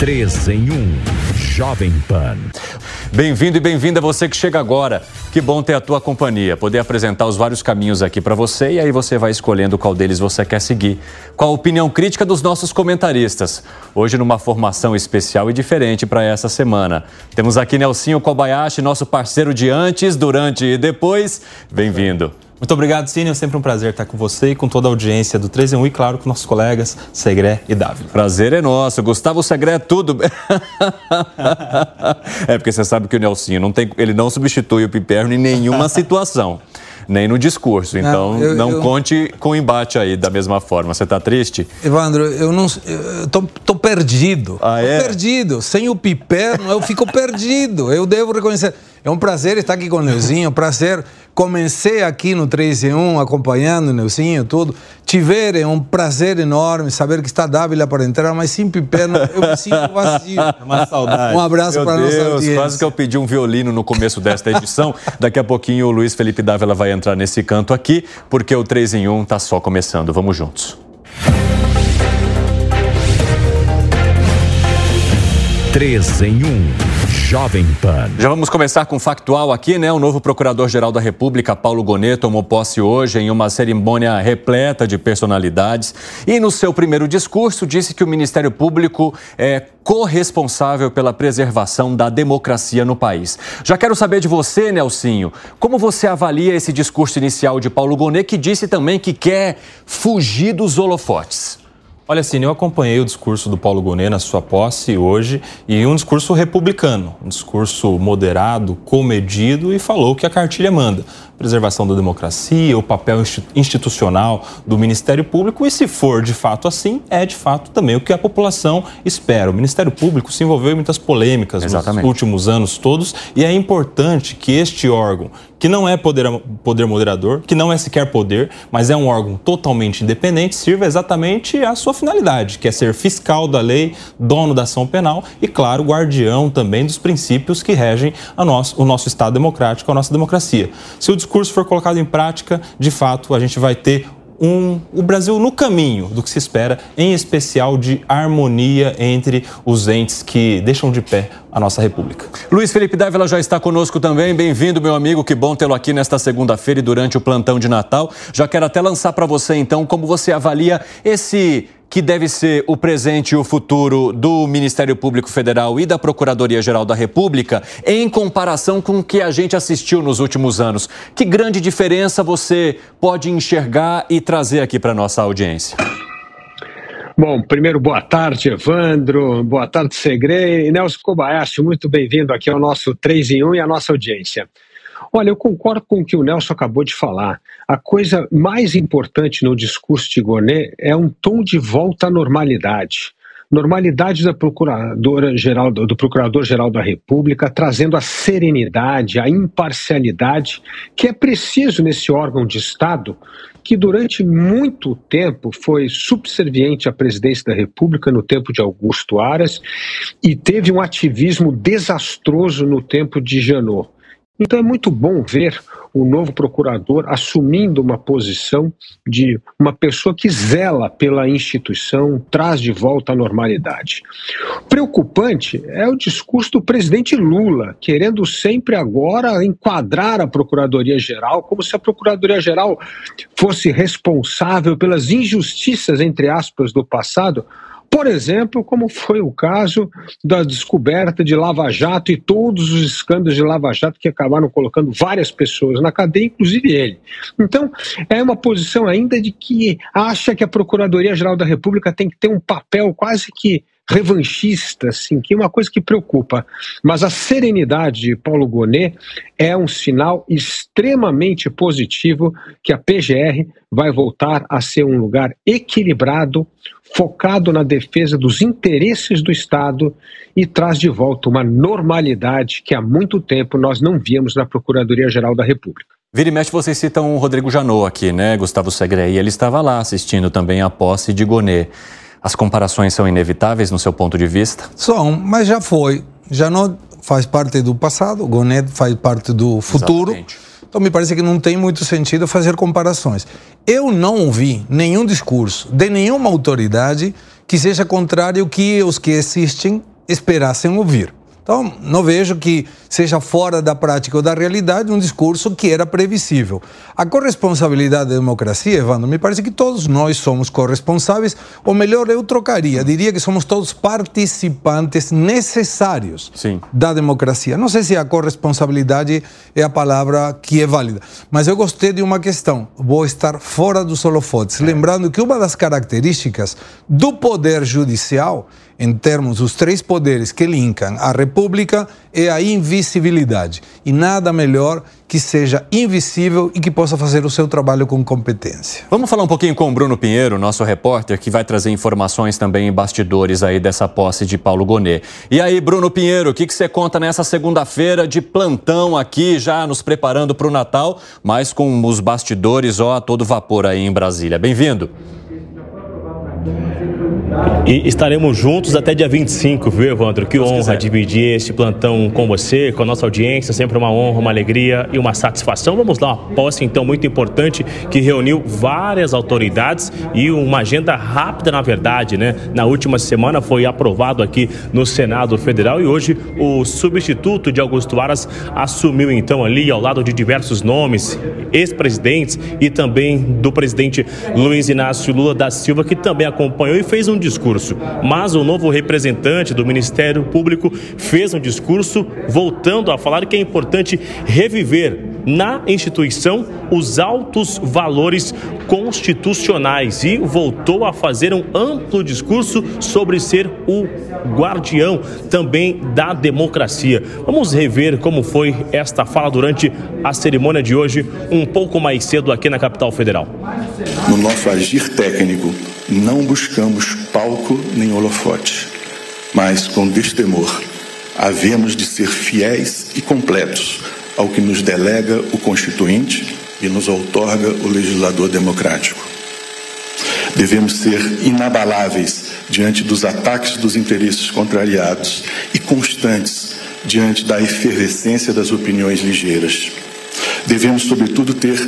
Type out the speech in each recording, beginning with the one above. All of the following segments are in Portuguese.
3 em 1. Jovem Pan. Bem-vindo e bem-vinda você que chega agora. Que bom ter a tua companhia, poder apresentar os vários caminhos aqui para você e aí você vai escolhendo qual deles você quer seguir. Com a opinião crítica dos nossos comentaristas. Hoje numa formação especial e diferente para essa semana. Temos aqui Nelsinho Kobayashi, nosso parceiro de antes, durante e depois. Bem-vindo. Muito obrigado, Cine. É sempre um prazer estar com você e com toda a audiência do 3 em 1 e, claro, com nossos colegas Segré e Dávila. Prazer é nosso. Gustavo Segré é tudo. é porque você sabe que o Nelsinho não tem, ele não substitui o Piperno em nenhuma situação. Nem no discurso. Então, não, eu, não eu... conte com o embate aí da mesma forma. Você está triste? Evandro, eu não. Eu tô, tô perdido. Ah, é? Tô perdido. Sem o Piperno, eu fico perdido. Eu devo reconhecer. É um prazer estar aqui com o Neuzinho, prazer. Comecei aqui no 3 em 1, acompanhando o Neuzinho, tudo. Tiverem um prazer enorme saber que está Dávila para entrar, mas sem Piperno eu me sinto vazio. É uma saudade. Um abraço para a nossa audiência. Quase que eu pedi um violino no começo desta edição. Daqui a pouquinho o Luiz Felipe Dávila vai entrar nesse canto aqui, porque o 3 em 1 está só começando. Vamos juntos. 3 em 1. Jovem Pan. Já vamos começar com factual aqui, né? O novo Procurador-Geral da República, Paulo Gonet, tomou posse hoje em uma cerimônia repleta de personalidades e no seu primeiro discurso disse que o Ministério Público é corresponsável pela preservação da democracia no país. Já quero saber de você, Nelsinho, como você avalia esse discurso inicial de Paulo Gonet que disse também que quer fugir dos holofotes? Olha, Cine, eu acompanhei o discurso do Paulo Gonet na sua posse hoje e um discurso republicano, um discurso moderado, comedido e falou que a cartilha manda preservação da democracia, o papel institucional do Ministério Público e, se for de fato assim, é de fato também o que a população espera. O Ministério Público se envolveu em muitas polêmicas Exatamente. nos últimos anos todos e é importante que este órgão, que não é poder, poder moderador, que não é sequer poder, mas é um órgão totalmente independente, sirva exatamente à sua finalidade, que é ser fiscal da lei, dono da ação penal e, claro, guardião também dos princípios que regem a nosso, o nosso Estado democrático, a nossa democracia. Se o discurso for colocado em prática, de fato, a gente vai ter um, o Brasil no caminho do que se espera, em especial de harmonia entre os entes que deixam de pé a nossa República. Luiz Felipe Dávila já está conosco também. Bem-vindo, meu amigo. Que bom tê-lo aqui nesta segunda-feira e durante o plantão de Natal. Já quero até lançar para você, então, como você avalia esse que deve ser o presente e o futuro do Ministério Público Federal e da Procuradoria-Geral da República em comparação com o que a gente assistiu nos últimos anos. Que grande diferença você pode enxergar e trazer aqui para nossa audiência? Bom, primeiro, boa tarde, Evandro, boa tarde, Segre e Nelson Kobayashi, muito bem-vindo aqui ao nosso 3 em 1 e à nossa audiência. Olha, eu concordo com o que o Nelson acabou de falar. A coisa mais importante no discurso de Gonet é um tom de volta à normalidade. Normalidade da procuradora geral do procurador geral da República, trazendo a serenidade, a imparcialidade que é preciso nesse órgão de Estado que durante muito tempo foi subserviente à presidência da República no tempo de Augusto Aras e teve um ativismo desastroso no tempo de Janot. Então é muito bom ver o novo procurador assumindo uma posição de uma pessoa que zela pela instituição, traz de volta a normalidade. Preocupante é o discurso do presidente Lula, querendo sempre agora enquadrar a Procuradoria-Geral como se a Procuradoria-Geral fosse responsável pelas injustiças, entre aspas, do passado por exemplo, como foi o caso da descoberta de Lava Jato e todos os escândalos de Lava Jato que acabaram colocando várias pessoas na cadeia, inclusive ele. Então, é uma posição ainda de que acha que a Procuradoria-Geral da República tem que ter um papel quase que revanchista, assim, que é uma coisa que preocupa. Mas a serenidade de Paulo Gonet é um sinal extremamente positivo que a PGR vai voltar a ser um lugar equilibrado, focado na defesa dos interesses do Estado e traz de volta uma normalidade que há muito tempo nós não víamos na Procuradoria-Geral da República. Vira e mexe, vocês citam o Rodrigo Janot aqui, né, Gustavo Segre, e ele estava lá assistindo também a posse de Gonet. As comparações são inevitáveis no seu ponto de vista? São, mas já foi. Janot faz parte do passado, Gonet faz parte do futuro. Exatamente. Então me parece que não tem muito sentido fazer comparações. Eu não ouvi nenhum discurso de nenhuma autoridade que seja contrário que os que existem esperassem ouvir. Então, não vejo que seja fora da prática ou da realidade um discurso que era previsível. A corresponsabilidade da democracia, Evandro, me parece que todos nós somos corresponsáveis, ou melhor, eu trocaria, diria que somos todos participantes necessários Sim. da democracia. Não sei se a corresponsabilidade é a palavra que é válida, mas eu gostei de uma questão. Vou estar fora dos holofotes. Lembrando que uma das características do poder judicial em termos dos três poderes que linkam a República é a invisibilidade. E nada melhor que seja invisível e que possa fazer o seu trabalho com competência. Vamos falar um pouquinho com o Bruno Pinheiro, nosso repórter, que vai trazer informações também em bastidores aí dessa posse de Paulo Gonet. E aí, Bruno Pinheiro, o que, que você conta nessa segunda-feira de plantão aqui, já nos preparando para o Natal, mas com os bastidores ó, a todo vapor aí em Brasília. Bem-vindo. E estaremos juntos até dia 25, viu, Evandro? Que honra quiser. dividir este plantão com você, com a nossa audiência. Sempre uma honra, uma alegria e uma satisfação. Vamos lá, uma posse então muito importante que reuniu várias autoridades e uma agenda rápida, na verdade, né? Na última semana foi aprovado aqui no Senado Federal e hoje o substituto de Augusto Aras assumiu então ali ao lado de diversos nomes, ex-presidentes e também do presidente Luiz Inácio Lula da Silva, que também acompanhou e fez um discurso. Mas o novo representante do Ministério Público fez um discurso voltando a falar que é importante reviver na instituição os altos valores constitucionais e voltou a fazer um amplo discurso sobre ser o guardião também da democracia. Vamos rever como foi esta fala durante a cerimônia de hoje, um pouco mais cedo aqui na capital federal. No nosso agir técnico, não buscamos palco nem holofote, mas com destemor, havemos de ser fiéis e completos ao que nos delega o Constituinte e nos outorga o legislador democrático. Devemos ser inabaláveis diante dos ataques dos interesses contrariados e constantes diante da efervescência das opiniões ligeiras. Devemos, sobretudo, ter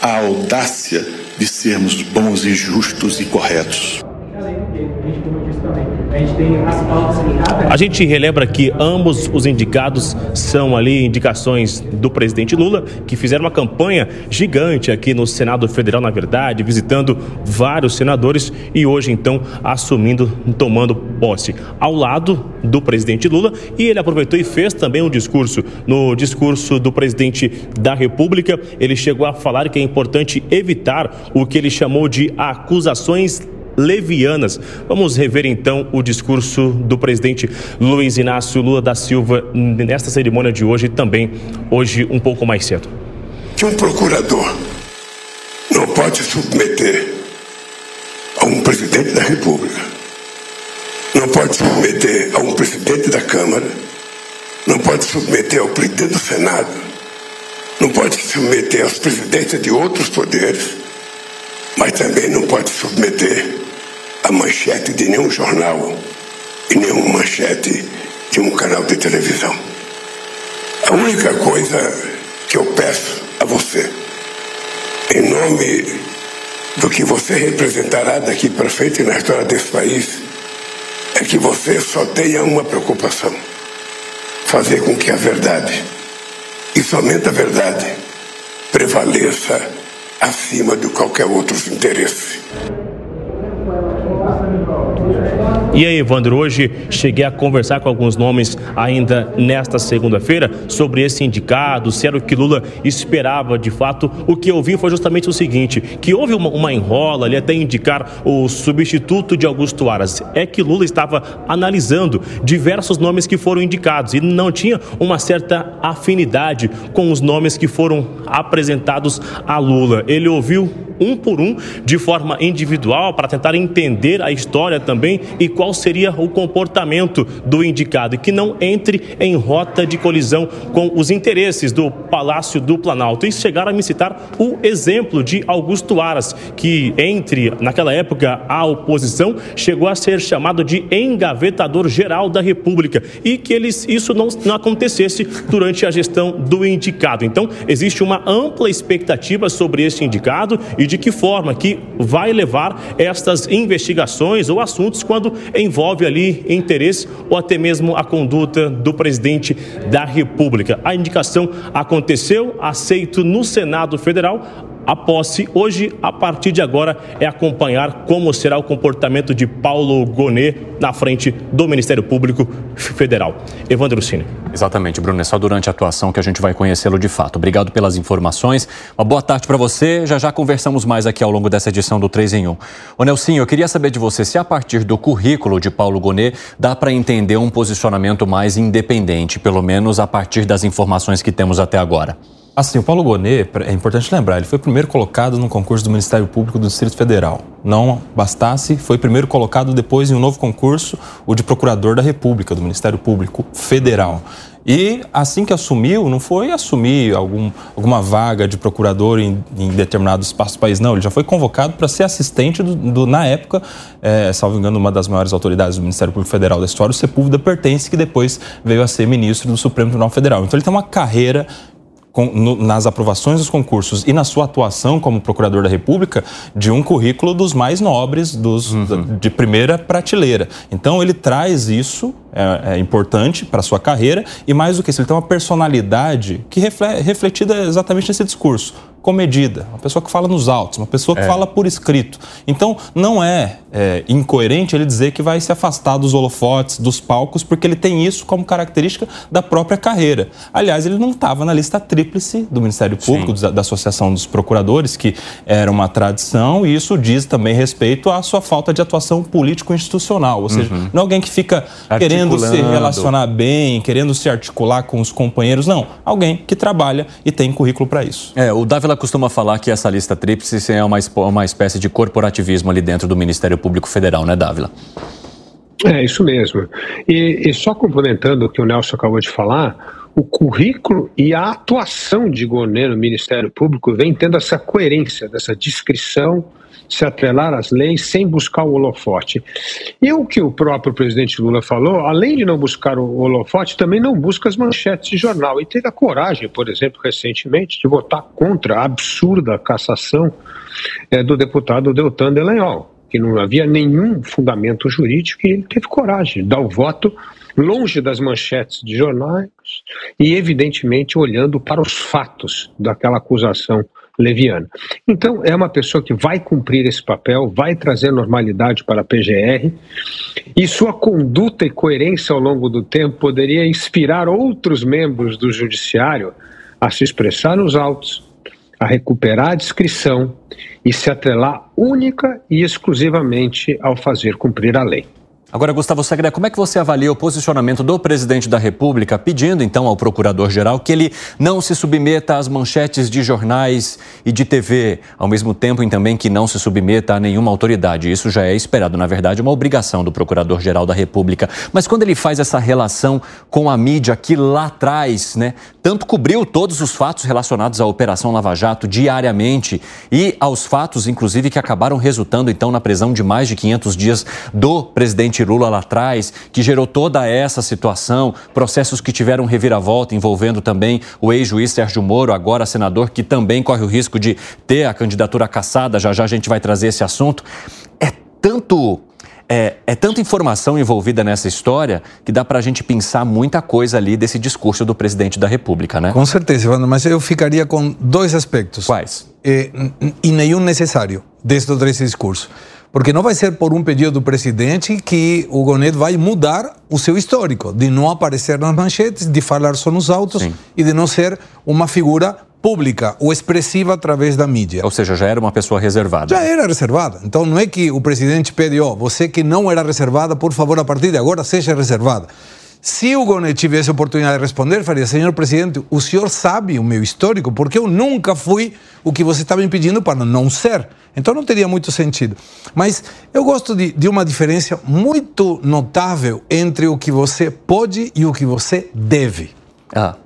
a audácia de sermos bons e justos e corretos. A gente relembra que ambos os indicados são ali indicações do presidente Lula, que fizeram uma campanha gigante aqui no Senado Federal, na verdade, visitando vários senadores e hoje então assumindo, tomando posse ao lado do presidente Lula e ele aproveitou e fez também um discurso. No discurso do presidente da República, ele chegou a falar que é importante evitar o que ele chamou de acusações levianas. Vamos rever então o discurso do presidente Luiz Inácio Lula da Silva nesta cerimônia de hoje também hoje um pouco mais cedo. Que um procurador não pode submeter a um presidente da República, não pode submeter a um presidente da Câmara, não pode submeter ao presidente do Senado, não pode submeter aos presidentes de outros poderes, mas também não pode submeter a manchete de nenhum jornal e nenhuma manchete de um canal de televisão. A única coisa que eu peço a você, em nome do que você representará daqui para frente na história desse país, é que você só tenha uma preocupação: fazer com que a verdade, e somente a verdade, prevaleça acima de qualquer outro interesse. E aí, Evandro, hoje cheguei a conversar com alguns nomes ainda nesta segunda-feira sobre esse indicado, se era o que Lula esperava de fato. O que eu vi foi justamente o seguinte: que houve uma, uma enrola ali até indicar o substituto de Augusto Aras. É que Lula estava analisando diversos nomes que foram indicados e não tinha uma certa afinidade com os nomes que foram apresentados a Lula. Ele ouviu um por um, de forma individual, para tentar entender a história também e qual seria o comportamento do indicado, e que não entre em rota de colisão com os interesses do Palácio do Planalto. E chegaram a me citar o exemplo de Augusto Aras, que entre, naquela época, a oposição chegou a ser chamado de engavetador geral da República e que eles, isso não, não acontecesse durante a gestão do indicado. Então, existe uma ampla expectativa sobre este indicado e de que forma que vai levar estas investigações ou assuntos quando envolve ali interesse ou até mesmo a conduta do presidente da República. A indicação aconteceu, aceito no Senado Federal a posse hoje, a partir de agora, é acompanhar como será o comportamento de Paulo Gonet na frente do Ministério Público Federal. Evandro Cine. Exatamente, Bruno. É só durante a atuação que a gente vai conhecê-lo de fato. Obrigado pelas informações. Uma boa tarde para você. Já já conversamos mais aqui ao longo dessa edição do 3 em 1. Ô Nelsinho, eu queria saber de você se a partir do currículo de Paulo Gonet dá para entender um posicionamento mais independente, pelo menos a partir das informações que temos até agora. Assim, o Paulo Gonet, é importante lembrar, ele foi primeiro colocado no concurso do Ministério Público do Distrito Federal. Não bastasse, foi primeiro colocado depois em um novo concurso, o de Procurador da República, do Ministério Público Federal. E assim que assumiu, não foi assumir algum, alguma vaga de procurador em, em determinado espaço do país, não. Ele já foi convocado para ser assistente do, do na época, é, salvo engano, uma das maiores autoridades do Ministério Público Federal da história, o Sepúlveda Pertence, que depois veio a ser ministro do Supremo Tribunal Federal. Então ele tem uma carreira com, no, nas aprovações dos concursos e na sua atuação como procurador da República de um currículo dos mais nobres, dos, uhum. de primeira prateleira. Então ele traz isso, é, é importante para a sua carreira, e mais do que isso, ele tem uma personalidade que reflete, refletida exatamente nesse discurso comedida, uma pessoa que fala nos autos, uma pessoa que é. fala por escrito. Então, não é, é, incoerente ele dizer que vai se afastar dos holofotes, dos palcos, porque ele tem isso como característica da própria carreira. Aliás, ele não estava na lista tríplice do Ministério Público, da, da, Associação dos Procuradores, que era uma tradição, e isso diz também respeito à sua falta de atuação político-institucional. Ou seja, uhum. não é alguém que fica querendo se relacionar bem, querendo se articular com os companheiros, não. Alguém que trabalha e tem currículo para isso. É, o Davi ela costuma falar que essa lista tríplice é uma, uma espécie de corporativismo ali dentro do Ministério Público Federal, né, Dávila? É, isso mesmo. E, e só complementando o que o Nelson acabou de falar, o currículo e a atuação de Gonê no Ministério Público vem tendo essa coerência, dessa descrição se atrelar às leis sem buscar o holofote. E o que o próprio presidente Lula falou, além de não buscar o holofote, também não busca as manchetes de jornal. E teve a coragem, por exemplo, recentemente, de votar contra a absurda cassação é, do deputado Deltan Delanhol, que não havia nenhum fundamento jurídico e ele teve coragem de dar o voto longe das manchetes de jornais e, evidentemente, olhando para os fatos daquela acusação leviana. Então, é uma pessoa que vai cumprir esse papel, vai trazer normalidade para a PGR e sua conduta e coerência ao longo do tempo poderia inspirar outros membros do Judiciário a se expressar nos autos, a recuperar a discrição e se atrelar única e exclusivamente ao fazer cumprir a lei. Agora, Gustavo Segre, como é que você avalia o posicionamento do presidente da República, pedindo então ao procurador-geral que ele não se submeta às manchetes de jornais e de TV, ao mesmo tempo em também que não se submeta a nenhuma autoridade? Isso já é esperado, na verdade, uma obrigação do procurador-geral da República. Mas quando ele faz essa relação com a mídia que lá atrás, né, tanto cobriu todos os fatos relacionados à Operação Lava Jato diariamente e aos fatos, inclusive, que acabaram resultando então na prisão de mais de 500 dias do presidente presidente Lula lá atrás, que gerou toda essa situação, processos que tiveram reviravolta envolvendo também o ex-juiz Sérgio Moro, agora senador, que também corre o risco de ter a candidatura caçada. Já já a gente vai trazer esse assunto. É tanto é, é, tanta informação envolvida nessa história que dá para a gente pensar muita coisa ali desse discurso do presidente da República, né? Com certeza, Evandro, mas eu ficaria com dois aspectos. Quais? É, e nenhum necessário deste desse discurso. Porque não vai ser por um pedido do presidente que o Gonet vai mudar o seu histórico, de não aparecer nas manchetes, de falar só nos autos Sim. e de não ser uma figura pública ou expressiva através da mídia. Ou seja, já era uma pessoa reservada. Já era reservada. Então não é que o presidente pede, ó, oh, você que não era reservada, por favor, a partir de agora seja reservada. Se o Gonet tivesse a oportunidade de responder, faria: Senhor presidente, o senhor sabe o meu histórico, porque eu nunca fui o que você estava me pedindo para não ser. Então não teria muito sentido. Mas eu gosto de, de uma diferença muito notável entre o que você pode e o que você deve. Ah.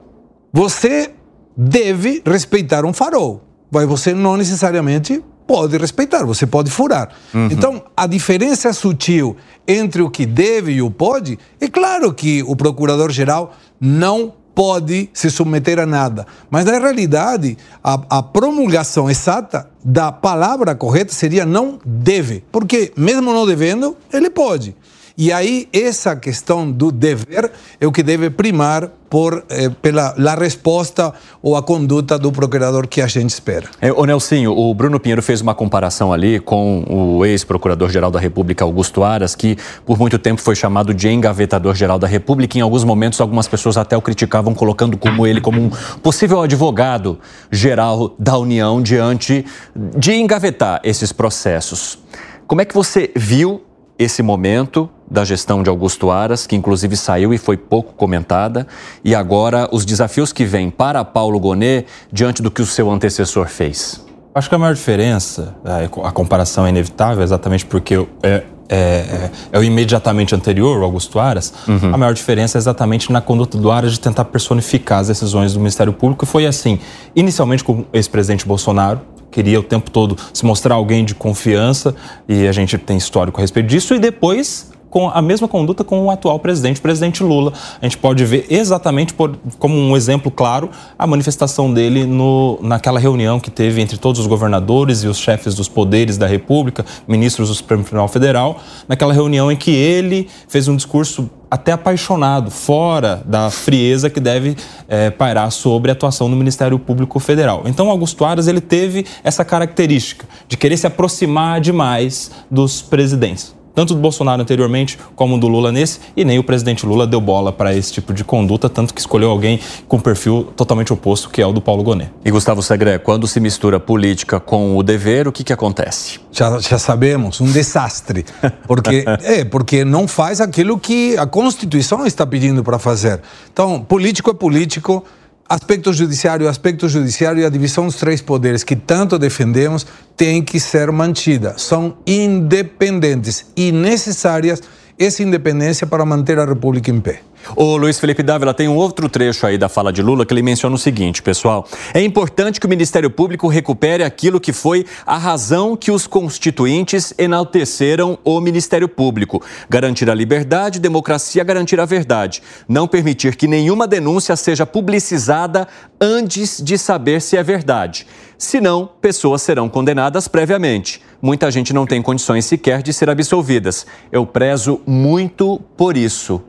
Você deve respeitar um farol, mas você não necessariamente pode respeitar, você pode furar. Uhum. Então, a diferença sutil entre o que deve e o pode, é claro que o procurador-geral não pode se submeter a nada. Mas, na realidade, a, a, promulgação exata da palavra correta seria não deve. Porque, mesmo não devendo, ele pode. E aí, essa questão do dever é o que deve primar por, eh, pela a resposta ou a conduta do procurador que a gente espera. É, o Nelsinho, o Bruno Pinheiro fez uma comparação ali com o ex-procurador-geral da República, Augusto Aras, que por muito tempo foi chamado de engavetador-geral da República. Em alguns momentos, algumas pessoas até o criticavam, colocando como ele como um possível advogado-geral da União diante de engavetar esses processos. Como é que você viu esse momento da gestão de Augusto Aras, que inclusive saiu e foi pouco comentada, e agora os desafios que vêm para Paulo Gonet diante do que o seu antecessor fez? Acho que a maior diferença, a comparação é inevitável, exatamente porque é, é, é, é, o imediatamente anterior, o Augusto Aras, uhum. a maior diferença é exatamente na conduta do Aras de tentar personificar as decisões do Ministério Público. E foi assim, inicialmente com o ex-presidente Bolsonaro, queria o tempo todo se mostrar alguém de confiança, e a gente tem histórico a respeito disso, e depois com a mesma conduta com o atual presidente, o presidente Lula. A gente pode ver exatamente por, como um exemplo claro a manifestação dele no, naquela reunião que teve entre todos os governadores e os chefes dos poderes da República, ministros do Supremo Tribunal Federal, naquela reunião em que ele fez um discurso até apaixonado, fora da frieza que deve é, pairar sobre a atuação do Ministério Público Federal. Então, Augusto Aras ele teve essa característica de querer se aproximar demais dos presidentes tanto do Bolsonaro anteriormente como do Lula nesse, e nem o presidente Lula deu bola para esse tipo de conduta, tanto que escolheu alguém com perfil totalmente oposto, que é o do Paulo Gonet. E Gustavo Segré, quando se mistura política com o dever, o que, que acontece? Já, já sabemos, um desastre. Porque, é, porque não faz aquilo que a Constituição está pedindo para fazer. Então, político é político, aspecto judiciário, aspecto judiciário e a divisão dos três poderes que tanto defendemos tem que ser mantida. São independentes e necessárias essa independência para manter a República em pé. O Luiz Felipe Dávila tem um outro trecho aí da fala de Lula que ele menciona o seguinte, pessoal. É importante que o Ministério Público recupere aquilo que foi a razão que os constituintes enalteceram o Ministério Público: garantir a liberdade, democracia, garantir a verdade. Não permitir que nenhuma denúncia seja publicizada antes de saber se é verdade. Senão, pessoas serão condenadas previamente. Muita gente não tem condições sequer de ser absolvidas. Eu prezo muito por isso.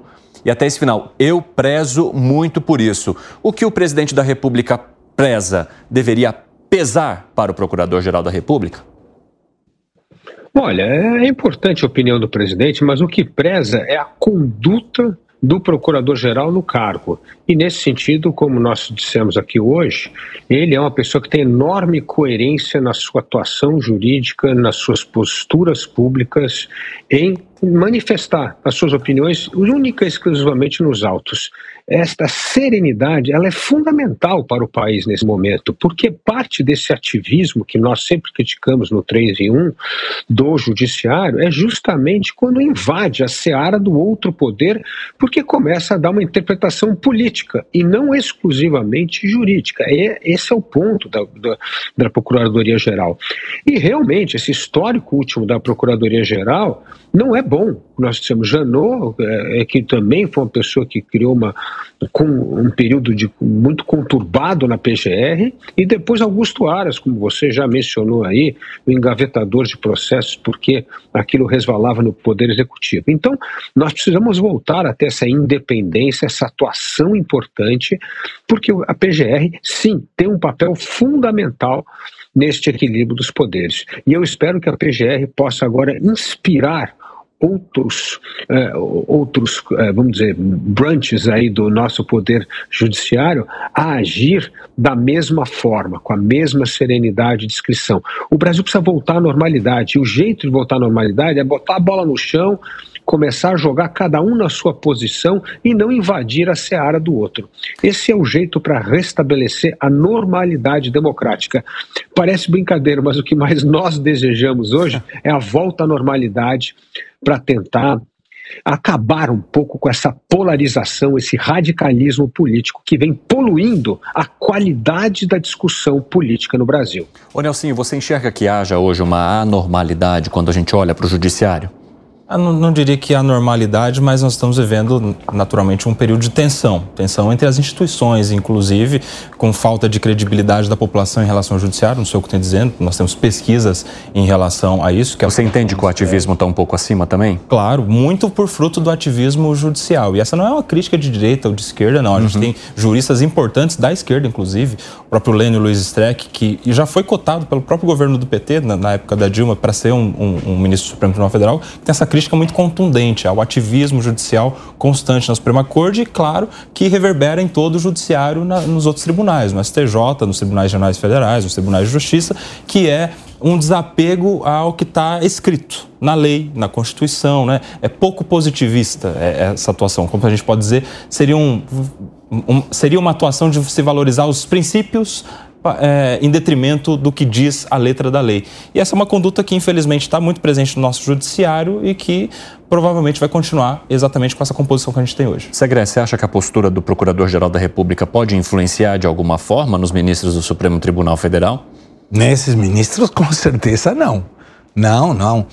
E até esse final, eu prezo muito por isso. O que o presidente da República preza deveria pesar para o Procurador-Geral da República? Olha, é importante a opinião do presidente, mas o que preza é a conduta do procurador-geral no cargo. E nesse sentido, como nós dissemos aqui hoje, ele é uma pessoa que tem enorme coerência na sua atuação jurídica, nas suas posturas públicas, em manifestar as suas opiniões única e exclusivamente nos autos esta serenidade ela é fundamental para o país nesse momento, porque parte desse ativismo que nós sempre criticamos no 3 em 1 do judiciário é justamente quando invade a seara do outro poder, porque começa a dar uma interpretação política e não exclusivamente jurídica. É, esse é o ponto da, da, da Procuradoria-Geral. E realmente, esse histórico último da Procuradoria-Geral não é bom. Nós temos Janot, é, é, que também foi uma pessoa que criou uma, com um período de, muito conturbado na PGR, e depois Augusto Aras, como você já mencionou aí, o engavetador de processos, porque aquilo resvalava no Poder Executivo. Então, nós precisamos voltar até essa independência, essa atuação importante, porque a PGR, sim, tem um papel fundamental neste equilíbrio dos poderes. E eu espero que a PGR possa agora inspirar outros, é, outros é, vamos dizer, branches aí do nosso poder judiciário a agir da mesma forma, com a mesma serenidade e discrição. O Brasil precisa voltar à normalidade, e o jeito de voltar à normalidade é botar a bola no chão, começar a jogar cada um na sua posição e não invadir a seara do outro. Esse é o jeito para restabelecer a normalidade democrática. Parece brincadeira, mas o que mais nós desejamos hoje é a volta à normalidade para tentar acabar um pouco com essa polarização, esse radicalismo político que vem poluindo a qualidade da discussão política no Brasil. Ô Nelson, você enxerga que haja hoje uma anormalidade quando a gente olha para o judiciário? Eu não, não, diria que há normalidade, mas nós estamos vivendo naturalmente um período de tensão. Tensão entre as instituições, inclusive, com falta de credibilidade da população em relação ao judiciário, não sei o que estou dizendo, nós temos pesquisas em relação a isso. Você entende que o ativismo está um pouco acima também? Claro, muito por fruto do ativismo judicial. E essa não é uma crítica de direita ou de esquerda, não. A gente uhum. tem juristas importantes da esquerda, inclusive, o próprio Lênio Luiz Streck, que já foi cotado pelo próprio governo do PT, na, na época da Dilma, para ser um, um, um ministro do Supremo Tribunal Federal, que tem essa crítica crítica muito contundente ao ativismo judicial constante na Suprema Corte e, claro, que reverbera em todo o judiciário na, nos outros tribunais, no STJ, nos tribunais regionais federais, nos tribunais de justiça, que é um desapego ao que está escrito na lei, na Constituição, né? É pouco positivista é, essa atuação. Como a gente pode dizer, seria, um, um, seria uma atuação de se valorizar os princípios, é, em detrimento do que diz a letra da lei. E essa é uma conduta que, infelizmente, está muito presente no nosso judiciário e que provavelmente vai continuar exatamente com essa composição que a gente tem hoje. Segre, você acha que a postura do Procurador-Geral da República pode influenciar de alguma forma nos ministros do Supremo Tribunal Federal? Nesses ministros, com certeza não. Não, não.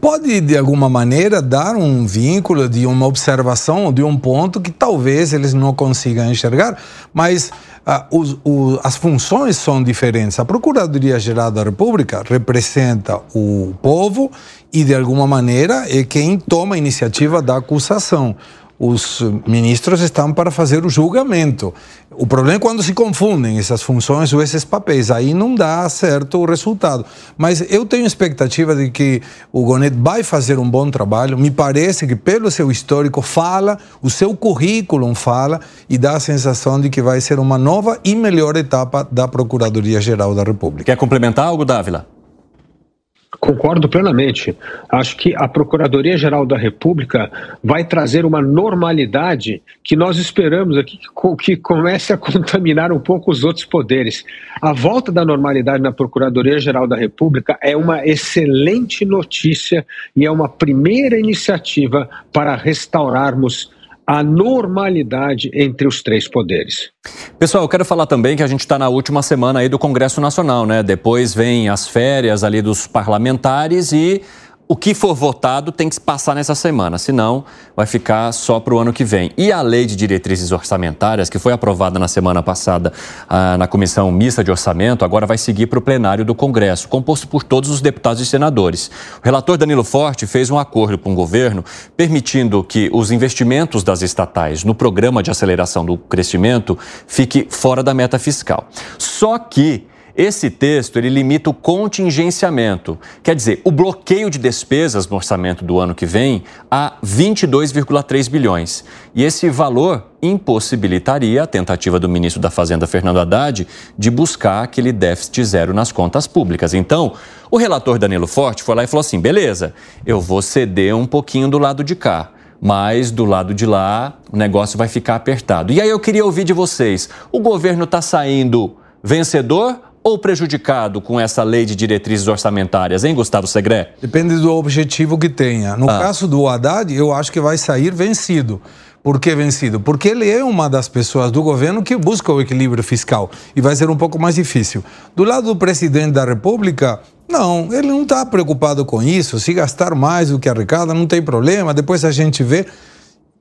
Pode, de alguma maneira, dar um vínculo de uma observação, de um ponto que talvez eles não consigam enxergar, mas ah, os, as funções são diferentes. A Procuradoria-Geral da República representa o povo e, de alguma maneira, é quem toma a iniciativa da acusação os ministros estão para fazer o julgamento. O problema é quando se confundem essas funções ou esses papéis, aí não dá certo o resultado. Mas eu tenho expectativa de que o Gonet vai fazer um bom trabalho. Me parece que, pelo seu histórico, fala, o seu currículo fala e dá a sensação de que vai ser uma nova e melhor etapa da Procuradoria-Geral da República. Quer complementar algo, Dávila? Concordo plenamente. Acho que a Procuradoria-Geral da República vai trazer uma normalidade que nós esperamos aqui que, comece a contaminar um pouco os outros poderes. A volta da normalidade na Procuradoria-Geral da República é uma excelente notícia e é uma primeira iniciativa para restaurarmos a normalidade entre os três poderes. Pessoal, eu quero falar também que a gente está na última semana aí do Congresso Nacional, né? Depois vem as férias ali dos parlamentares e o que for votado tem que passar nessa semana, senão vai ficar só para o ano que vem. E a lei de diretrizes orçamentárias, que foi aprovada na semana passada ah, na Comissão Mista de Orçamento, agora vai seguir para o plenário do Congresso, composto por todos os deputados e senadores. O relator Danilo Forte fez um acordo com o governo permitindo que os investimentos das estatais no programa de aceleração do crescimento fique fora da meta fiscal. Só que esse texto ele limita o contingenciamento, quer dizer, o bloqueio de despesas no orçamento do ano que vem a 22,3 bilhões. E esse valor impossibilitaria a tentativa do ministro da Fazenda, Fernando Haddad, de buscar aquele déficit zero nas contas públicas. Então, o relator Danilo Forte foi lá e falou assim: beleza, eu vou ceder um pouquinho do lado de cá mas do lado de lá o negócio vai ficar apertado. E aí eu queria ouvir de vocês: o governo está saindo vencedor ou prejudicado com essa lei de diretrizes orçamentárias, hein, Gustavo Segré? Depende do objetivo que tenha. No ah. caso do Haddad, eu acho que vai sair vencido. Por que vencido? Porque ele é uma das pessoas do governo que busca o equilíbrio fiscal e vai ser um pouco mais difícil. Do lado do presidente da República, não, ele não está preocupado com isso. Se gastar mais do que arrecada, não tem problema. Depois a gente vê.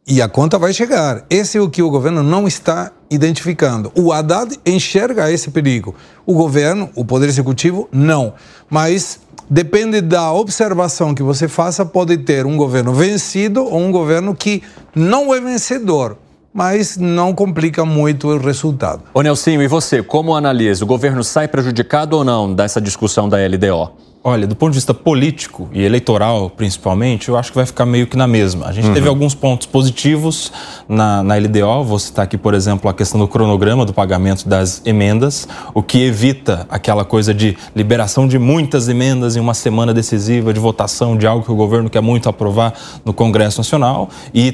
E a conta vai chegar. Esse é o que o governo não está identificando. O Haddad enxerga esse perigo. O governo, o Poder Executivo, não. Mas depende da observação que você faça, pode ter um governo vencido ou um governo que não é vencedor mas não complica muito o resultado. Ô Nelsinho, e você, como analisa? O governo sai prejudicado ou não dessa discussão da LDO? Olha, do ponto de vista político e eleitoral, principalmente, eu acho que vai ficar meio que na mesma. A gente uhum. teve alguns pontos positivos na, na LDO. Vou citar aqui, por exemplo, a questão do cronograma do pagamento das emendas, o que evita aquela coisa de liberação de muitas emendas em uma semana decisiva de votação de algo que o governo quer muito aprovar no Congresso Nacional. E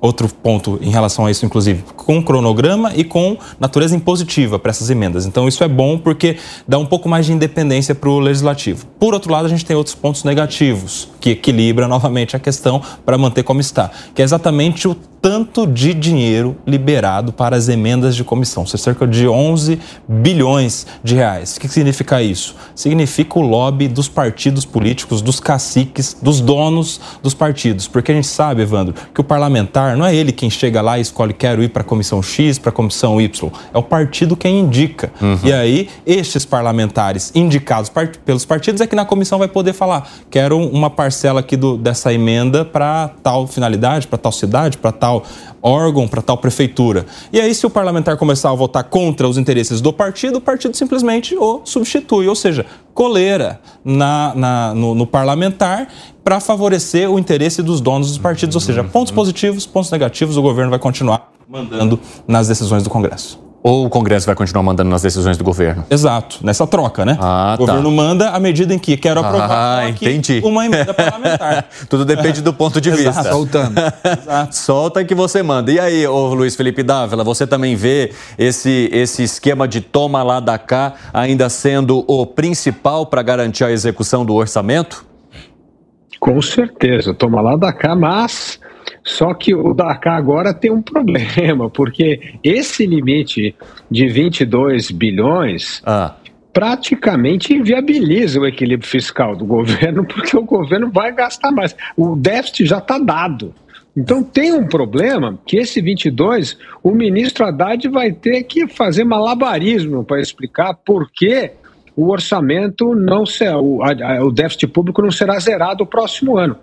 outro ponto em relação a isso, inclusive, com cronograma e com natureza impositiva para essas emendas. Então, isso é bom porque dá um pouco mais de independência para o legislativo. Por outro lado, a gente tem outros pontos negativos, que equilibra novamente a questão para manter como está, que é exatamente o tanto de dinheiro liberado para as emendas de comissão, isso é cerca de 11 bilhões de reais. O que significa isso? Significa o lobby dos partidos políticos, dos caciques, dos donos dos partidos. Porque a gente sabe, Evandro, que o parlamentar não é ele quem chega lá e escolhe quero ir para a comissão X, para a comissão Y. É o partido quem indica. Uhum. E aí, estes parlamentares indicados pelos partidos é que na comissão vai poder falar: quero uma parcela aqui do, dessa emenda para tal finalidade, para tal cidade, para tal órgão, para tal prefeitura. E aí, se o parlamentar começar a votar contra os interesses do partido, o partido simplesmente o substitui, ou seja, coleira na, na no, no parlamentar para favorecer o interesse dos donos dos partidos, ou seja, pontos positivos, pontos negativos, o governo vai continuar mandando nas decisões do Congresso. Ou o Congresso vai continuar mandando nas decisões do governo? Exato, nessa troca, né? Ah, o tá. governo manda à medida em que quero aprovar ah, entendi. uma emenda parlamentar. Tudo depende do ponto de vista. Soltando. Exato. Solta que você manda. E aí, ô Luiz Felipe Dávila, você também vê esse, esse esquema de toma lá da cá ainda sendo o principal para garantir a execução do orçamento? Com certeza, toma lá da cá, mas só que o Dakar agora tem um problema, porque esse limite de 22 bilhões ah. praticamente inviabiliza o equilíbrio fiscal do governo, porque o governo vai gastar mais. O déficit já está dado. Então tem um problema que esse 22, o ministro Haddad vai ter que fazer malabarismo para explicar por que o orçamento não será, o, a, o déficit público não será zerado o próximo ano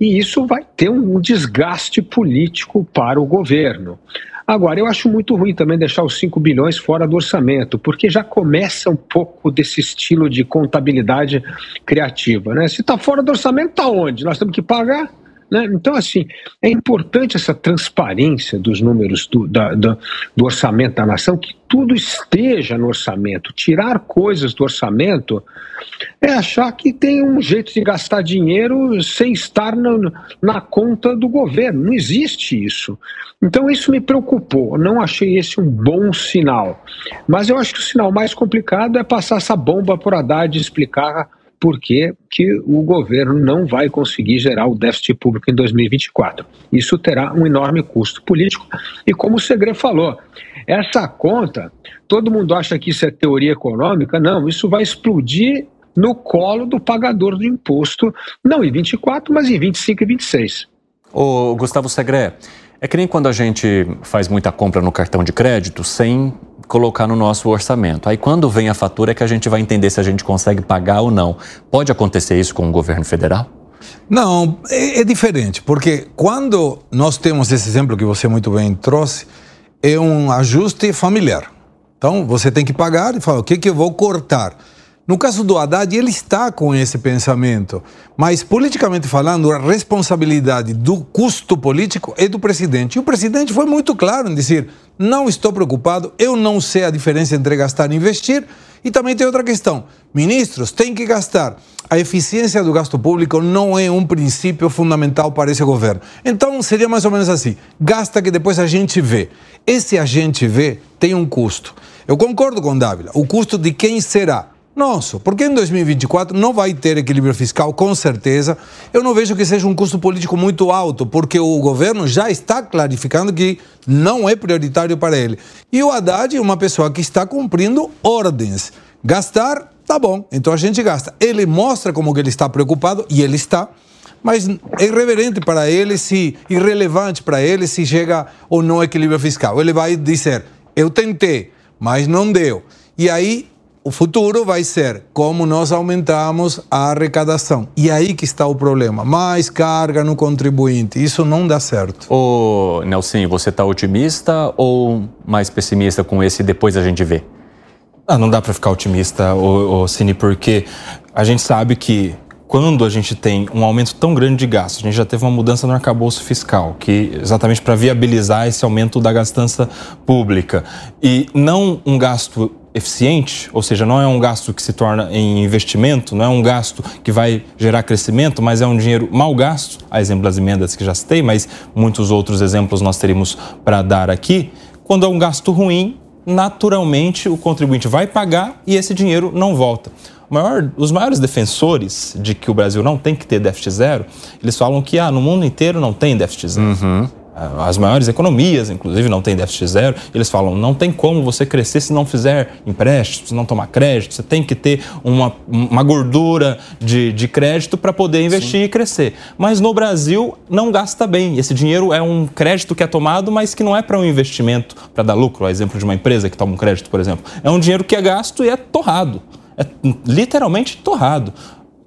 e isso vai ter um desgaste político para o governo. Agora, eu acho muito ruim também deixar os 5 bilhões fora do orçamento, porque já começa um pouco desse estilo de contabilidade criativa. Né? Se está fora do orçamento, está onde? Nós temos que pagar? Né? Então, assim, é importante essa transparência dos números do, da, do, orçamento da nação, que tudo esteja no orçamento. Tirar coisas do orçamento é achar que tem um jeito de gastar dinheiro sem estar na, na conta do governo. Não existe isso. Então, isso me preocupou. Não achei esse um bom sinal. Mas eu acho que o sinal mais complicado é passar essa bomba por Haddad e explicar por que, que o governo não vai conseguir gerar o déficit público em 2024. Isso terá um enorme custo político. E como o Segre falou, essa conta, todo mundo acha que isso é teoria econômica, não, isso vai explodir no colo do pagador do imposto, não em 24, mas em 25 e 26. Ô, Gustavo Segre, é que nem quando a gente faz muita compra no cartão de crédito sem colocar no nosso orçamento. Aí quando vem a fatura é que a gente vai entender se a gente consegue pagar ou não. Pode acontecer isso com o governo federal? Não, é, é diferente, porque quando nós temos esse exemplo que você muito bem trouxe, é um ajuste familiar. Então você tem que pagar e falar o que, que eu vou cortar. No caso do Haddad, ele está com esse pensamento, mas politicamente falando, a responsabilidade do custo político é do presidente. E o presidente foi muito claro em dizer: não estou preocupado, eu não sei a diferença entre gastar e investir. E também tem outra questão: ministros têm que gastar. A eficiência do gasto público não é um princípio fundamental para esse governo. Então seria mais ou menos assim: gasta que depois a gente vê. Esse a gente vê tem um custo. Eu concordo com Dávila. O custo de quem será? Nosso. Porque em 2024 não vai ter equilíbrio fiscal, com certeza. Eu não vejo que seja um custo político muito alto, porque o governo já está clarificando que não é prioritário para ele. E o Haddad é uma pessoa que está cumprindo ordens. Gastar, tá bom, então a gente gasta. Ele mostra como que ele está preocupado, e ele está mas é irreverente para ele, se irrelevante para ele se chega ou não equilíbrio fiscal. Ele vai dizer: eu tentei, mas não deu. E aí o futuro vai ser como nós aumentamos a arrecadação. E aí que está o problema. Mais carga no contribuinte. Isso não dá certo. Ô, Nelson, você está otimista ou mais pessimista com esse depois a gente vê? Ah, não dá para ficar otimista, ô, ô, Cine, porque a gente sabe que quando a gente tem um aumento tão grande de gastos, a gente já teve uma mudança no arcabouço fiscal, que exatamente para viabilizar esse aumento da gastança pública e não um gasto eficiente, ou seja, não é um gasto que se torna em investimento, não é um gasto que vai gerar crescimento, mas é um dinheiro mal gasto, a exemplo das emendas que já citei, mas muitos outros exemplos nós teríamos para dar aqui. Quando é um gasto ruim, naturalmente o contribuinte vai pagar e esse dinheiro não volta. Maior, os maiores defensores de que o Brasil não tem que ter déficit zero, eles falam que ah, no mundo inteiro não tem déficit zero. Uhum. As maiores economias, inclusive, não tem déficit zero. Eles falam, não tem como você crescer se não fizer empréstimo, se não tomar crédito. Você tem que ter uma, uma gordura de, de crédito para poder investir Sim. e crescer. Mas no Brasil, não gasta bem. Esse dinheiro é um crédito que é tomado, mas que não é para um investimento, para dar lucro. O exemplo de uma empresa que toma um crédito, por exemplo. É um dinheiro que é gasto e é torrado. É literalmente torrado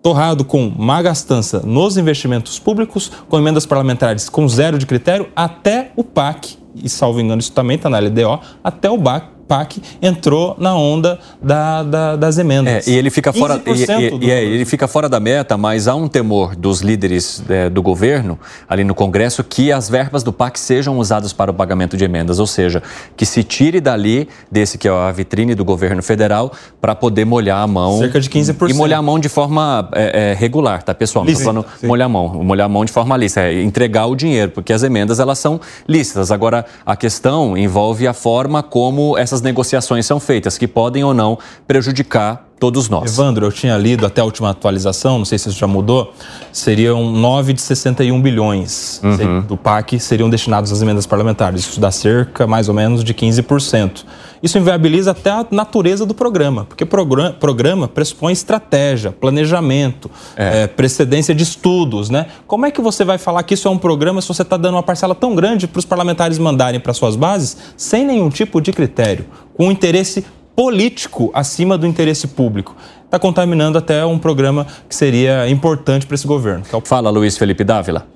torrado com má gastança nos investimentos públicos, com emendas parlamentares com zero de critério, até o PAC, e salvo engano isso também está na LDO, até o PAC, PAC entrou na onda da, da, das emendas. É, e ele fica fora e, e, e é, ele fica fora da meta, mas há um temor dos líderes é, do governo ali no Congresso que as verbas do PAC sejam usadas para o pagamento de emendas, ou seja, que se tire dali desse que é a vitrine do governo federal para poder molhar a mão. Cerca de 15%. E molhar a mão de forma é, é regular, tá, pessoal? Não falando sim. molhar a mão, molhar a mão de forma lícita, é entregar o dinheiro, porque as emendas elas são lícitas. Agora, a questão envolve a forma como essas essas negociações são feitas, que podem ou não prejudicar todos nós. Evandro, eu tinha lido até a última atualização, não sei se isso já mudou, seriam 9 de 61 bilhões uhum. do PAC seriam destinados às emendas parlamentares. Isso dá cerca, mais ou menos, de 15%. Isso inviabiliza até a natureza do programa, porque programa, programa pressupõe estratégia, planejamento, é. É, precedência de estudos, né? Como é que você vai falar que isso é um programa se você está dando uma parcela tão grande para os parlamentares mandarem para suas bases sem nenhum tipo de critério, com interesse político acima do interesse público. Está contaminando até um programa que seria importante para esse governo. É o... Fala, Luiz Felipe Dávila.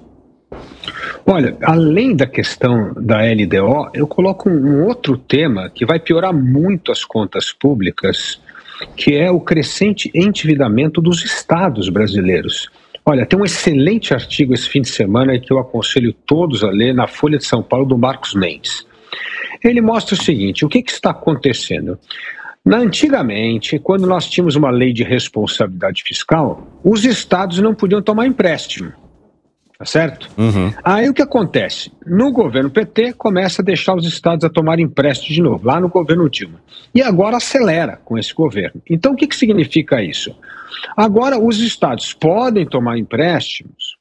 Olha, além da questão da LDO, eu coloco um outro tema que vai piorar muito as contas públicas, que é o crescente endividamento dos estados brasileiros. Olha, tem um excelente artigo esse fim de semana que eu aconselho todos a ler na Folha de São Paulo do Marcos Mendes. Ele mostra o seguinte: o que, que está acontecendo? Na, antigamente, quando nós tínhamos uma lei de responsabilidade fiscal, os estados não podiam tomar empréstimo. Tá certo? Uhum. Aí o que acontece? No governo PT, começa a deixar os estados a tomar empréstimo de novo, lá no governo Dilma. E agora acelera com esse governo. Então o que, que significa isso? Agora os estados podem tomar empréstimos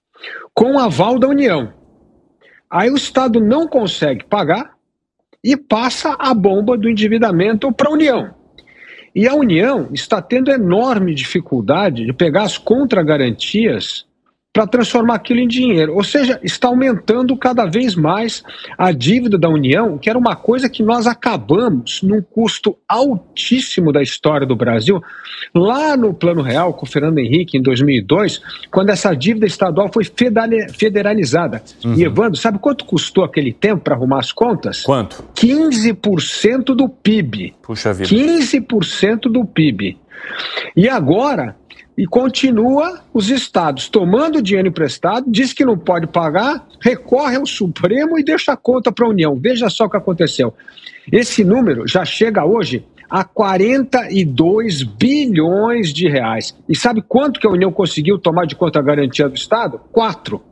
com aval da União. Aí o estado não consegue pagar, e passa a bomba do endividamento para a União. E a União está tendo enorme dificuldade de pegar as contragarantias para transformar aquilo em dinheiro. Ou seja, está aumentando cada vez mais a dívida da União, que era uma coisa que nós acabamos num custo altíssimo da história do Brasil, lá no Plano Real, com o Fernando Henrique, em 2002, quando essa dívida estadual foi federalizada. Uhum. E, Evandro, sabe quanto custou aquele tempo para arrumar as contas? Quanto? 15% do PIB. Puxa vida. 15% do PIB. E agora e continua os estados tomando dinheiro emprestado, diz que não pode pagar, recorre ao Supremo e deixa a conta para a União. Veja só o que aconteceu. Esse número já chega hoje a 42 bilhões de reais. E sabe quanto que a União conseguiu tomar de conta garantia do Estado? Quatro.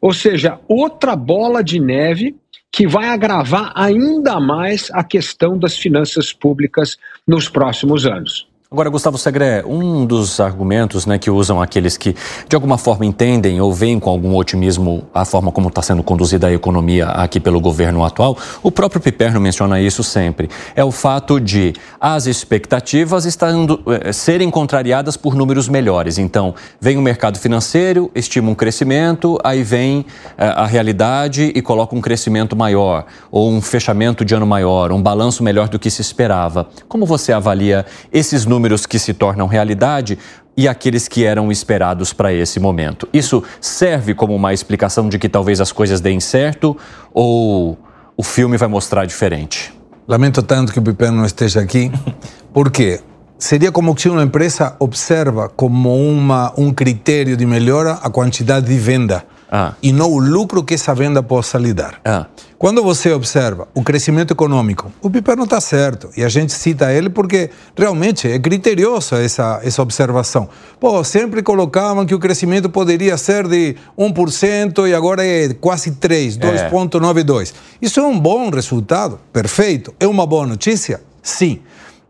Ou seja, outra bola de neve que vai agravar ainda mais a questão das finanças públicas nos próximos anos. Agora, Gustavo Segré, um dos argumentos né, que usam aqueles que de alguma forma entendem ou veem com algum otimismo a forma como está sendo conduzida a economia aqui pelo governo atual, o próprio Piperno menciona isso sempre, é o fato de as expectativas estando, é, serem contrariadas por números melhores. Então, vem o mercado financeiro, estima um crescimento, aí vem é, a realidade e coloca um crescimento maior, ou um fechamento de ano maior, um balanço melhor do que se esperava. Como você avalia esses números? Números que se tornam realidade e aqueles que eram esperados para esse momento. Isso serve como uma explicação de que talvez as coisas deem certo ou o filme vai mostrar diferente? Lamento tanto que o Piper não esteja aqui, porque seria como que uma empresa observa como uma, um critério de melhora a quantidade de venda ah. e não o lucro que essa venda possa lhe dar. Ah. Quando você observa o crescimento econômico, o Piper não está certo. E a gente cita ele porque realmente é criteriosa essa, essa observação. Pô, sempre colocavam que o crescimento poderia ser de 1% e agora é quase 3, 2,92. É. Isso é um bom resultado, perfeito. É uma boa notícia? Sim.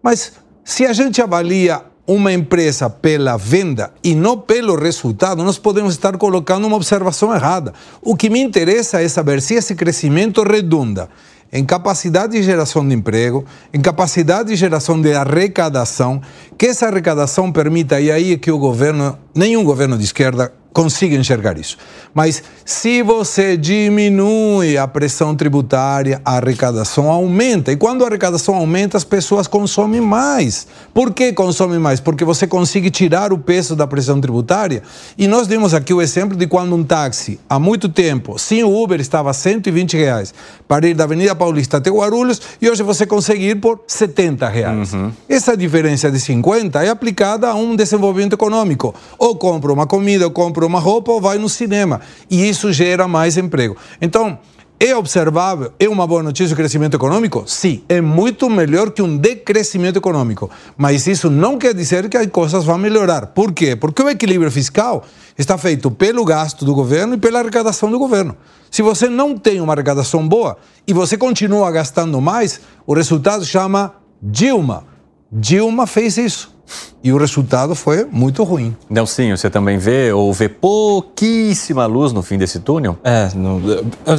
Mas se a gente avalia uma empresa pela venda e não pelo resultado, nós podemos estar colocando uma observação errada. O que me interessa é saber se esse crescimento redunda em capacidade de geração de emprego, em capacidade de geração de arrecadação, que essa arrecadação permita, e aí é que o governo, nenhum governo de esquerda consiga enxergar isso. Mas se você diminui a pressão tributária, a arrecadação aumenta. E quando a arrecadação aumenta, as pessoas consomem mais. Por que consomem mais? Porque você consegue tirar o peso da pressão tributária. E nós demos aqui o exemplo de quando um táxi, há muito tempo, sem o Uber, estava a 120 reais para ir da Avenida Paulista até Guarulhos e hoje você consegue ir por 70 reais. Uhum. Essa diferença de 50 é aplicada a um desenvolvimento econômico. Ou compra uma comida, ou compra uma roupa, ou vai no cinema. E isso gera mais emprego. Então, é observável? É uma boa notícia o crescimento econômico? Sim, é muito melhor que um decrescimento econômico. Mas isso não quer dizer que as coisas vão melhorar. Por quê? Porque o equilíbrio fiscal está feito pelo gasto do governo e pela arrecadação do governo. Se você não tem uma arrecadação boa e você continua gastando mais, o resultado chama Dilma. Dilma fez isso. E o resultado foi muito ruim. Nelsinho, você também vê ou vê pouquíssima luz no fim desse túnel? É, no,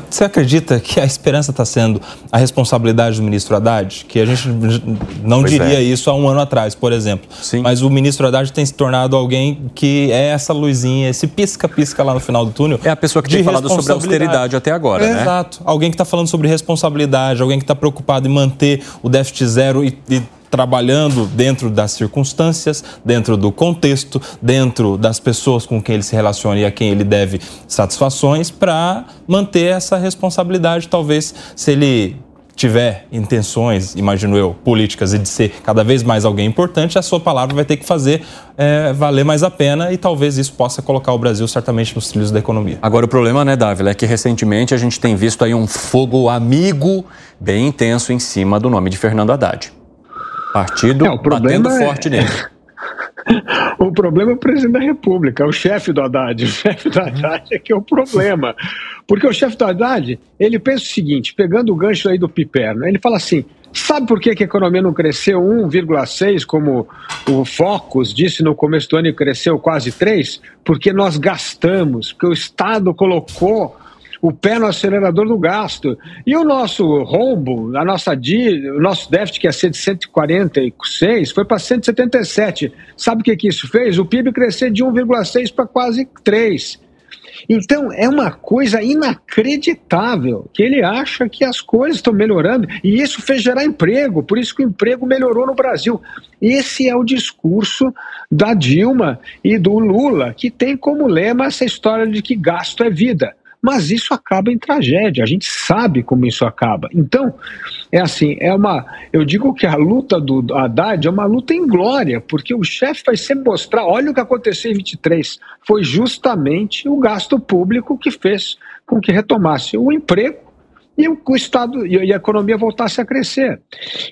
você acredita que a esperança está sendo a responsabilidade do ministro Haddad? Que a gente não pois diria é. isso há um ano atrás, por exemplo. Sim. Mas o ministro Haddad tem se tornado alguém que é essa luzinha, esse pisca-pisca lá no final do túnel. É a pessoa que tem falado sobre austeridade até agora, é, né? Exato. Alguém que está falando sobre responsabilidade, alguém que está preocupado em manter o déficit zero e, e trabalhando dentro das circunstâncias, dentro do contexto, dentro das pessoas com quem ele se relaciona e a quem ele deve satisfações, para manter essa responsabilidade. Talvez, se ele tiver intenções, imagino eu, políticas e de ser cada vez mais alguém importante, a sua palavra vai ter que fazer é, valer mais a pena e talvez isso possa colocar o Brasil certamente nos trilhos da economia. Agora, o problema, né, Dávila, é que recentemente a gente tem visto aí um fogo amigo bem intenso em cima do nome de Fernando Haddad. Partido é, batendo é... forte nele. o problema é o presidente da República, é o chefe do Haddad. O chefe do Haddad é que é o problema. Porque o chefe do Haddad, ele pensa o seguinte, pegando o gancho aí do Piperno, ele fala assim, sabe por que, que a economia não cresceu 1,6, como o Focus disse no começo do ano e cresceu quase 3? Porque nós gastamos, porque o Estado colocou o pé no acelerador do gasto. E o nosso rombo, a nossa dívida, o nosso déficit que ia ser de 146 foi para 177. Sabe o que, que isso fez? O PIB crescer de 1,6 para quase 3. Então, é uma coisa inacreditável que ele acha que as coisas estão melhorando e isso fez gerar emprego, por isso que o emprego melhorou no Brasil. Esse é o discurso da Dilma e do Lula, que tem como lema essa história de que gasto é vida mas isso acaba em tragédia. A gente sabe como isso acaba. Então, é assim, é uma. Eu digo que a luta do Haddad é uma luta em glória, porque o chefe vai sempre mostrar: olha o que aconteceu em 23. Foi justamente o gasto público que fez com que retomasse o emprego e o Estado e a economia voltasse a crescer.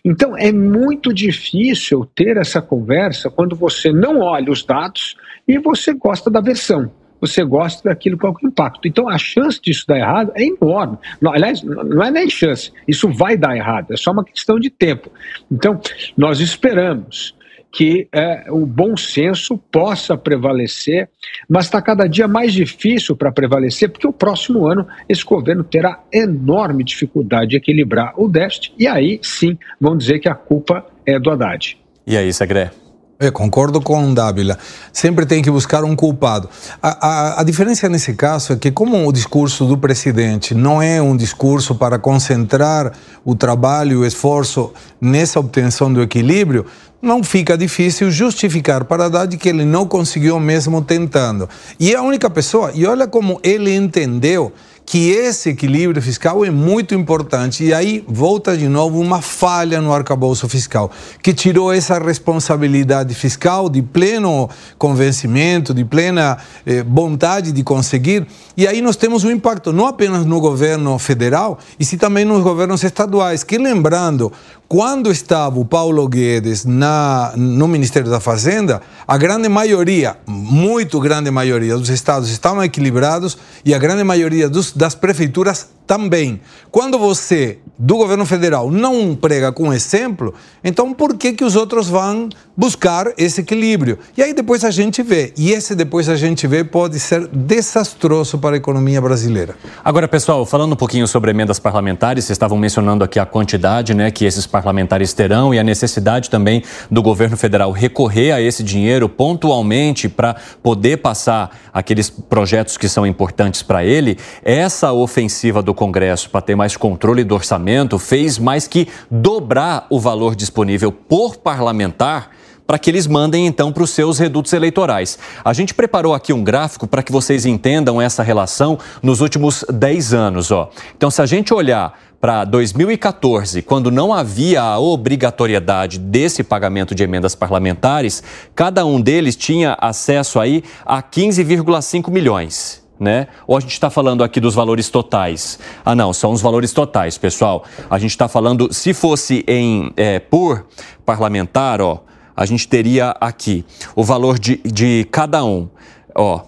Então é muito difícil ter essa conversa quando você não olha os dados e você gosta da versão você gosta daquilo com o impacto. Então a chance disso dar errado é enorme. Aliás, não é nem chance, isso vai dar errado, é só uma questão de tempo. Então, nós esperamos que é, o bom senso possa prevalecer, mas está cada dia mais difícil para prevalecer, porque o próximo ano esse governo terá enorme dificuldade de equilibrar o déficit, e aí sim vão dizer que a culpa é do Haddad. E aí, Segre? Eu concordo com Dávila. Sempre tem que buscar um culpado. A, a, a, diferença nesse caso é que, como o discurso do presidente não é um discurso para concentrar o trabalho e o esforço nessa obtenção do equilíbrio, não fica difícil justificar para Haddad que ele não conseguiu mesmo tentando. E é a única pessoa, e olha como ele entendeu que esse equilíbrio fiscal é muito importante. E aí volta de novo uma falha no arcabouço fiscal, que tirou essa responsabilidade fiscal de pleno convencimento, de plena eh, vontade de conseguir. E aí nós temos um impacto não apenas no governo federal, e sim também nos governos estaduais, que lembrando, quando estava o Paulo Guedes na, no Ministério da Fazenda, a grande maioria, muito grande maioria dos estados estavam equilibrados e a grande maioria dos, das prefeituras também, quando você do governo federal não prega com exemplo, então por que, que os outros vão buscar esse equilíbrio? E aí depois a gente vê. E esse depois a gente vê pode ser desastroso para a economia brasileira. Agora, pessoal, falando um pouquinho sobre emendas parlamentares, vocês estavam mencionando aqui a quantidade né, que esses parlamentares terão e a necessidade também do governo federal recorrer a esse dinheiro pontualmente para poder passar aqueles projetos que são importantes para ele. Essa ofensiva do Congresso para ter mais controle do orçamento fez mais que dobrar o valor disponível por parlamentar para que eles mandem então para os seus redutos eleitorais. A gente preparou aqui um gráfico para que vocês entendam essa relação nos últimos 10 anos. Ó. Então, se a gente olhar para 2014, quando não havia a obrigatoriedade desse pagamento de emendas parlamentares, cada um deles tinha acesso aí a 15,5 milhões né? Ou a gente está falando aqui dos valores totais? Ah, não, são os valores totais, pessoal. A gente está falando, se fosse em é, por parlamentar, ó, a gente teria aqui o valor de, de cada um. Ó,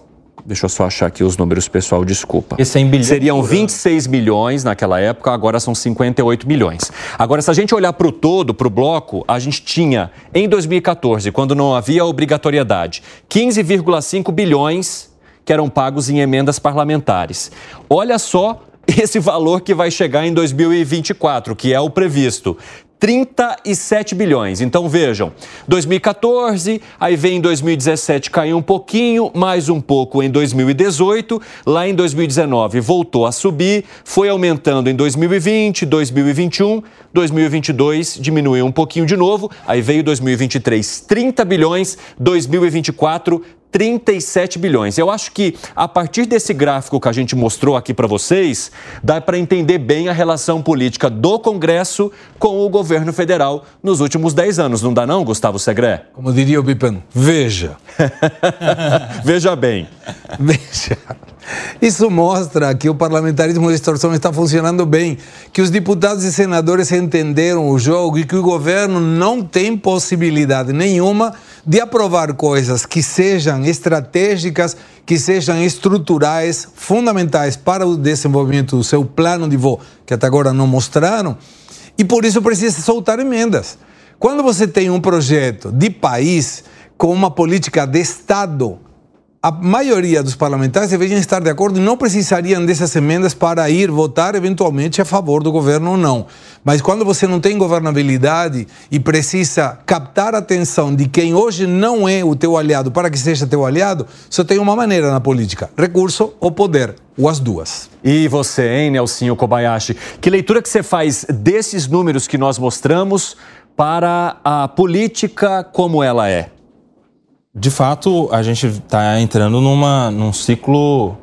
deixa eu só achar aqui os números, pessoal, desculpa. É em bilhões. Seriam 26 milhões naquela época, agora são 58 milhões. Agora, se a gente olhar para o todo, para o bloco, a gente tinha, em 2014, quando não havia obrigatoriedade, 15,5 bilhões que eram pagos em emendas parlamentares. Olha só esse valor que vai chegar em 2024, que é o previsto. 37 bilhões. Então vejam, 2014, aí vem em 2017 caiu um pouquinho, mais um pouco em 2018, lá em 2019 voltou a subir, foi aumentando em 2020, 2021, 2022 diminuiu um pouquinho de novo, aí veio 2023 30 bilhões, 2024 37 bilhões. Eu acho que a partir desse gráfico que a gente mostrou aqui para vocês, dá para entender bem a relação política do Congresso com o governo federal nos últimos 10 anos. Não dá não, Gustavo Segré? Como diria o Bipano, veja. veja bem. Veja. Isso mostra que o parlamentarismo de extorsão está funcionando bem, que os deputados e senadores entenderam o jogo e que o governo não tem possibilidade nenhuma de aprovar coisas que sejam estratégicas, que sejam estruturais, fundamentais para o desenvolvimento do seu plano de voo, que até agora não mostraram, e por isso precisa soltar emendas. Quando você tem um projeto de país com uma política de Estado, a maioria dos parlamentares deveriam estar de acordo e não precisariam dessas emendas para ir votar eventualmente a favor do governo ou não. Mas quando você não tem governabilidade e precisa captar a atenção de quem hoje não é o teu aliado para que seja teu aliado, só tem uma maneira na política: recurso ou poder, ou as duas. E você, hein, Nelsinho Kobayashi? Que leitura que você faz desses números que nós mostramos para a política como ela é? De fato, a gente está entrando numa, num ciclo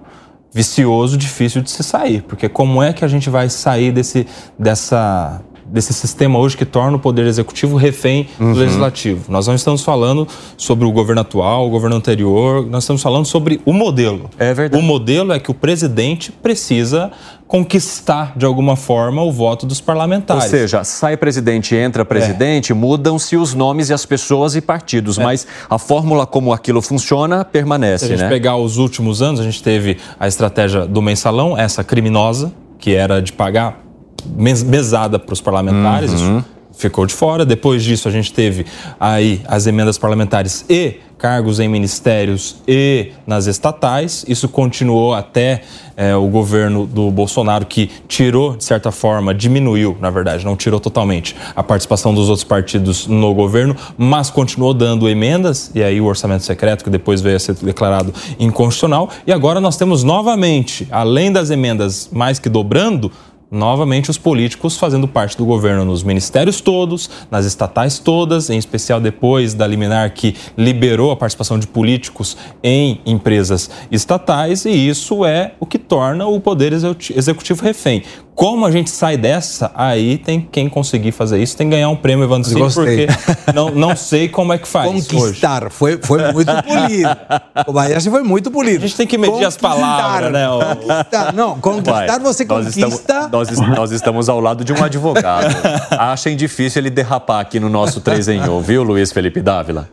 vicioso, difícil de se sair. Porque como é que a gente vai sair desse, dessa, desse sistema hoje que torna o poder executivo refém uhum. do legislativo? Nós não estamos falando sobre o governo atual, o governo anterior, nós estamos falando sobre o modelo. É verdade. O modelo é que o presidente precisa conquistar de alguma forma o voto dos parlamentares. Ou seja, sai presidente, entra presidente, é. mudam-se os nomes e as pessoas e partidos, é. mas a fórmula como aquilo funciona permanece, Se a gente né? pegar os últimos anos, a gente teve a estratégia do mensalão, essa criminosa, que era de pagar mesada para os parlamentares, uhum. isso ficou de fora. Depois disso, a gente teve aí as emendas parlamentares e cargos em ministérios e nas estatais. Isso continuou até é, o governo do Bolsonaro, que tirou, de certa forma, diminuiu, na verdade, não tirou totalmente a participação dos outros partidos no governo, mas continuou dando emendas, e aí o orçamento secreto, que depois veio a ser declarado inconstitucional. E agora nós temos novamente, além das emendas mais que dobrando, novamente os políticos fazendo parte do governo nos ministérios todos, nas estatais todas, em especial depois da liminar que liberou a participação de políticos em empresas estatais, e isso é o que torna o poder executivo refém. Como a gente sai dessa, aí tem quem conseguir fazer isso, tem que ganhar um prêmio Evandro Cid, porque não, não sei como é que faz Conquistar, hoje. Foi, foi muito polido. O Bayashi foi muito polido. A gente tem que medir as palavras, né? Conquistar, não, conquistar você nós conquista... Estamos, nós, nós, estamos ao lado de um advogado. Achem difícil ele derrapar aqui no nosso 3 em 1, viu, Luiz Felipe Dávila?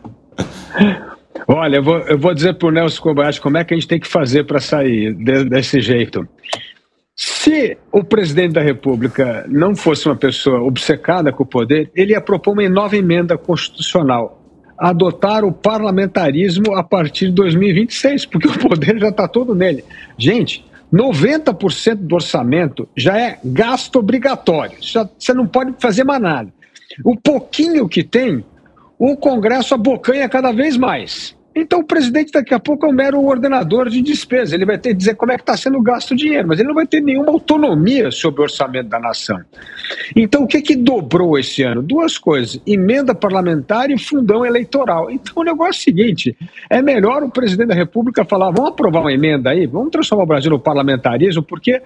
Olha, eu vou, eu vou dizer para o Nelson Kobayashi como é que a gente tem que fazer para sair de, desse jeito Se o presidente da República não fosse uma pessoa obcecada com o poder, ele ia propor uma nova emenda constitucional. Adotar o parlamentarismo a partir de 2026, porque o poder já está todo nele. Gente, 90% do orçamento já é gasto obrigatório. Você não pode fazer mais nada. O pouquinho que tem, o Congresso abocanha cada vez mais. Então o presidente daqui a pouco é um mero ordenador de despesa. Ele vai ter que dizer como é que está sendo gasto o dinheiro, mas ele não vai ter nenhuma autonomia sobre o orçamento da nação. Então o que, que dobrou esse ano? Duas coisas: emenda parlamentar e fundão eleitoral. Então o negócio é o seguinte: é melhor o presidente da República falar, vamos aprovar uma emenda aí, vamos transformar o Brasil no parlamentarismo, porque,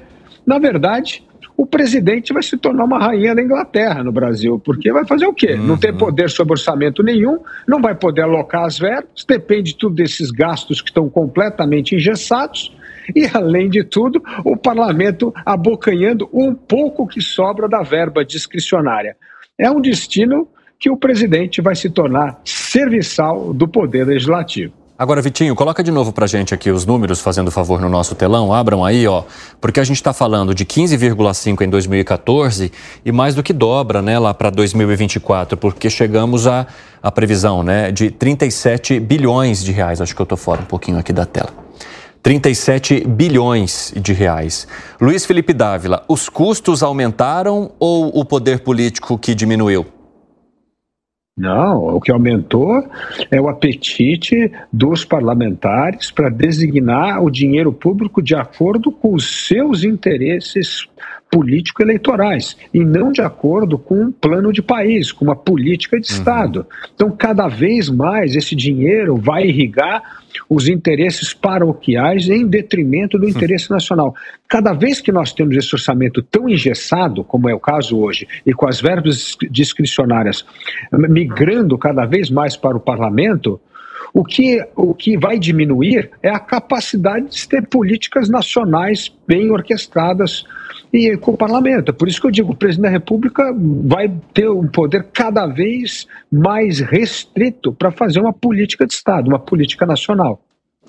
na verdade, o presidente vai se tornar uma rainha da Inglaterra no Brasil, porque vai fazer o quê? Uhum. Não tem poder sobre orçamento nenhum, não vai poder alocar as verbas, depende tudo desses gastos que estão completamente engessados, e, além de tudo, o parlamento abocanhando um pouco que sobra da verba discricionária. É um destino que o presidente vai se tornar serviçal do poder legislativo. Agora, Vitinho, coloca de novo para gente aqui os números, fazendo favor no nosso telão. Abram aí, ó, porque a gente está falando de 15,5 em 2014 e mais do que dobra, né, lá para 2024, porque chegamos a, a previsão, né, de 37 bilhões de reais. Acho que eu estou fora um pouquinho aqui da tela. 37 bilhões de reais. Luiz Felipe Dávila, os custos aumentaram ou o poder político que diminuiu? Não, o que aumentou é o apetite dos parlamentares para designar o dinheiro público de acordo com os seus interesses político-eleitorais e não de acordo com um plano de país, com uma política de uhum. Estado. Então, cada vez mais esse dinheiro vai irrigar os interesses paroquiais em detrimento do interesse nacional. Cada vez que nós temos esse orçamento tão engessado, como é o caso hoje, e com as verbas discricionárias migrando cada vez mais para o parlamento, o que, o que vai diminuir é a capacidade de ter políticas nacionais bem orquestradas e com o parlamento. Por isso que eu digo, o presidente da República vai ter um poder cada vez mais restrito para fazer uma política de Estado, uma política nacional.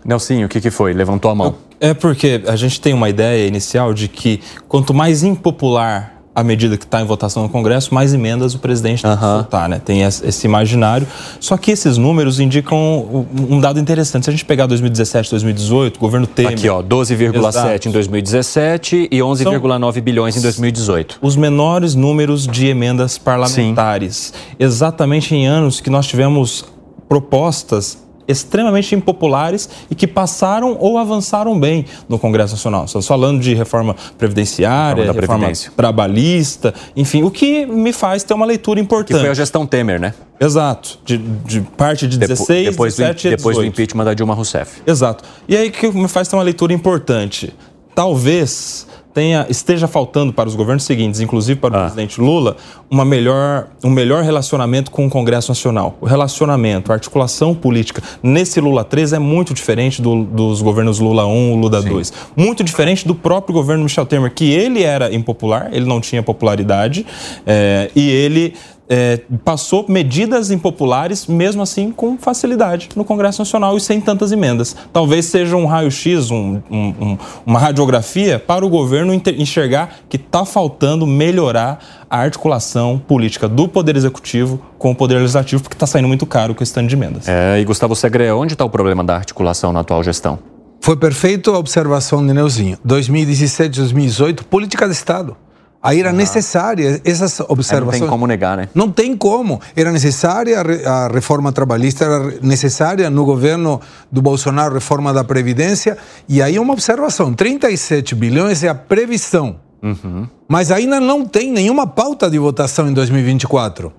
Nelsinho, o que, que foi? Levantou a mão. É porque a gente tem uma ideia inicial de que quanto mais impopular à medida que está em votação no Congresso, mais emendas o presidente tem que soltar, né? Tem esse imaginário. Só que esses números indicam um dado interessante. Se a gente pegar 2017, 2018, o governo Temer... Aqui, ó, 12,7 em 2017 e 11,9 bilhões em 2018. Os menores números de emendas parlamentares. Sim. Exatamente em anos que nós tivemos propostas extremamente impopulares e que passaram ou avançaram bem no Congresso Nacional. Estamos falando de reforma previdenciária, reforma, reforma trabalhista, enfim, o que me faz ter uma leitura importante. Que foi a gestão Temer, né? Exato, de, de parte de 16, depois, 17 do, Depois do impeachment da Dilma Rousseff. Exato. E aí que me faz ter uma leitura importante. Talvez tenha, esteja faltando para os governos seguintes, inclusive para o ah. presidente Lula, uma melhor, um melhor relacionamento com o Congresso Nacional. O relacionamento, a articulação política nesse Lula 3 é muito diferente do, dos governos Lula 1 Lula Sim. 2. Muito diferente do próprio governo Michel Temer, que ele era impopular, ele não tinha popularidade, é, e ele é, passou medidas impopulares, mesmo assim, com facilidade no Congresso Nacional e sem tantas emendas. Talvez seja um raio-x, um, um, uma radiografia para o governo enxergar que está faltando melhorar a articulação política do Poder Executivo com o Poder Legislativo, porque está saindo muito caro com esse tanto de emendas. É, e Gustavo Segre, onde está o problema da articulação na atual gestão? Foi perfeito a observação de Neuzinho. 2017, 2018, política de Estado. Aí era necessária essas observações. Não tem como negar, né? Não tem como. Era necessária a reforma trabalhista, era necessária no governo do Bolsonaro a reforma da Previdência. E aí uma observação: 37 bilhões é a previsão. Uhum. Mas ainda não tem nenhuma pauta de votação em 2024.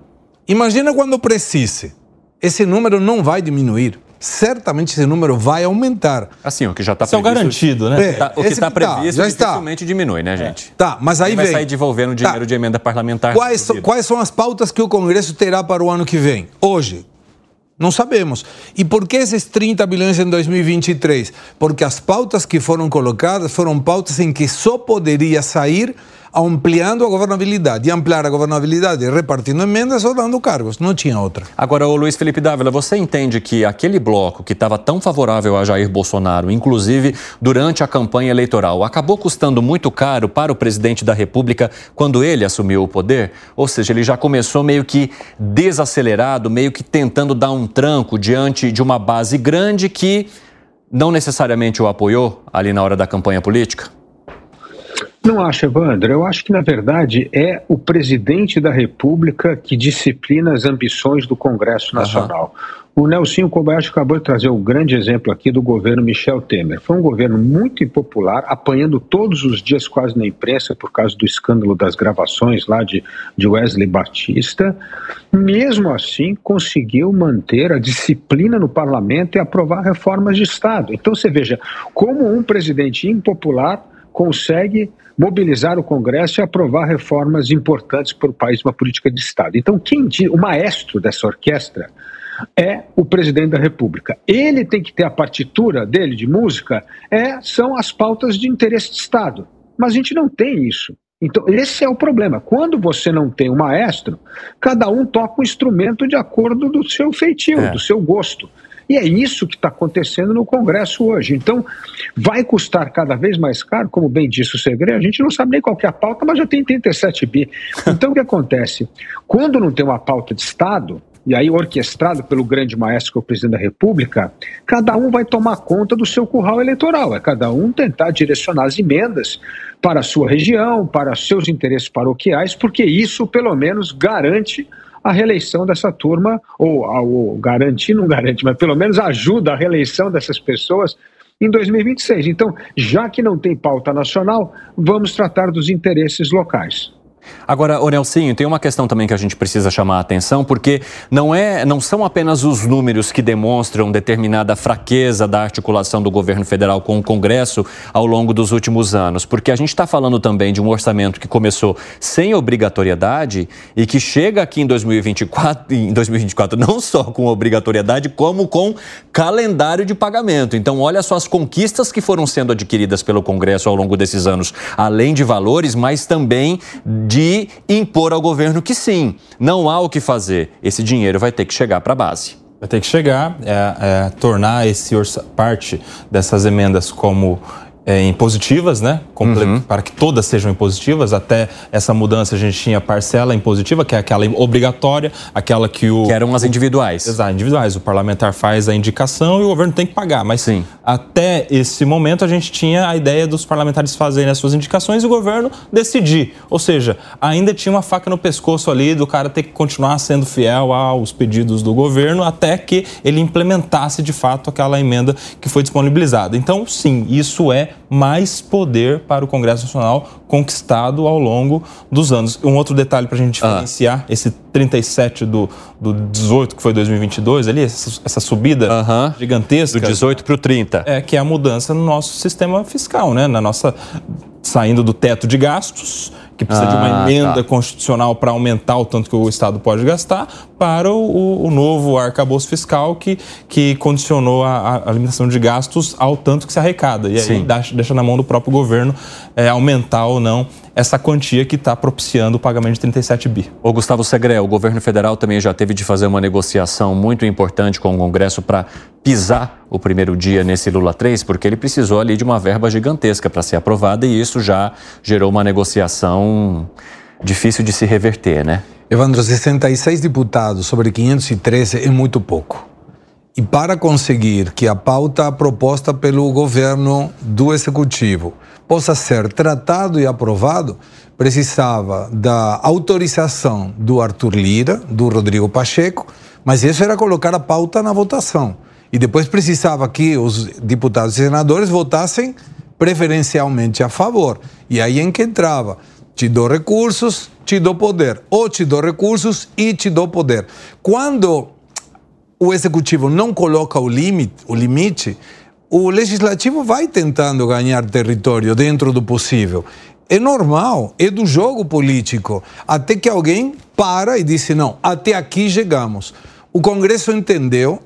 Imagina quando precise. Esse número não vai diminuir certamente esse número vai aumentar. Assim, o que já está previsto. Isso é o garantido, né? É, tá, o que está previsto tá, já dificilmente está. diminui, né, gente? É. Tá, mas aí Quem vem. vai sair devolvendo dinheiro tá. de emenda parlamentar. Quais, so, quais são as pautas que o Congresso terá para o ano que vem? Hoje, não sabemos. E por que esses 30 bilhões em 2023? Porque as pautas que foram colocadas foram pautas em que só poderia sair ampliando a governabilidade. E ampliar a governabilidade repartindo emendas ou dando cargos. Não tinha outra. Agora, o Luiz Felipe Dávila, você entende que aquele bloco que estava tão favorável a Jair Bolsonaro, inclusive durante a campanha eleitoral, acabou custando muito caro para o presidente da República quando ele assumiu o poder? Ou seja, ele já começou meio que desacelerado, meio que tentando dar um tranco diante de uma base grande que não necessariamente o apoiou ali na hora da campanha política? Não acho, Evandro. Eu acho que, na verdade, é o presidente da República que disciplina as ambições do Congresso Nacional. Uhum. O Nelson Kobayashi acabou de trazer o um grande exemplo aqui do governo Michel Temer. Foi um governo muito impopular, apanhando todos os dias quase na imprensa por causa do escândalo das gravações lá de, de Wesley Batista. Mesmo assim, conseguiu manter a disciplina no parlamento e aprovar reformas de Estado. Então, você veja, como um presidente impopular consegue mobilizar o Congresso e aprovar reformas importantes para o país, uma política de Estado. Então, quem o maestro dessa orquestra é o presidente da República. Ele tem que ter a partitura dele de música, é, são as pautas de interesse de Estado. Mas a gente não tem isso. Então, esse é o problema. Quando você não tem um maestro, cada um toca um instrumento de acordo do seu feitio, é. do seu gosto. E é isso que está acontecendo no Congresso hoje. Então, vai custar cada vez mais caro, como bem disse o Segredo, a gente não sabe nem qual é a pauta, mas já tem 37 bi. Então, o que acontece? Quando não tem uma pauta de Estado, e aí orquestrado pelo grande maestro que é o presidente da República, cada um vai tomar conta do seu curral eleitoral, é cada um tentar direcionar as emendas para a sua região, para seus interesses paroquiais, porque isso pelo menos garante a reeleição dessa turma, ou, ou garantir, não garante, mas pelo menos ajuda a reeleição dessas pessoas em 2026. Então, já que não tem pauta nacional, vamos tratar dos interesses locais. Agora, o Nelsinho, tem uma questão também que a gente precisa chamar a atenção, porque não, é, não são apenas os números que demonstram determinada fraqueza da articulação do governo federal com o Congresso ao longo dos últimos anos, porque a gente está falando também de um orçamento que começou sem obrigatoriedade e que chega aqui em 2024, em 2024 não só com obrigatoriedade, como com calendário de pagamento. Então, olha só as conquistas que foram sendo adquiridas pelo Congresso ao longo desses anos, além de valores, mas também de impor ao governo que sim, não há o que fazer. Esse dinheiro vai ter que chegar para a base. Vai ter que chegar, é, é, tornar esse parte dessas emendas como impositivas, né? Uhum. Para que todas sejam impositivas. Até essa mudança a gente tinha parcela impositiva, que é aquela obrigatória, aquela que o. Que eram as individuais. Exato, individuais. O parlamentar faz a indicação e o governo tem que pagar. Mas Sim. até esse momento a gente tinha a ideia dos parlamentares fazerem as suas indicações e o governo decidir. Ou seja, ainda tinha uma faca no pescoço ali do cara ter que continuar sendo fiel aos pedidos do governo até que ele implementasse de fato aquela emenda que foi disponibilizada. Então, sim, isso é mais poder para o Congresso Nacional conquistado ao longo dos anos. Um outro detalhe para a gente diferenciar, ah. esse 37 do, do 18, que foi 2022, ali, essa, essa subida uh -huh. gigantesca. Do 18 para o 30. É, que é a mudança no nosso sistema fiscal, né? Na nossa. saindo do teto de gastos que precisa ah, de uma ah, emenda tá. constitucional para aumentar o tanto que o Estado pode gastar, para o, o novo arcabouço fiscal que, que condicionou a, a, limitação de gastos ao tanto que se arrecada. E aí deixa, deixa na mão do próprio governo é, aumentar ou não essa quantia que está propiciando o pagamento de 37 bi. O Gustavo Segre, o governo federal também já teve de fazer uma negociação muito importante com o Congresso para pisar o primeiro dia nesse Lula 3, porque ele precisou ali de uma verba gigantesca para ser aprovada e isso já gerou uma negociação difícil de se reverter, né? Evandro, 66 deputados sobre 513 é muito pouco. E para conseguir que a pauta proposta pelo governo do executivo possa ser tratado e aprovado, precisava da autorização do Arthur Lira, do Rodrigo Pacheco, mas isso era colocar a pauta na votação. E depois precisava que os deputados e senadores votassem preferencialmente a favor. E aí em que entrava, te dou recursos, te dou poder. Ou te dou recursos e te dou poder. Quando o executivo não coloca o limite, o limite, o legislativo vai tentando ganhar território dentro do possível. É normal, é do jogo político. Até que alguém para e disse: não, até aqui chegamos. O Congresso entendeu,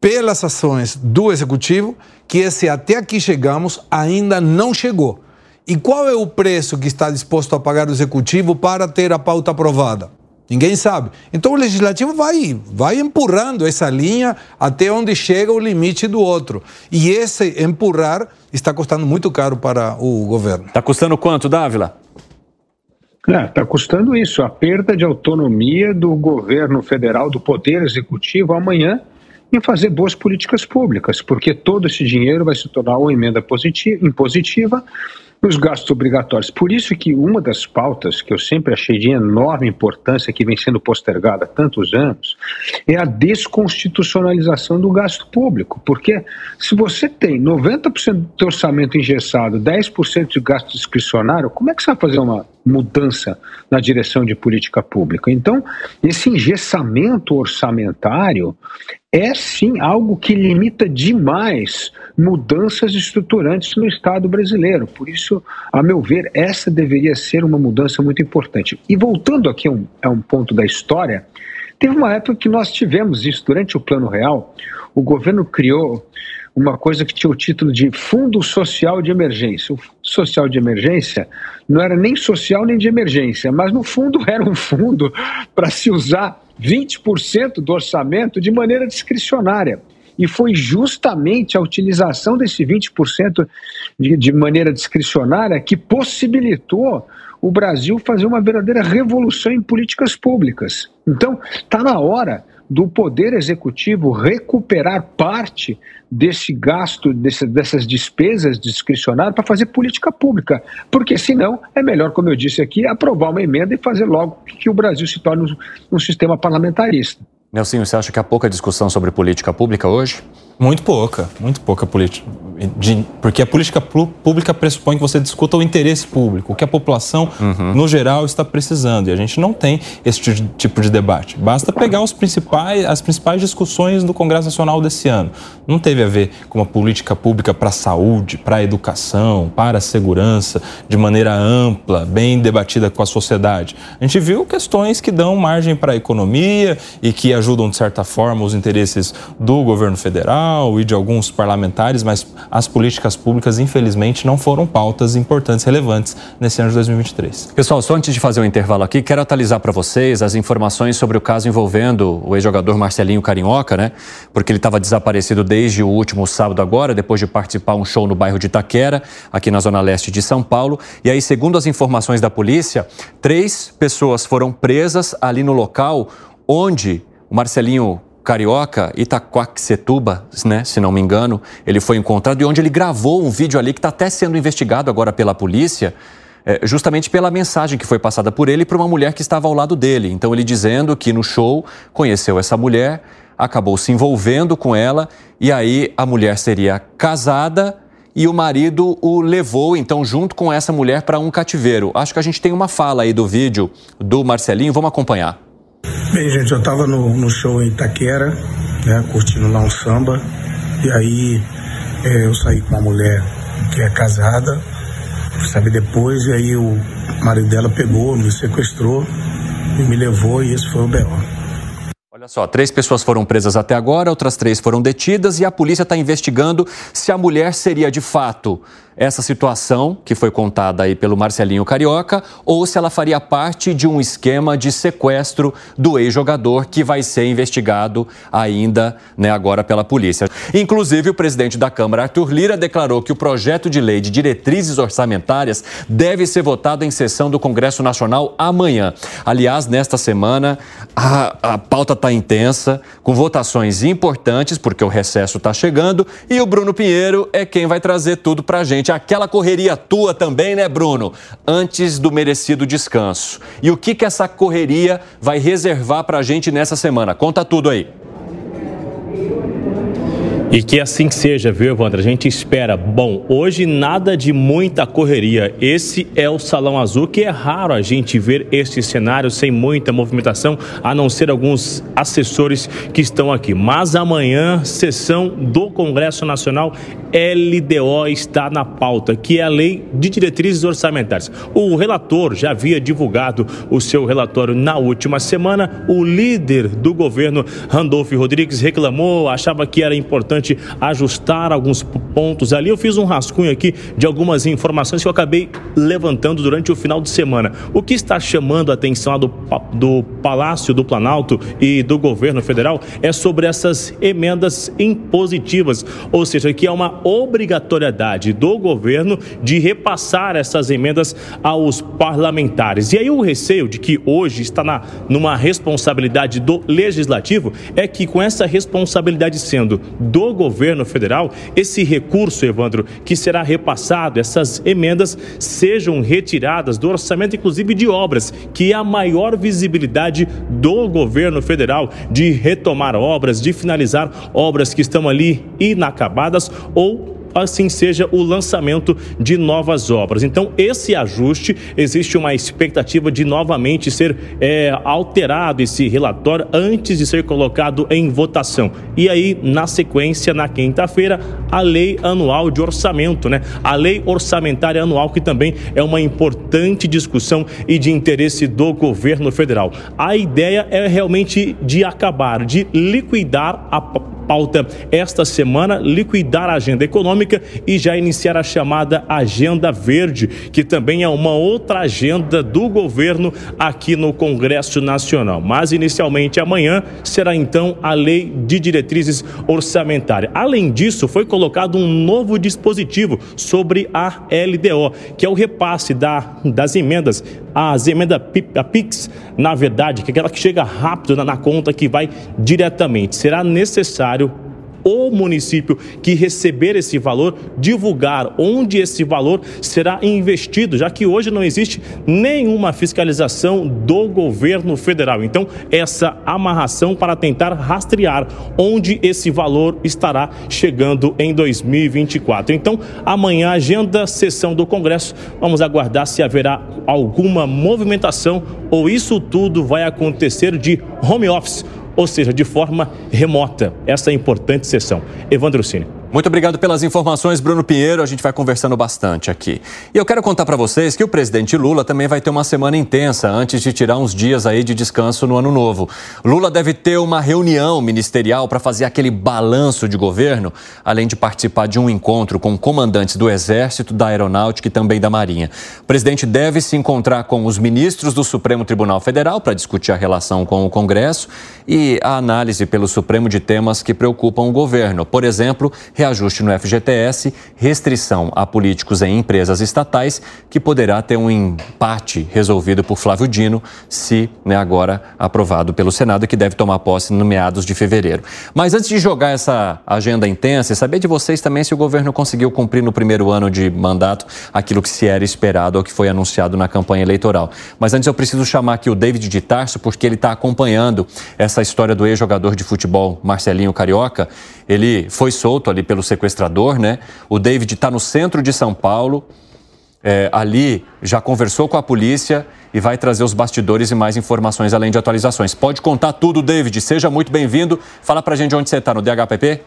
pelas ações do Executivo, que esse até aqui chegamos ainda não chegou. E qual é o preço que está disposto a pagar o executivo para ter a pauta aprovada? Ninguém sabe. Então o legislativo vai, vai empurrando essa linha até onde chega o limite do outro. E esse empurrar está custando muito caro para o governo. Está custando quanto, Dávila? Está é, custando isso, a perda de autonomia do governo federal, do poder executivo amanhã em fazer boas políticas públicas, porque todo esse dinheiro vai se tornar uma emenda positiva, impositiva nos gastos obrigatórios. Por isso que uma das pautas que eu sempre achei de enorme importância, que vem sendo postergada há tantos anos, é a desconstitucionalização do gasto público. Porque se você tem 90% do orçamento engessado, 10% de gasto discricionário, como é que você vai fazer uma mudança na direção de política pública. Então, esse engessamento orçamentário é sim algo que limita demais mudanças estruturantes no Estado brasileiro. Por isso, a meu ver, essa deveria ser uma mudança muito importante. E voltando aqui a um, a um ponto da história, teve uma época que nós tivemos isso durante o Plano Real. O governo criou uma coisa que tinha o título de Fundo Social de Emergência. O Fundo Social de Emergência não era nem social nem de emergência, mas no fundo era um fundo para se usar 20% do orçamento de maneira discricionária. E foi justamente a utilização desse 20% de, de maneira discricionária que possibilitou o Brasil fazer uma verdadeira revolução em políticas públicas. Então, está na hora do Poder Executivo recuperar parte desse gasto, desse, dessas despesas discricionárias para fazer política pública. Porque, senão, é melhor, como eu disse aqui, aprovar uma emenda e fazer logo que o Brasil se torne um, um sistema parlamentarista. Nelson, você acha que há pouca discussão sobre política pública hoje? Muito pouca, muito pouca política. Porque a política pública pressupõe que você discuta o interesse público, o que a população, uhum. no geral, está precisando. E a gente não tem esse tipo de debate. Basta pegar os principais, as principais discussões do Congresso Nacional desse ano. Não teve a ver com uma política pública para a saúde, para a educação, para a segurança, de maneira ampla, bem debatida com a sociedade. A gente viu questões que dão margem para a economia e que ajudam, de certa forma, os interesses do governo federal e de alguns parlamentares, mas as políticas públicas, infelizmente, não foram pautas importantes, relevantes nesse ano de 2023. Pessoal, só antes de fazer o um intervalo aqui, quero atualizar para vocês as informações sobre o caso envolvendo o ex-jogador Marcelinho Carinhoca, né? Porque ele estava desaparecido desde o último sábado agora, depois de participar um show no bairro de Itaquera, aqui na zona leste de São Paulo. E aí, segundo as informações da polícia, três pessoas foram presas ali no local onde o Marcelinho Carioca, Itaquaquecetuba, né, se não me engano, ele foi encontrado e onde ele gravou um vídeo ali que está até sendo investigado agora pela polícia, é, justamente pela mensagem que foi passada por ele para uma mulher que estava ao lado dele. Então ele dizendo que no show conheceu essa mulher, acabou se envolvendo com ela e aí a mulher seria casada e o marido o levou então junto com essa mulher para um cativeiro. Acho que a gente tem uma fala aí do vídeo do Marcelinho, vamos acompanhar. Bem, gente, eu estava no, no, show em Itaquera, né, curtindo lá um samba, e aí é, eu saí com uma mulher que é casada, sabe, depois, e aí o marido dela pegou, me sequestrou e me levou, e esse foi o B.O. Olha só, três pessoas foram presas até agora, outras três foram detidas e a polícia está investigando se a mulher seria de fato essa situação que foi contada aí pelo Marcelinho Carioca ou se ela faria parte de um esquema de sequestro do ex-jogador que vai ser investigado ainda, né, agora pela polícia. Inclusive, o presidente da Câmara, Arthur Lira, declarou que o projeto de lei de diretrizes orçamentárias deve ser votado em sessão do Congresso Nacional amanhã. Aliás, nesta semana, a, a pauta está intensa, com votações importantes, porque o recesso está chegando, e o Bruno Pinheiro é quem vai trazer tudo para a gente. Aquela correria tua também, né, Bruno? Antes do merecido descanso. E o que, que essa correria vai reservar para a gente nessa semana? Conta tudo aí. E que assim seja, viu, Evandro? A gente espera. Bom, hoje nada de muita correria. Esse é o Salão Azul, que é raro a gente ver este cenário sem muita movimentação, a não ser alguns assessores que estão aqui. Mas amanhã, sessão do Congresso Nacional, LDO está na pauta, que é a Lei de Diretrizes Orçamentárias. O relator já havia divulgado o seu relatório na última semana. O líder do governo, Randolph Rodrigues, reclamou, achava que era importante importante ajustar alguns pontos ali. Eu fiz um rascunho aqui de algumas informações que eu acabei levantando durante o final de semana. O que está chamando a atenção do, do Palácio do Planalto e do governo federal é sobre essas emendas impositivas, ou seja, que é uma obrigatoriedade do governo de repassar essas emendas aos parlamentares. E aí o receio de que hoje está na, numa responsabilidade do legislativo é que com essa responsabilidade sendo do governo federal, esse recurso, Evandro, que será repassado, essas emendas sejam retiradas do orçamento, inclusive de obras, que é a maior visibilidade do governo federal de retomar obras, de finalizar obras que estão ali inacabadas ou assim seja o lançamento de novas obras. Então, esse ajuste, existe uma expectativa de novamente ser é, alterado esse relatório antes de ser colocado em votação. E aí, na sequência, na quinta-feira, a lei anual de orçamento, né? A lei orçamentária anual, que também é uma importante discussão e de interesse do governo federal. A ideia é realmente de acabar, de liquidar a pauta esta semana liquidar a agenda econômica e já iniciar a chamada Agenda Verde, que também é uma outra agenda do governo aqui no Congresso Nacional. Mas inicialmente amanhã será então a Lei de Diretrizes Orçamentárias. Além disso, foi colocado um novo dispositivo sobre a LDO, que é o repasse da, das emendas, as emendas PIX, na verdade, que é aquela que chega rápido na, na conta que vai diretamente. Será necessário o município que receber esse valor divulgar onde esse valor será investido, já que hoje não existe nenhuma fiscalização do governo federal. Então, essa amarração para tentar rastrear onde esse valor estará chegando em 2024. Então, amanhã, agenda sessão do Congresso, vamos aguardar se haverá alguma movimentação ou isso tudo vai acontecer de home office ou seja, de forma remota, essa importante sessão. Evandro Cine. Muito obrigado pelas informações, Bruno Pinheiro. A gente vai conversando bastante aqui. E eu quero contar para vocês que o presidente Lula também vai ter uma semana intensa antes de tirar uns dias aí de descanso no ano novo. Lula deve ter uma reunião ministerial para fazer aquele balanço de governo, além de participar de um encontro com comandantes do Exército, da Aeronáutica e também da Marinha. O presidente deve se encontrar com os ministros do Supremo Tribunal Federal para discutir a relação com o Congresso e a análise pelo Supremo de temas que preocupam o governo. Por exemplo, reajuste no FGTS, restrição a políticos em empresas estatais, que poderá ter um empate resolvido por Flávio Dino, se né, agora aprovado pelo Senado, que deve tomar posse no meados de fevereiro. Mas antes de jogar essa agenda intensa e saber de vocês também se o governo conseguiu cumprir no primeiro ano de mandato aquilo que se era esperado ou que foi anunciado na campanha eleitoral. Mas antes eu preciso chamar aqui o David de Tarso, porque ele está acompanhando essa história do ex-jogador de futebol Marcelinho Carioca. Ele foi solto ali pelo sequestrador, né? O David está no centro de São Paulo. É, ali já conversou com a polícia e vai trazer os bastidores e mais informações além de atualizações. Pode contar tudo, David. Seja muito bem-vindo. Fala pra gente onde você está, no DHPP?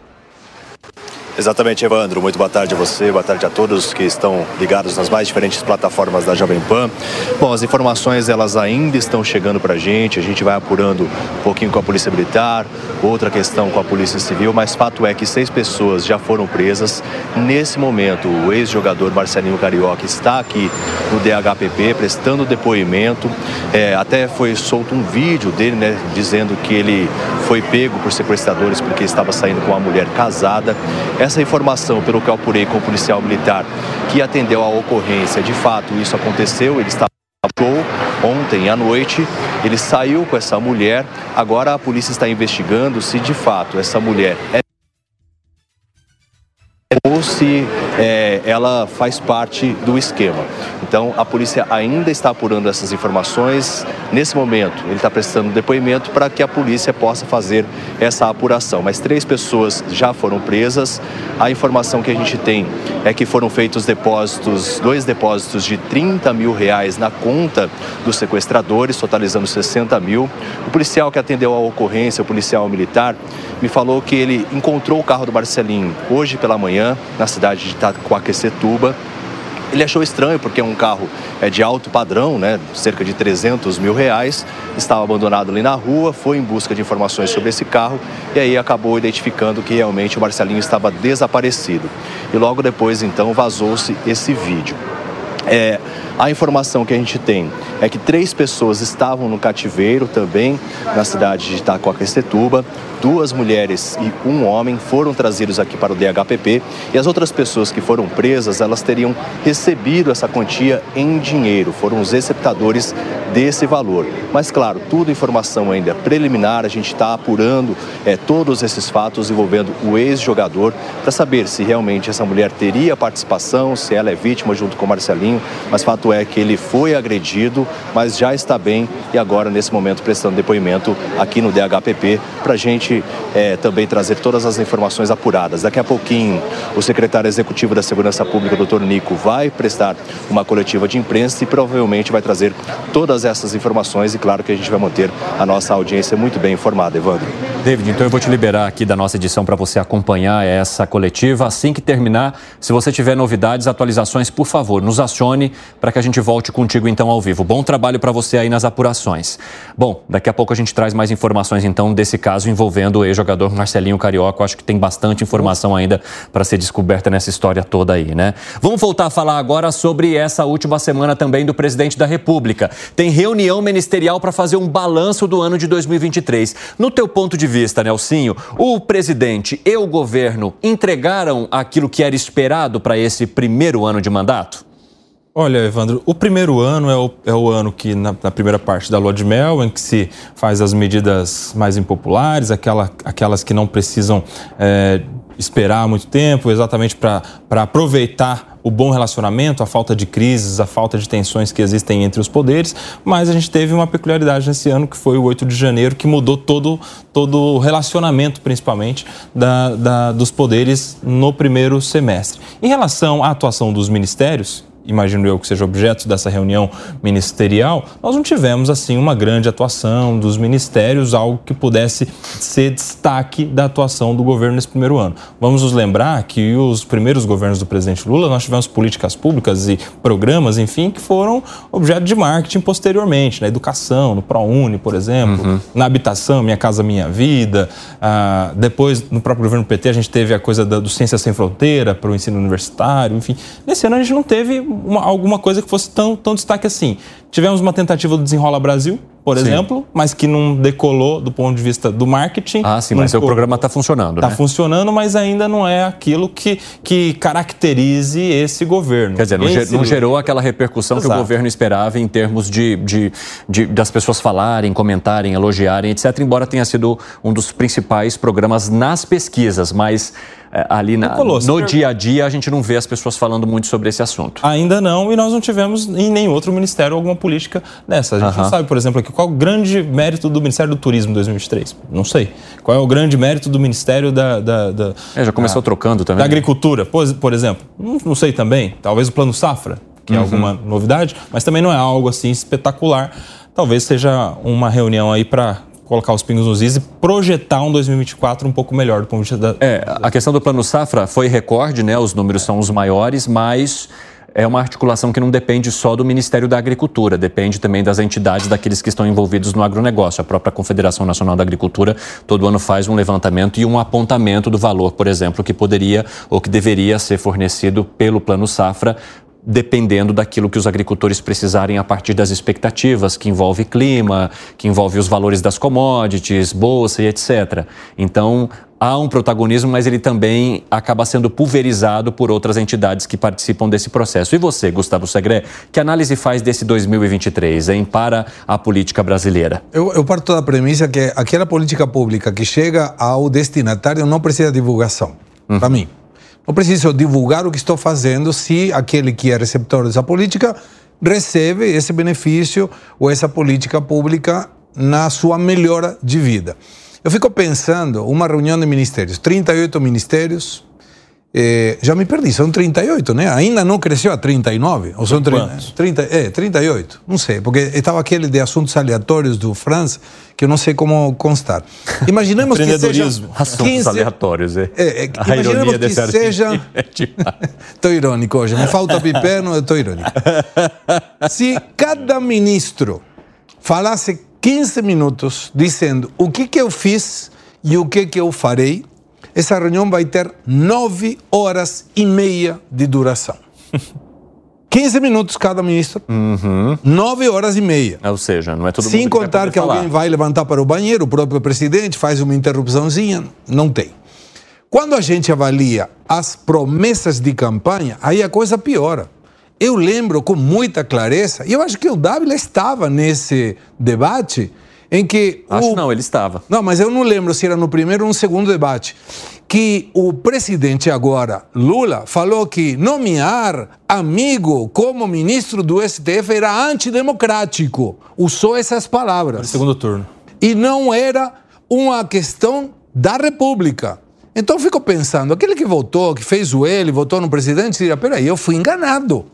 Exatamente, Evandro. Muito boa tarde a você, boa tarde a todos que estão ligados nas mais diferentes plataformas da Jovem Pan. Bom, as informações elas ainda estão chegando para a gente, a gente vai apurando um pouquinho com a Polícia Militar, outra questão com a Polícia Civil, mas fato é que seis pessoas já foram presas. Nesse momento, o ex-jogador Marcelinho Carioca está aqui no DHPP prestando depoimento. É, até foi solto um vídeo dele, né, dizendo que ele foi pego por sequestradores porque estava saindo com uma mulher casada. Essa informação, pelo que eu apurei com o policial militar que atendeu a ocorrência, de fato isso aconteceu, ele estava ontem à noite, ele saiu com essa mulher. Agora a polícia está investigando se de fato essa mulher é ou se é, ela faz parte do esquema. Então, a polícia ainda está apurando essas informações. Nesse momento, ele está prestando depoimento para que a polícia possa fazer essa apuração. Mas três pessoas já foram presas. A informação que a gente tem é que foram feitos depósitos, dois depósitos de 30 mil reais na conta dos sequestradores, totalizando 60 mil. O policial que atendeu a ocorrência, o policial militar, me falou que ele encontrou o carro do Marcelinho hoje pela manhã, na cidade de Itacoaquecetuba, Ele achou estranho porque um carro é, de alto padrão, né, cerca de 300 mil reais, estava abandonado ali na rua, foi em busca de informações sobre esse carro e aí acabou identificando que realmente o Marcelinho estava desaparecido. E logo depois, então, vazou-se esse vídeo. É, a informação que a gente tem é que três pessoas estavam no cativeiro também na cidade de Itacoaquecetuba. Duas mulheres e um homem foram trazidos aqui para o DHPP e as outras pessoas que foram presas, elas teriam recebido essa quantia em dinheiro, foram os receptadores desse valor. Mas claro, tudo informação ainda preliminar, a gente está apurando é, todos esses fatos envolvendo o ex-jogador para saber se realmente essa mulher teria participação, se ela é vítima junto com o Marcelinho, mas fato é que ele foi agredido, mas já está bem e agora nesse momento prestando depoimento aqui no DHPP para a gente é, também trazer todas as informações apuradas. Daqui a pouquinho o secretário executivo da Segurança Pública, doutor Nico, vai prestar uma coletiva de imprensa e provavelmente vai trazer todas essas informações e claro que a gente vai manter a nossa audiência muito bem informada, Evandro. David, então eu vou te liberar aqui da nossa edição para você acompanhar essa coletiva. Assim que terminar, se você tiver novidades, atualizações, por favor, nos acione para que a gente volte contigo então ao vivo. Bom trabalho para você aí nas apurações. Bom, daqui a pouco a gente traz mais informações então desse caso envolvendo o ex-jogador Marcelinho Carioca. Acho que tem bastante informação ainda para ser descoberta nessa história toda aí, né? Vamos voltar a falar agora sobre essa última semana também do presidente da República. Tem reunião ministerial para fazer um balanço do ano de 2023. No teu ponto de vista, Nelsinho, o presidente e o governo entregaram aquilo que era esperado para esse primeiro ano de mandato? Olha, Evandro, o primeiro ano é o, é o ano que, na, na, primeira parte da lua de mel, em que se faz as medidas mais impopulares, aquela, aquelas que não precisam é, esperar muito tempo, exatamente para aproveitar o bom relacionamento, a falta de crises, a falta de tensões que existem entre os poderes, mas a gente teve uma peculiaridade nesse ano que foi o 8 de janeiro, que mudou todo, todo o relacionamento, principalmente, da, da, dos poderes no primeiro semestre. Em relação à atuação dos ministérios, imagino eu que seja objeto dessa reunião ministerial, nós não tivemos assim uma grande atuação dos ministérios, algo que pudesse ser destaque da atuação do governo nesse primeiro ano. Vamos nos lembrar que os primeiros governos do presidente Lula, nós tivemos políticas públicas e programas, enfim, que foram objeto de marketing posteriormente, na educação, no ProUni, por exemplo, uhum. na habitação, Minha Casa Minha Vida. Ah, depois, no próprio governo PT, a gente teve a coisa da, do Ciência Sem Fronteira para o ensino universitário, enfim. Nesse ano a gente não teve uma, alguma coisa que fosse tão, tão destaque assim. Tivemos uma tentativa do Desenrola Brasil, por sim. exemplo, mas que não decolou do ponto de vista do marketing. Ah, sim, mas o programa está funcionando, Está né? funcionando, mas ainda não é aquilo que, que caracterize esse governo. Quer dizer, não, esse... não gerou aquela repercussão Exato. que o governo esperava em termos de, de, de, das pessoas falarem, comentarem, elogiarem, etc., embora tenha sido um dos principais programas nas pesquisas, mas é, ali na, no dia a dia a gente não vê as pessoas falando muito sobre esse assunto. Ainda não, e nós não tivemos em nenhum outro ministério alguma política dessa. A gente não sabe, por exemplo, aqui, qual é o grande mérito do Ministério do Turismo em 2023? Não sei. Qual é o grande mérito do Ministério da. da, da é, já começou da, trocando também. Da Agricultura, por, por exemplo. Não, não, sei também. Talvez o Plano Safra, que uhum. é alguma novidade, mas também não é algo assim espetacular. Talvez seja uma reunião aí para colocar os pingos nos is e projetar um 2024 um pouco melhor do ponto de vista da. É, a questão do plano safra foi recorde, né? Os números são os maiores, mas é uma articulação que não depende só do Ministério da Agricultura, depende também das entidades daqueles que estão envolvidos no agronegócio. A própria Confederação Nacional da Agricultura todo ano faz um levantamento e um apontamento do valor, por exemplo, que poderia ou que deveria ser fornecido pelo Plano Safra dependendo daquilo que os agricultores precisarem a partir das expectativas, que envolve clima, que envolve os valores das commodities, bolsa e etc. Então, há um protagonismo, mas ele também acaba sendo pulverizado por outras entidades que participam desse processo. E você, Gustavo Segré, que análise faz desse 2023 hein, para a política brasileira? Eu, eu parto da premissa que aquela política pública que chega ao destinatário não precisa de divulgação, uhum. para mim. Não preciso divulgar o que estou fazendo se aquele que é receptor dessa política recebe esse benefício ou essa política pública na sua melhora de vida. Eu fico pensando, uma reunião de ministérios, 38 ministérios, É, já me perdi, são 38, né? Ainda não cresceu a 39? Ou são 30, 30, é, 38, não sei, porque estava aquele de assuntos aleatórios do França, que eu não sei como constar. Imaginemos que seja 15... Assuntos aleatórios, é. é, é imaginemos que seja... Estou irônico hoje, me falta piperno, estou irônico. Se cada ministro falasse 15 minutos dizendo o que, que eu fiz e o que, que eu farei, essa reunião vai ter nove horas e meia de duração. 15 minutos cada ministro, uhum. nove horas e meia. Ou seja, não é todo Sem mundo contar que, que alguém vai levantar para o banheiro, o próprio presidente faz uma interrupçãozinha, não tem. Quando a gente avalia as promessas de campanha, aí a coisa piora. Eu lembro com muita clareza, e eu acho que o Dávila estava nesse debate, em que. Acho o... não, ele estava. Não, mas eu não lembro se era no primeiro ou no segundo debate. Que o presidente agora, Lula, falou que nomear amigo como ministro do STF era antidemocrático. Usou essas palavras. No segundo turno. E não era uma questão da República. Então eu fico pensando, aquele que votou, que fez o ele, votou no presidente, diria: peraí, eu fui enganado.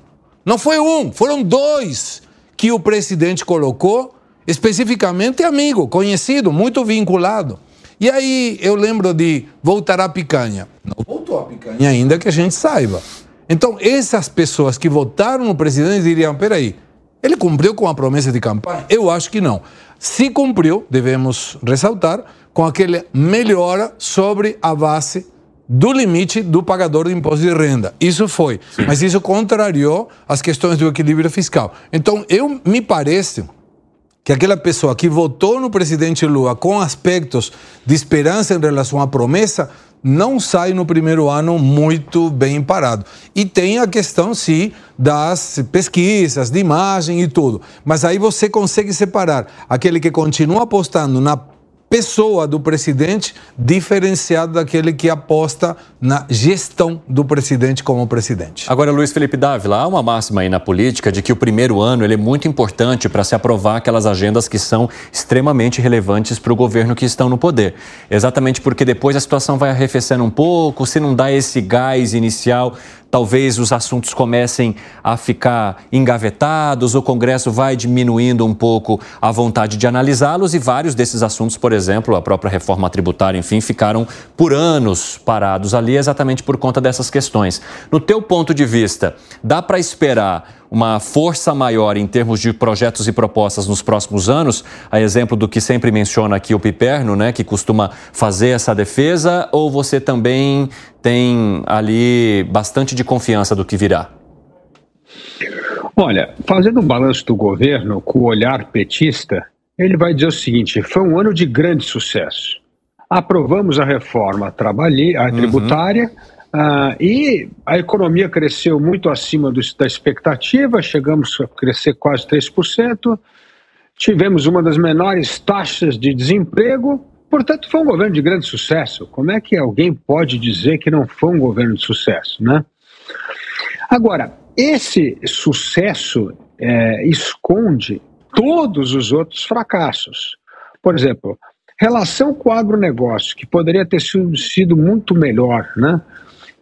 Não foi um, foram dois que o presidente colocou especificamente amigo, conhecido, muito vinculado. E aí eu lembro de voltar à picanha. Não voltou à picanha ainda que a gente saiba. Então, essas pessoas que votaram no presidente diriam: peraí, ele cumpriu com a promessa de campanha? Eu acho que não. Se cumpriu, devemos ressaltar, com aquele melhora sobre a base do limite do pagador de imposto de renda. Isso foi. Sim. Mas isso contrariou as questões do equilíbrio fiscal. Então, eu me parece que aquela pessoa que votou no presidente Lula com aspectos de esperança em relação à promessa não sai no primeiro ano muito bem parado. E tem a questão, sim, das pesquisas, de imagem e tudo. Mas aí você consegue separar aquele que continua apostando na pessoa do presidente diferenciado daquele que aposta na gestão do presidente como presidente. Agora, Luiz Felipe Dávila, há uma máxima aí na política de que o primeiro ano ele é muito importante para se aprovar aquelas agendas que são extremamente relevantes para o governo que estão no poder. Exatamente porque depois a situação vai arrefecendo um pouco, se não dá esse gás inicial, talvez os assuntos comecem a ficar engavetados, o Congresso vai diminuindo um pouco a vontade de analisá-los e vários desses assuntos, por exemplo, a própria reforma tributária, enfim, ficaram por anos parados ali exatamente por conta dessas questões. No teu ponto de vista, dá para esperar uma força maior em termos de projetos e propostas nos próximos anos, a exemplo do que sempre menciona aqui o Piperno, né, que costuma fazer essa defesa, ou você também tem ali bastante de confiança do que virá? Olha, fazendo um balanço do governo com o olhar petista, ele vai dizer o seguinte: foi um ano de grande sucesso. Aprovamos a reforma a tributária, uhum. Ah, e a economia cresceu muito acima do, da expectativa, chegamos a crescer quase 3%, tivemos uma das menores taxas de desemprego, portanto, foi um governo de grande sucesso. Como é que alguém pode dizer que não foi um governo de sucesso, né? Agora, esse sucesso é, esconde todos os outros fracassos. Por exemplo, relação com o agronegócio, que poderia ter sido, sido muito melhor, né?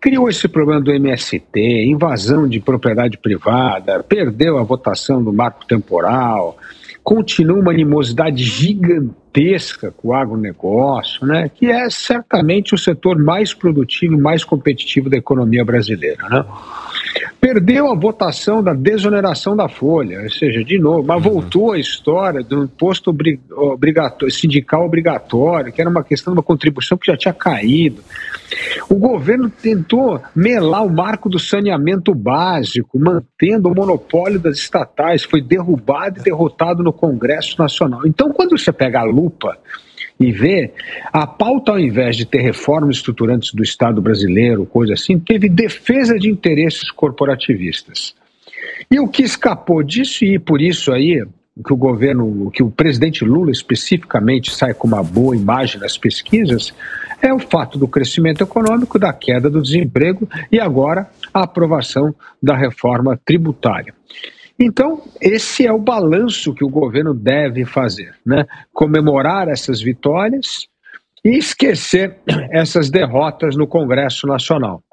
Criou esse problema do MST, invasão de propriedade privada, perdeu a votação do marco temporal, continua uma animosidade gigantesca com o agronegócio, né, que é certamente o setor mais produtivo e mais competitivo da economia brasileira. Né? Perdeu a votação da desoneração da folha, ou seja, de novo, mas uhum. voltou a história do imposto obrigatório, sindical obrigatório, que era uma questão de uma contribuição que já tinha caído. O governo tentou melar o marco do saneamento básico, mantendo o monopólio das estatais, foi derrubado e derrotado no Congresso Nacional. Então, quando você pega a lupa e vê, a pauta, ao invés de ter reformas estruturantes do Estado brasileiro, coisa assim, teve defesa de interesses corporativistas. E o que escapou disso, e por isso aí que o governo, que o presidente Lula especificamente sai com uma boa imagem nas pesquisas, é o fato do crescimento econômico, da queda do desemprego e agora a aprovação da reforma tributária. Então, esse é o balanço que o governo deve fazer, né? Comemorar essas vitórias e esquecer essas derrotas no Congresso Nacional.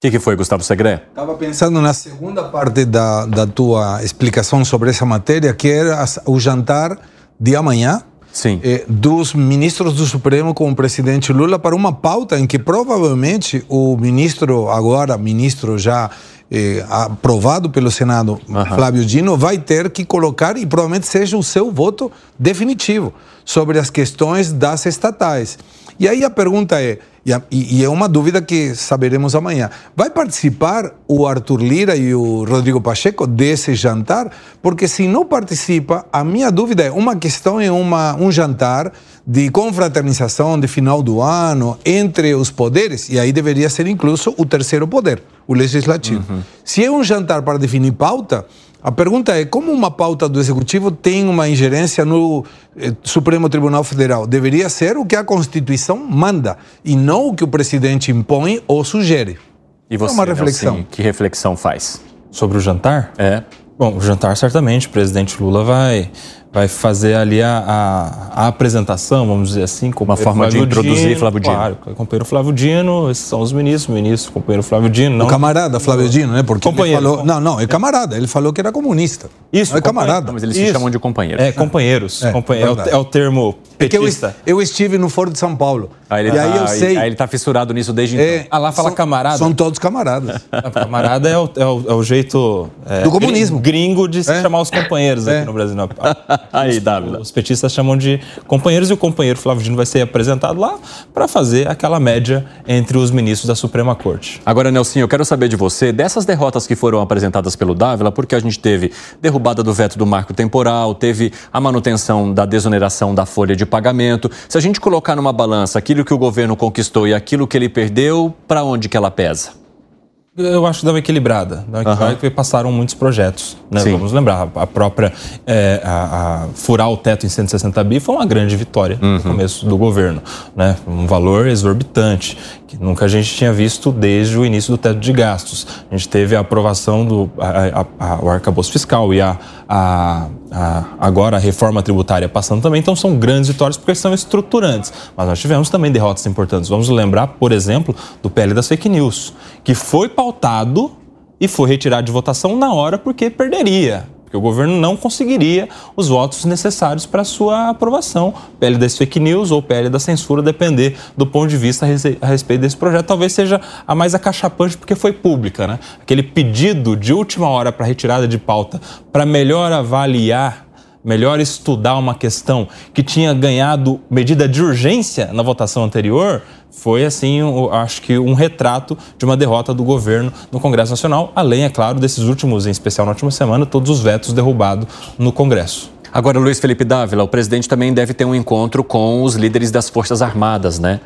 que, que foi, Gustavo Segre? Estava pensando na segunda parte da, da tua explicação sobre essa matéria, que era o jantar de amanhã Sim. eh, dos ministros do Supremo com o presidente Lula para uma pauta em que provavelmente o ministro, agora ministro já eh, aprovado pelo Senado, Flávio Dino, vai ter que colocar e provavelmente seja o seu voto definitivo sobre as questões das estatais. E aí a pergunta é, e, a- é uma dúvida que saberemos amanhã, vai participar o Arthur Lira e o Rodrigo Pacheco desse jantar? Porque se não participa, a minha dúvida é, uma questão é uma, um jantar de confraternização de final do ano entre os poderes, e aí deveria ser incluso o terceiro poder, o legislativo. Se é um jantar para definir pauta, a pergunta é como uma pauta do executivo tem uma ingerência no eh, Supremo Tribunal Federal? Deveria ser o que a Constituição manda e não o que o presidente impõe ou sugere. E você, é uma reflexão. Nelson, que reflexão faz? Sobre o jantar? É. Bom, o jantar certamente, o presidente Lula vai, vai fazer ali a, a, a apresentação, vamos dizer assim, com Uma forma de introduzir Flávio Dino. Claro, companheiro Flávio Dino, esses são os ministros, o ministro, o companheiro Flávio Dino. Não, O camarada Flávio Dino, né? Porque Companheiro. ele falou. Não, não, é camarada. Ele falou que era comunista. Isso, não é camarada. Não, mas eles se Isso. chamam de companheiros. É, companheiros. É, companhe- é, o, é o termo É que eu, petista. eu estive no Foro de São Paulo. Aí ele, e aí tá, eu sei. aí ele tá fissurado nisso desde então. é, Ah, lá fala são- camarada? São todos camaradas. A camarada é o, é o, é o jeito é, Do comunismo. gringo de se É. chamar os companheiros É. aqui no Brasil. Não, Aí, Dávila. Os petistas chamam de companheiros e o companheiro Flávio Dino vai ser apresentado lá para fazer aquela média entre os ministros da Suprema Corte. Agora, Nelson, eu quero saber de você, dessas derrotas que foram apresentadas pelo Dávila, porque a gente teve derrubada do veto do marco temporal, teve a manutenção da desoneração da folha de pagamento. Se a gente colocar numa balança aquilo que o governo conquistou e aquilo que ele perdeu, para onde que ela pesa? Eu acho que dá uma equilibrada. Dá uma equilibrada porque passaram muitos projetos. Né? Vamos lembrar, a própria é, a- a furar o teto em 160 bi foi uma grande vitória no começo do governo. Né? Um valor exorbitante, que nunca a gente tinha visto desde o início do teto de gastos. A gente teve a aprovação do a, a- a- o arcabouço fiscal e a, a- agora a reforma tributária passando também. Então são grandes vitórias porque são estruturantes. Mas nós tivemos também derrotas importantes. Vamos lembrar, por exemplo, do PL das fake news, que foi pautado e foi retirado de votação na hora porque perderia. Porque o governo não conseguiria os votos necessários para sua aprovação. PL das fake news ou PL da censura, depender do ponto de vista a respeito desse projeto. Talvez seja a mais acachapante porque foi pública, né? Aquele pedido de última hora para retirada de pauta para melhor avaliar melhor estudar uma questão que tinha ganhado medida de urgência na votação anterior, foi assim, acho que um retrato de uma derrota do governo no Congresso Nacional, além, é claro, desses últimos, em especial na última semana, todos os vetos derrubados no Congresso. Agora, Luiz Felipe Dávila, o presidente também deve ter um encontro com os líderes das Forças Armadas, né?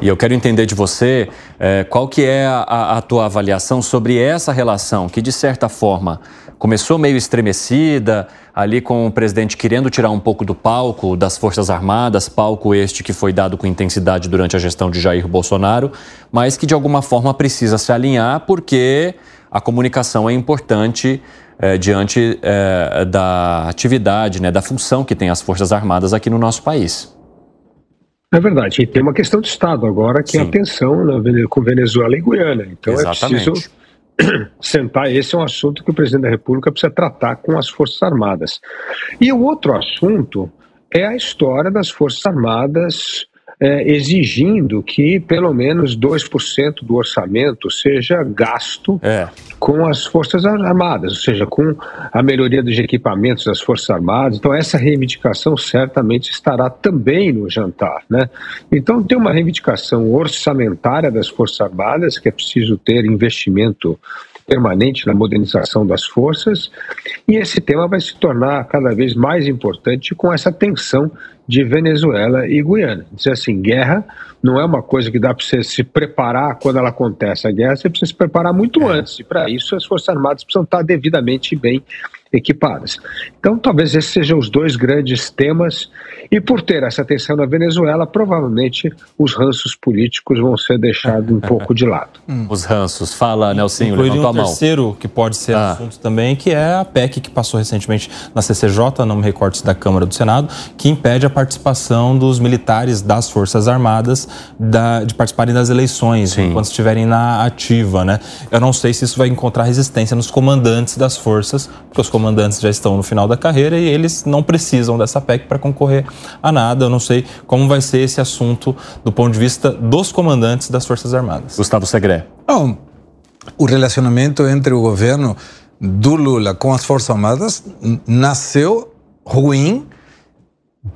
E eu quero entender de você eh, qual que é a, a tua avaliação sobre essa relação, que de certa forma começou meio estremecida, ali com o presidente querendo tirar um pouco do palco das Forças Armadas, palco este que foi dado com intensidade durante a gestão de Jair Bolsonaro, mas que de alguma forma precisa se alinhar porque a comunicação é importante eh, diante eh, da atividade, né, da função que tem as Forças Armadas aqui no nosso país. É verdade. E tem uma questão de Estado agora, que é a Sim. tensão na com Venezuela e Guiana. Então Exatamente. é preciso sentar. Esse é um assunto que o presidente da República precisa tratar com as Forças Armadas. E o outro assunto é a história das Forças Armadas é, exigindo que pelo menos 2% do orçamento seja gasto É. com as Forças Armadas, ou seja, com a melhoria dos equipamentos das Forças Armadas. Então, essa reivindicação certamente estará também no jantar. Né? Então, tem uma reivindicação orçamentária das Forças Armadas, que é preciso ter investimento permanente na modernização das forças, e esse tema vai se tornar cada vez mais importante com essa tensão de Venezuela e Guiana. Dizer assim, guerra não é uma coisa que dá para você se preparar quando ela acontece. A guerra você precisa se preparar muito antes, e para isso as Forças Armadas precisam estar devidamente bem equipadas. Então, talvez esses sejam os dois grandes temas, e por ter essa tensão na Venezuela, provavelmente os ranços políticos vão ser deixados um pouco de lado. Os ranços. Fala, Incluiria levantou um a mão. terceiro que pode ser Ah. assunto também, que é a PEC que passou recentemente na CCJ, não me recordo se da Câmara ou do Senado, que impede a participação dos militares das Forças Armadas da, de participarem das eleições Sim. enquanto estiverem na ativa, né? Eu não sei se isso vai encontrar resistência nos comandantes das forças, porque os comandantes já estão no final da carreira e eles não precisam dessa PEC para concorrer a nada. Eu não sei como vai ser esse assunto do ponto de vista dos comandantes das Forças Armadas. Gustavo Segré. Não, o relacionamento entre o governo do Lula com as Forças Armadas nasceu ruim.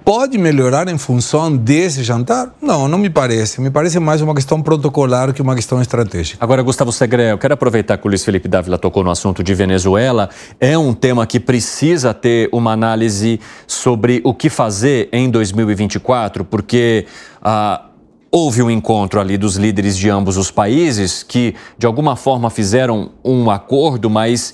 Pode melhorar em função desse jantar? Não, não me parece. Me parece mais uma questão protocolar que uma questão estratégica. Agora, Gustavo Segre, eu quero aproveitar que o Luiz Felipe Dávila tocou no assunto de Venezuela. É um tema que precisa ter uma análise sobre o que fazer em 2024, porque ah, houve um encontro ali dos líderes de ambos os países que, de alguma forma, fizeram um acordo, mas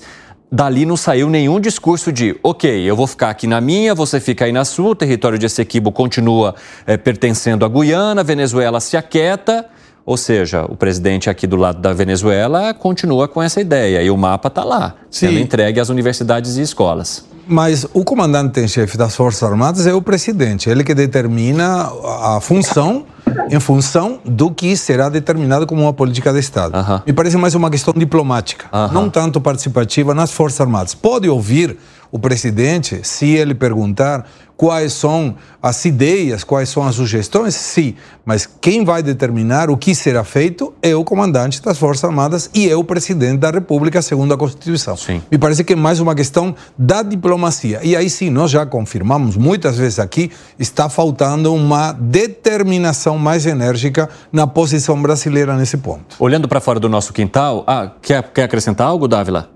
dali não saiu nenhum discurso de, ok, eu vou ficar aqui na minha, você fica aí na sua, o território de Essequibo continua é, pertencendo à Guiana, Venezuela se aquieta, ou seja, o presidente aqui do lado da Venezuela continua com essa ideia e o mapa está lá, Sim. sendo entregue às universidades e escolas. Mas o comandante em chefe das Forças Armadas é o presidente, ele que determina a função em função do que será determinado como uma política de Estado. Uh -huh. Me parece mais uma questão diplomática, uh -huh. não tanto participativa nas Forças Armadas. Pode ouvir o presidente, se ele perguntar quais são as ideias, quais são as sugestões, sim, mas quem vai determinar o que será feito é o comandante das Forças Armadas e é o presidente da República, segundo a Constituição. Sim. Me parece que é mais uma questão da diplomacia. E aí sim, nós já confirmamos muitas vezes aqui, está faltando uma determinação mais enérgica na posição brasileira nesse ponto. Olhando para fora do nosso quintal, ah, quer, quer acrescentar algo, Dávila?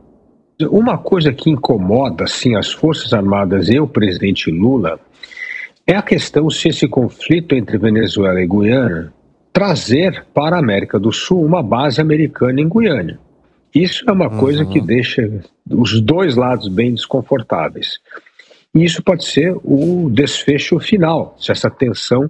Uma coisa que incomoda assim, as Forças Armadas e o presidente Lula é a questão se esse conflito entre Venezuela e Guiana trazer para a América do Sul uma base americana em Guiana. Isso é uma uhum. coisa que deixa os dois lados bem desconfortáveis. E isso pode ser o desfecho final, se essa tensão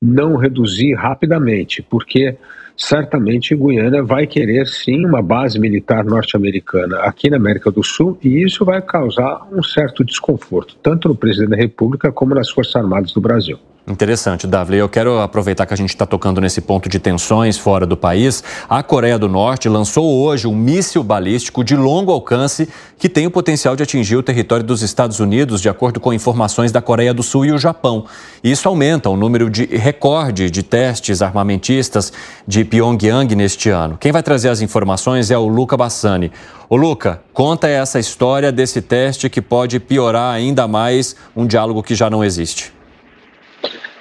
não reduzir rapidamente, porque certamente Guiana vai querer sim uma base militar norte-americana aqui na América do Sul e isso vai causar um certo desconforto, tanto no presidente da República como nas Forças Armadas do Brasil. Interessante, Davi. Eu quero aproveitar que a gente está tocando nesse ponto de tensões fora do país. A Coreia do Norte lançou hoje um míssil balístico de longo alcance que tem o potencial de atingir o território dos Estados Unidos, de acordo com informações da Coreia do Sul e o Japão. Isso aumenta o número de recorde de testes armamentistas de Pyongyang neste ano. Quem vai trazer as informações é o Luca Bassani. Ô Luca, conta essa história desse teste que pode piorar ainda mais um diálogo que já não existe.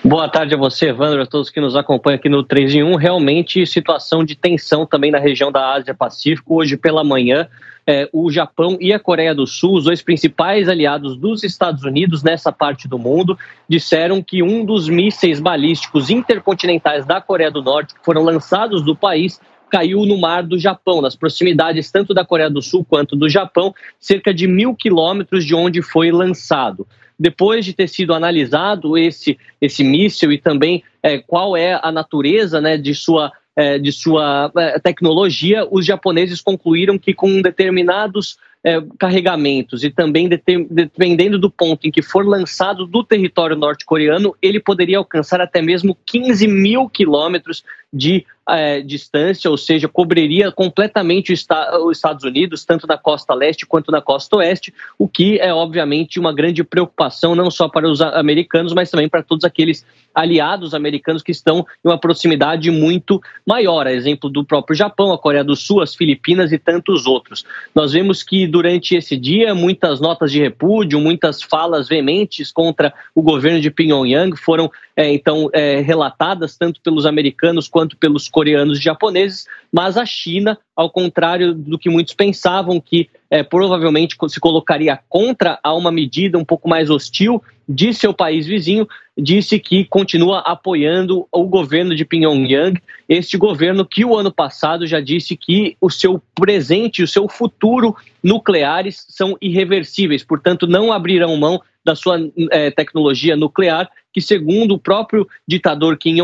Boa tarde a você, Evandro, a todos que nos acompanham aqui no 3 em 1. Realmente, situação de tensão também na região da Ásia-Pacífico. Hoje pela manhã, é, o Japão e a Coreia do Sul, os dois principais aliados dos Estados Unidos nessa parte do mundo, disseram que um dos mísseis balísticos intercontinentais da Coreia do Norte, que foram lançados do país, caiu no mar do Japão, nas proximidades tanto da Coreia do Sul quanto do Japão, cerca de mil quilômetros de onde foi lançado depois de ter sido analisado esse, esse míssil e também é, qual é a natureza né, de sua, é, de sua é, tecnologia, os japoneses concluíram que com determinados é, carregamentos e também dependendo do ponto em que for lançado do território norte-coreano, ele poderia alcançar até mesmo 15 mil quilômetros de é, distância, ou seja, cobriria completamente os Estados Unidos, tanto na costa leste quanto na costa oeste, o que é obviamente uma grande preocupação não só para os americanos, mas também para todos aqueles aliados americanos que estão em uma proximidade muito maior, a exemplo do próprio Japão, a Coreia do Sul, as Filipinas e tantos outros. Nós vemos que durante esse dia muitas notas de repúdio, muitas falas veementes contra o governo de Pyongyang foram é, então é, relatadas tanto pelos americanos quanto pelos coreanos e japoneses, mas a China, ao contrário do que muitos pensavam, que é, provavelmente se colocaria contra a uma medida um pouco mais hostil de seu país vizinho, disse que continua apoiando o governo de Pyongyang, este governo que o ano passado já disse que o seu presente o seu futuro nucleares são irreversíveis, portanto não abrirão mão da sua é, tecnologia nuclear, que, segundo o próprio ditador Kim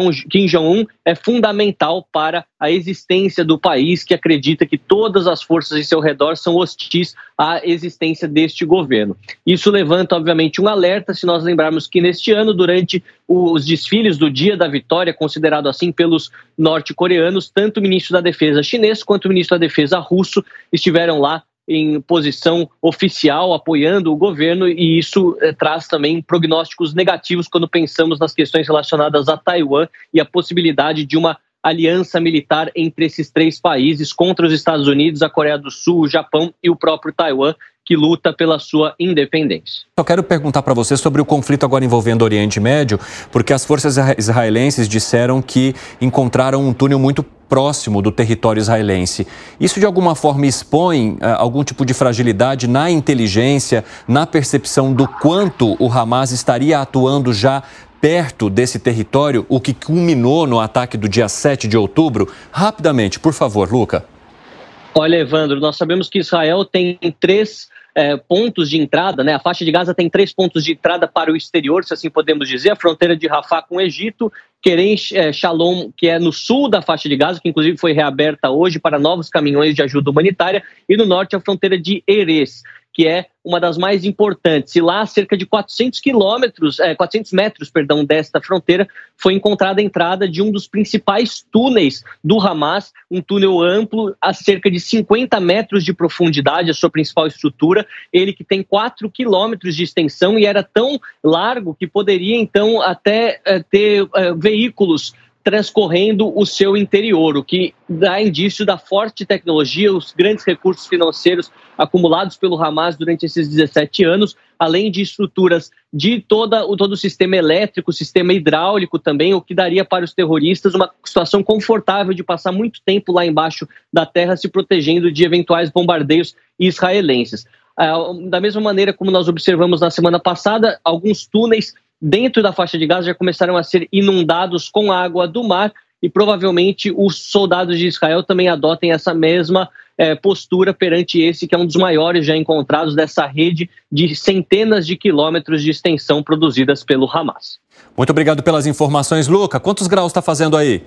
Jong-un, é fundamental para a existência do país, que acredita que todas as forças em seu redor são hostis à existência deste governo. Isso levanta, obviamente, um alerta se nós lembrarmos que neste ano, durante os desfiles do Dia da Vitória, considerado assim pelos norte-coreanos, tanto o ministro da Defesa chinês quanto o ministro da Defesa russo estiveram lá em posição oficial apoiando o governo e isso eh, traz também prognósticos negativos quando pensamos nas questões relacionadas a Taiwan e a possibilidade de uma aliança militar entre esses três países contra os Estados Unidos, a Coreia do Sul, o Japão e o próprio Taiwan, que luta pela sua independência. Eu quero perguntar para você sobre o conflito agora envolvendo o Oriente Médio, porque as forças israelenses disseram que encontraram um túnel muito próximo do território israelense. Isso de alguma forma expõe uh, algum tipo de fragilidade na inteligência, na percepção do quanto o Hamas estaria atuando já perto desse território, o que culminou no ataque do dia 7 de outubro? Rapidamente, por favor, Luca. Olha, Evandro, nós sabemos que Israel tem três é, pontos de entrada, né? A faixa de Gaza tem três pontos de entrada para o exterior, se assim podemos dizer, a fronteira de Rafah com o Egito, Kerem é, Shalom, que é no sul da faixa de Gaza, que inclusive foi reaberta hoje para novos caminhões de ajuda humanitária, e no norte a fronteira de Erez que é uma das mais importantes. E lá, cerca de 400 quilômetros, é, 400 metros, perdão, desta fronteira, foi encontrada a entrada de um dos principais túneis do Hamas, um túnel amplo, a cerca de 50 metros de profundidade, a sua principal estrutura. Ele que tem 4 quilômetros de extensão e era tão largo que poderia, então, até é, ter é, veículos transcorrendo o seu interior, o que dá indício da forte tecnologia, os grandes recursos financeiros acumulados pelo Hamas durante esses 17 anos, além de estruturas de toda, todo o sistema elétrico, sistema hidráulico também, o que daria para os terroristas uma situação confortável de passar muito tempo lá embaixo da terra se protegendo de eventuais bombardeios israelenses. Ah, da mesma maneira como nós observamos na semana passada, alguns túneis dentro da faixa de Gaza já começaram a ser inundados com água do mar e provavelmente os soldados de Israel também adotem essa mesma é, postura perante esse que é um dos maiores já encontrados dessa rede de centenas de quilômetros de extensão produzidas pelo Hamas. Muito obrigado pelas informações, Luca. Quantos graus está fazendo aí?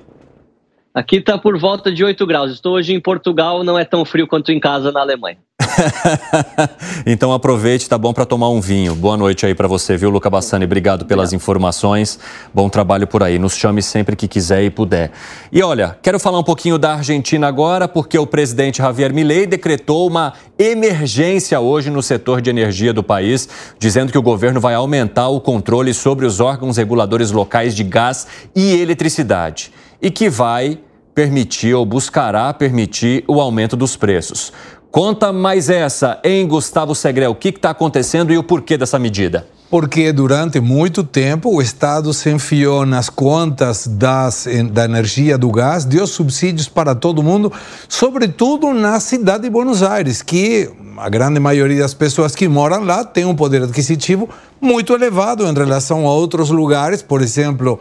Aqui está por volta de 8 graus. Estou hoje em Portugal, não é tão frio quanto em casa na Alemanha. então aproveite, tá bom para tomar um vinho. Boa noite aí para você, viu, Luca Bassani? Obrigado pelas informações. Bom trabalho por aí. Nos chame sempre que quiser e puder. E olha, quero falar um pouquinho da Argentina agora, porque o presidente Javier Milei decretou uma emergência hoje no setor de energia do país, dizendo que o governo vai aumentar o controle sobre os órgãos reguladores locais de gás e eletricidade e que vai permitir ou buscará permitir o aumento dos preços. Conta mais essa, hein, Gustavo Segrel? O que está acontecendo e o porquê dessa medida? Porque durante muito tempo o Estado se enfiou nas contas das, da energia do gás, deu subsídios para todo mundo, sobretudo na cidade de Buenos Aires, que a grande maioria das pessoas que moram lá tem um poder adquisitivo muito elevado em relação a outros lugares, por exemplo,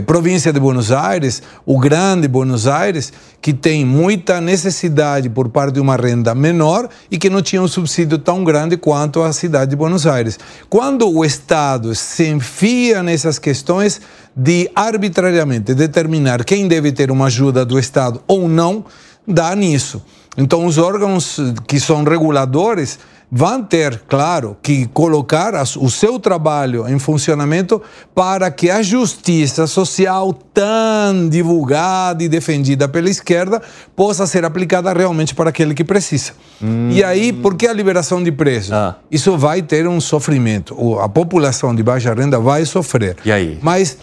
província de Buenos Aires, o grande Buenos Aires, que tem muita necessidade por parte de uma renda menor e que não tinha um subsídio tão grande quanto a cidade de Buenos Aires. Quando o Estado se enfia nessas questões de arbitrariamente determinar quem deve ter uma ajuda do Estado ou não, dá nisso. Então, os órgãos que são reguladores vão ter, claro, que colocar o seu trabalho em funcionamento para que a justiça social tão divulgada e defendida pela esquerda possa ser aplicada realmente para aquele que precisa. Hum. E aí, por que a liberação de preços? Ah. Isso vai ter um sofrimento. A população de baixa renda vai sofrer. E aí? Mas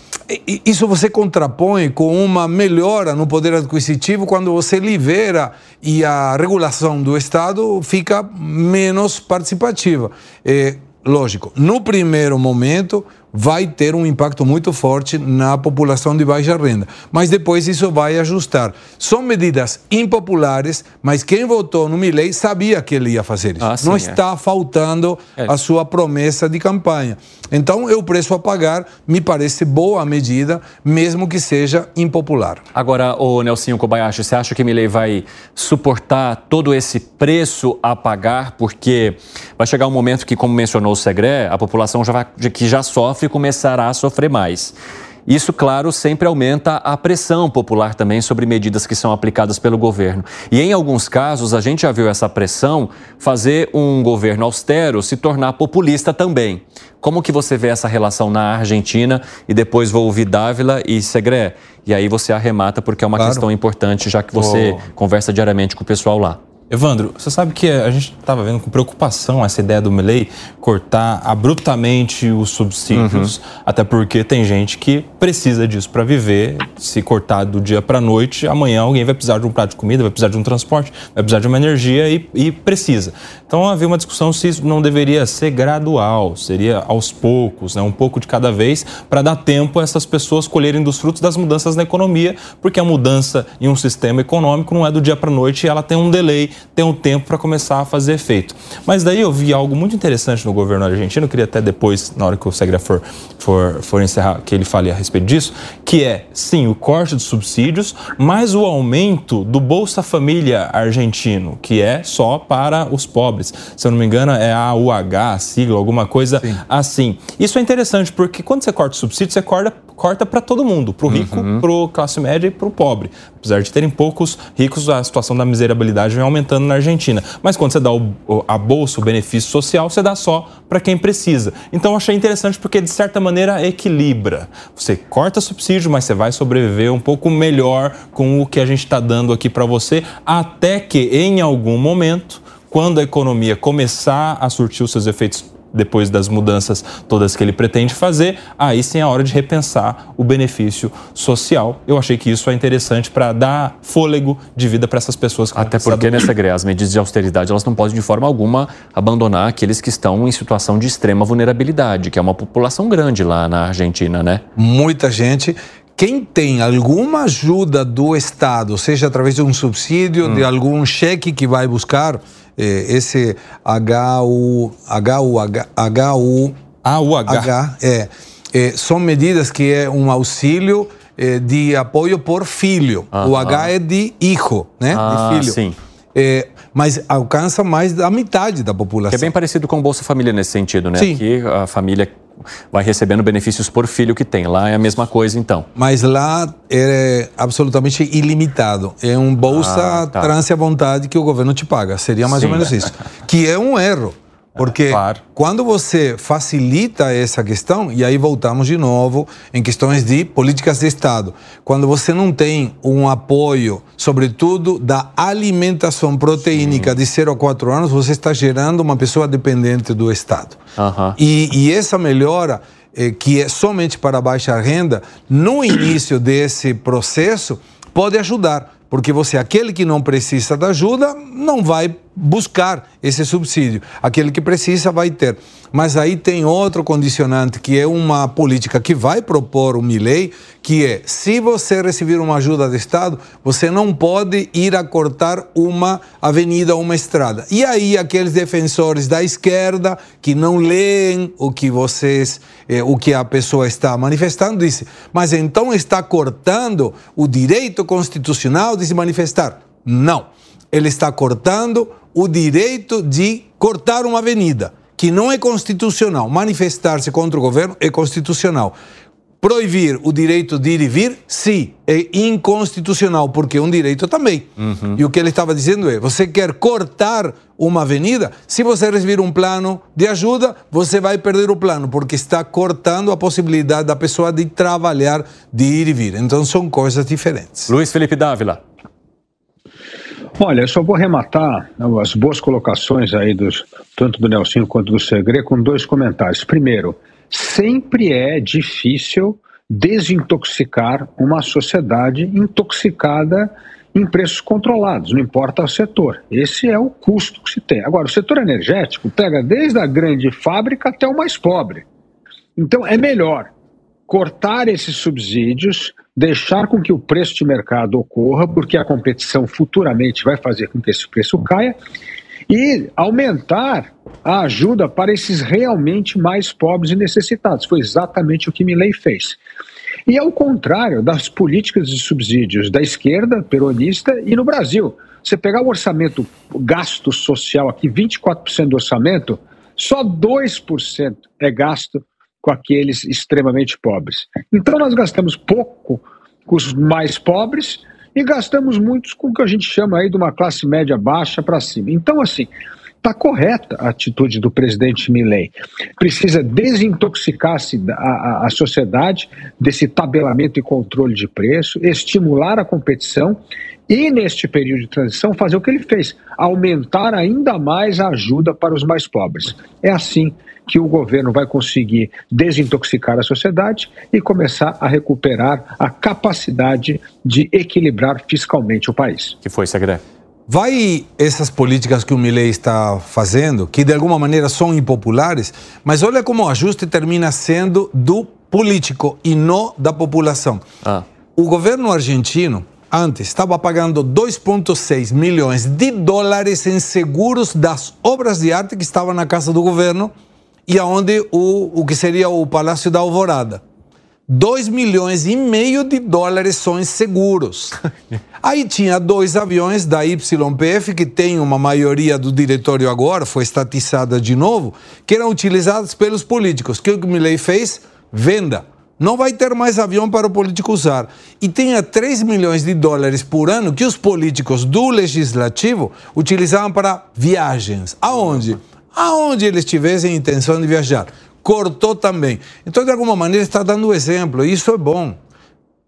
isso você contrapõe com uma melhora no poder adquisitivo quando você libera e a regulação do Estado fica menos participativa. É, lógico, no primeiro momento, vai ter um impacto muito forte na população de baixa renda. Mas depois isso vai ajustar. São medidas impopulares, mas quem votou no Milley sabia que ele ia fazer isso. Ah, sim, Não é. está faltando É. a sua promessa de campanha. Então, é o preço a pagar, me parece boa a medida, mesmo que seja impopular. Agora, o Nelsinho Kobayashi, você acha que Milley vai suportar todo esse preço a pagar? Porque vai chegar um momento que, como mencionou o Segré, a população já vai, que já sofre começará a sofrer mais. Isso, claro, sempre aumenta a pressão popular também sobre medidas que são aplicadas pelo governo. E em alguns casos, a gente já viu essa pressão fazer um governo austero se tornar populista também. Como que você vê essa relação na Argentina? E depois vou ouvir Dávila e Segré. E aí você arremata porque é uma Claro. questão importante, já que você Oh. conversa diariamente com o pessoal lá. Evandro, você sabe que a gente estava vendo com preocupação essa ideia do Milley cortar abruptamente os subsídios, até porque tem gente que precisa disso para viver. Se cortar do dia para noite, amanhã alguém vai precisar de um prato de comida, vai precisar de um transporte, vai precisar de uma energia e, e precisa. Então havia uma discussão se isso não deveria ser gradual, seria aos poucos, né, um pouco de cada vez, para dar tempo a essas pessoas colherem dos frutos das mudanças na economia, porque a mudança em um sistema econômico não é do dia para noite, ela tem um delay, tem um tempo para começar a fazer efeito. Mas daí eu vi algo muito interessante no governo argentino, eu queria até depois, na hora que o Segre for, for, for encerrar, que ele fale a respeito disso, que é, sim, o corte dos subsídios, mas o aumento do Bolsa Família argentino, que é só para os pobres. Se eu não me engano, é a UH, a sigla, alguma coisa assim. Isso é interessante, porque quando você corta o subsídio, você corta, corta para todo mundo, para o rico, para o classe média e para o pobre. Apesar de terem poucos ricos, a situação da miserabilidade vem aumentando na Argentina. Mas quando você dá o- a bolsa, o benefício social, você dá só para quem precisa. Então eu achei interessante porque, de certa maneira, equilibra. Você corta subsídio, mas você vai sobreviver um pouco melhor com o que a gente está dando aqui para você, até que em algum momento, quando a economia começar a surtir os seus efeitos depois das mudanças todas que ele pretende fazer, aí sim é a hora de repensar o benefício social. Eu achei que isso é interessante para dar fôlego de vida para essas pessoas que Até porque, do- nessa Segré, as medidas de austeridade elas não podem de forma alguma abandonar aqueles que estão em situação de extrema vulnerabilidade, que é uma população grande lá na Argentina, né? Muita gente. Quem tem alguma ajuda do Estado, seja através de um subsídio, de algum cheque que vai buscar, esse HU, HU, HU, AUH. H, é, é, são medidas que é um auxílio é, de apoio por filho. O. H é de hijo, né? Ah, de filho. sim. É, mas alcança mais da metade da população. Que é bem parecido com o Bolsa Família nesse sentido, né? Sim. Que a família vai recebendo benefícios por filho que tem. Lá é a mesma coisa, então. Mas lá é absolutamente ilimitado. É um bolsa Ah, tá. trance à vontade que o governo te paga. Seria mais ou Sim. menos isso. Que é um erro. Porque Claro. quando você facilita essa questão, e aí voltamos de novo em questões de políticas de Estado, quando você não tem um apoio, sobretudo da alimentação proteínica de 0 a 4 anos, você está gerando uma pessoa dependente do Estado. Aham. E, e essa melhora, eh, que é somente para baixa renda, no início desse processo, pode ajudar. Porque você, aquele que não precisa da ajuda, não vai buscar esse subsídio. Aquele que precisa vai ter. Mas aí tem outro condicionante, que é uma política que vai propor o Milei, que é, se você receber uma ajuda do Estado, você não pode ir a cortar uma avenida uma estrada. E aí aqueles defensores da esquerda que não leem o que vocês, eh, o que a pessoa está manifestando, dizem, mas então está cortando o direito constitucional de se manifestar. Não. Ele está cortando o direito de cortar uma avenida, que não é constitucional. Manifestar-se contra o governo é constitucional. Proibir o direito de ir e vir, sim, é inconstitucional, porque é um direito também. E o que ele estava dizendo é: você quer cortar uma avenida? Se você receber um plano de ajuda, você vai perder o plano, porque está cortando a possibilidade da pessoa de trabalhar, de ir e vir. Então são coisas diferentes. Luiz Felipe Dávila. Olha, eu só vou rematar as boas colocações aí dos tanto do Nelsinho quanto do Segre com dois comentários. Primeiro, sempre é difícil desintoxicar uma sociedade intoxicada em preços controlados, não importa o setor. Esse é o custo que se tem. Agora, o setor energético pega desde a grande fábrica até o mais pobre. Então é melhor cortar esses subsídios, deixar com que o preço de mercado ocorra, porque a competição futuramente vai fazer com que esse preço caia, e aumentar a ajuda para esses realmente mais pobres e necessitados. Foi exatamente o que Milley fez. E ao contrário das políticas de subsídios da esquerda peronista e no Brasil. Você pegar o orçamento, o gasto social aqui, 24% do orçamento, só 2% é gasto com aqueles extremamente pobres. Então nós gastamos pouco com os mais pobres e gastamos muitos com o que a gente chama aí de uma classe média baixa para cima. Então, assim, está correta a atitude do presidente Milley. Precisa desintoxicar a, a, a, sociedade desse tabelamento e controle de preço, estimular a competição e, neste período de transição, fazer o que ele fez: aumentar ainda mais a ajuda para os mais pobres. É assim que o governo vai conseguir desintoxicar a sociedade e começar a recuperar a capacidade de equilibrar fiscalmente o país. Que foi, secretário? Vai essas políticas que o Milley está fazendo, que de alguma maneira são impopulares, mas olha como o ajuste termina sendo do político e não da população. Ah. O governo argentino antes estava pagando 2,6 milhões de dólares em seguros das obras de arte que estavam na casa do governo e aonde o, o que seria o Palácio da Alvorada. 2 milhões e meio de dólares são seguros. Aí tinha dois aviões da YPF, que tem uma maioria do diretório agora, foi estatizada de novo, que eram utilizados pelos políticos. O que o Milley fez? Venda. Não vai ter mais avião para o político usar. E tinha 3 milhões de dólares por ano que os políticos do legislativo utilizavam para viagens. Aonde? aonde eles tivessem intenção de viajar. Cortou também. Então, de alguma maneira, está dando o exemplo. E isso é bom.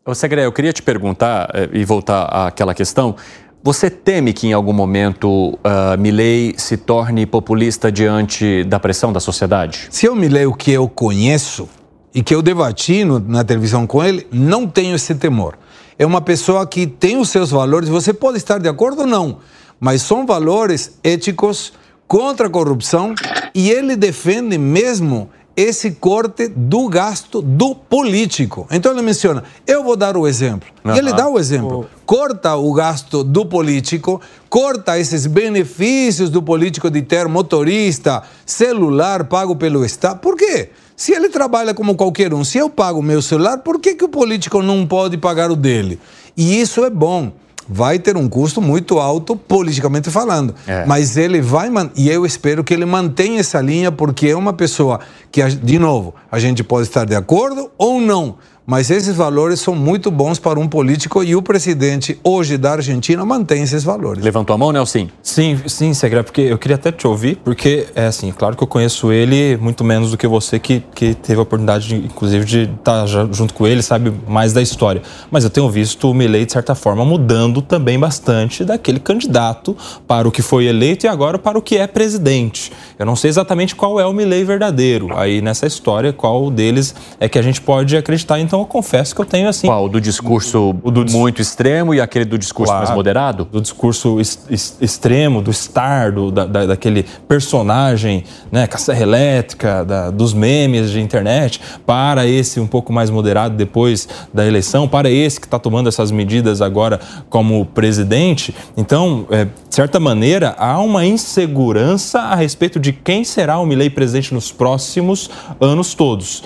Ô, Segre, eu queria te perguntar eh, e voltar àquela questão. Você teme que em algum momento uh, Milley se torne populista diante da pressão da sociedade? Se eu Milley o que eu conheço e que eu debati no, na televisão com ele, não tenho esse temor. É uma pessoa que tem os seus valores, você pode estar de acordo ou não, mas são valores éticos, contra a corrupção e ele defende mesmo esse corte do gasto do político. Então ele menciona, eu vou dar o exemplo. Uhum. E ele dá o exemplo. Corta o gasto do político, corta esses benefícios do político de ter motorista, celular pago pelo Estado. Por quê? Se ele trabalha como qualquer um, se eu pago o meu celular, por que, que o político não pode pagar o dele? E isso é bom vai ter um custo muito alto, politicamente falando. É. Mas ele vai, e eu espero que ele mantenha essa linha, porque é uma pessoa que, de novo, a gente pode estar de acordo ou não, mas esses valores são muito bons para um político e o presidente hoje da Argentina mantém esses valores. Levantou a mão, Nelson? Sim, sim, Segre, porque eu queria até te ouvir, porque é assim, claro que eu conheço ele muito menos do que você que, que teve a oportunidade, de, inclusive, de estar junto com ele, sabe mais da história. Mas eu tenho visto o Milley, de certa forma, mudando também bastante daquele candidato para o que foi eleito e agora para o que é presidente. Eu não sei exatamente qual é o Milley verdadeiro. Aí nessa história, qual deles é que a gente pode acreditar, então eu confesso que eu tenho assim. Qual? Do discurso o do, muito extremo e aquele do discurso claro, mais moderado? Do discurso est extremo, do star, do, da, da, daquele personagem, né, serra elétrica, da, dos memes de internet, para esse um pouco mais moderado depois da eleição, para esse que está tomando essas medidas agora como presidente. Então, é, de certa maneira, há uma insegurança a respeito de quem será o Milley presidente nos próximos anos todos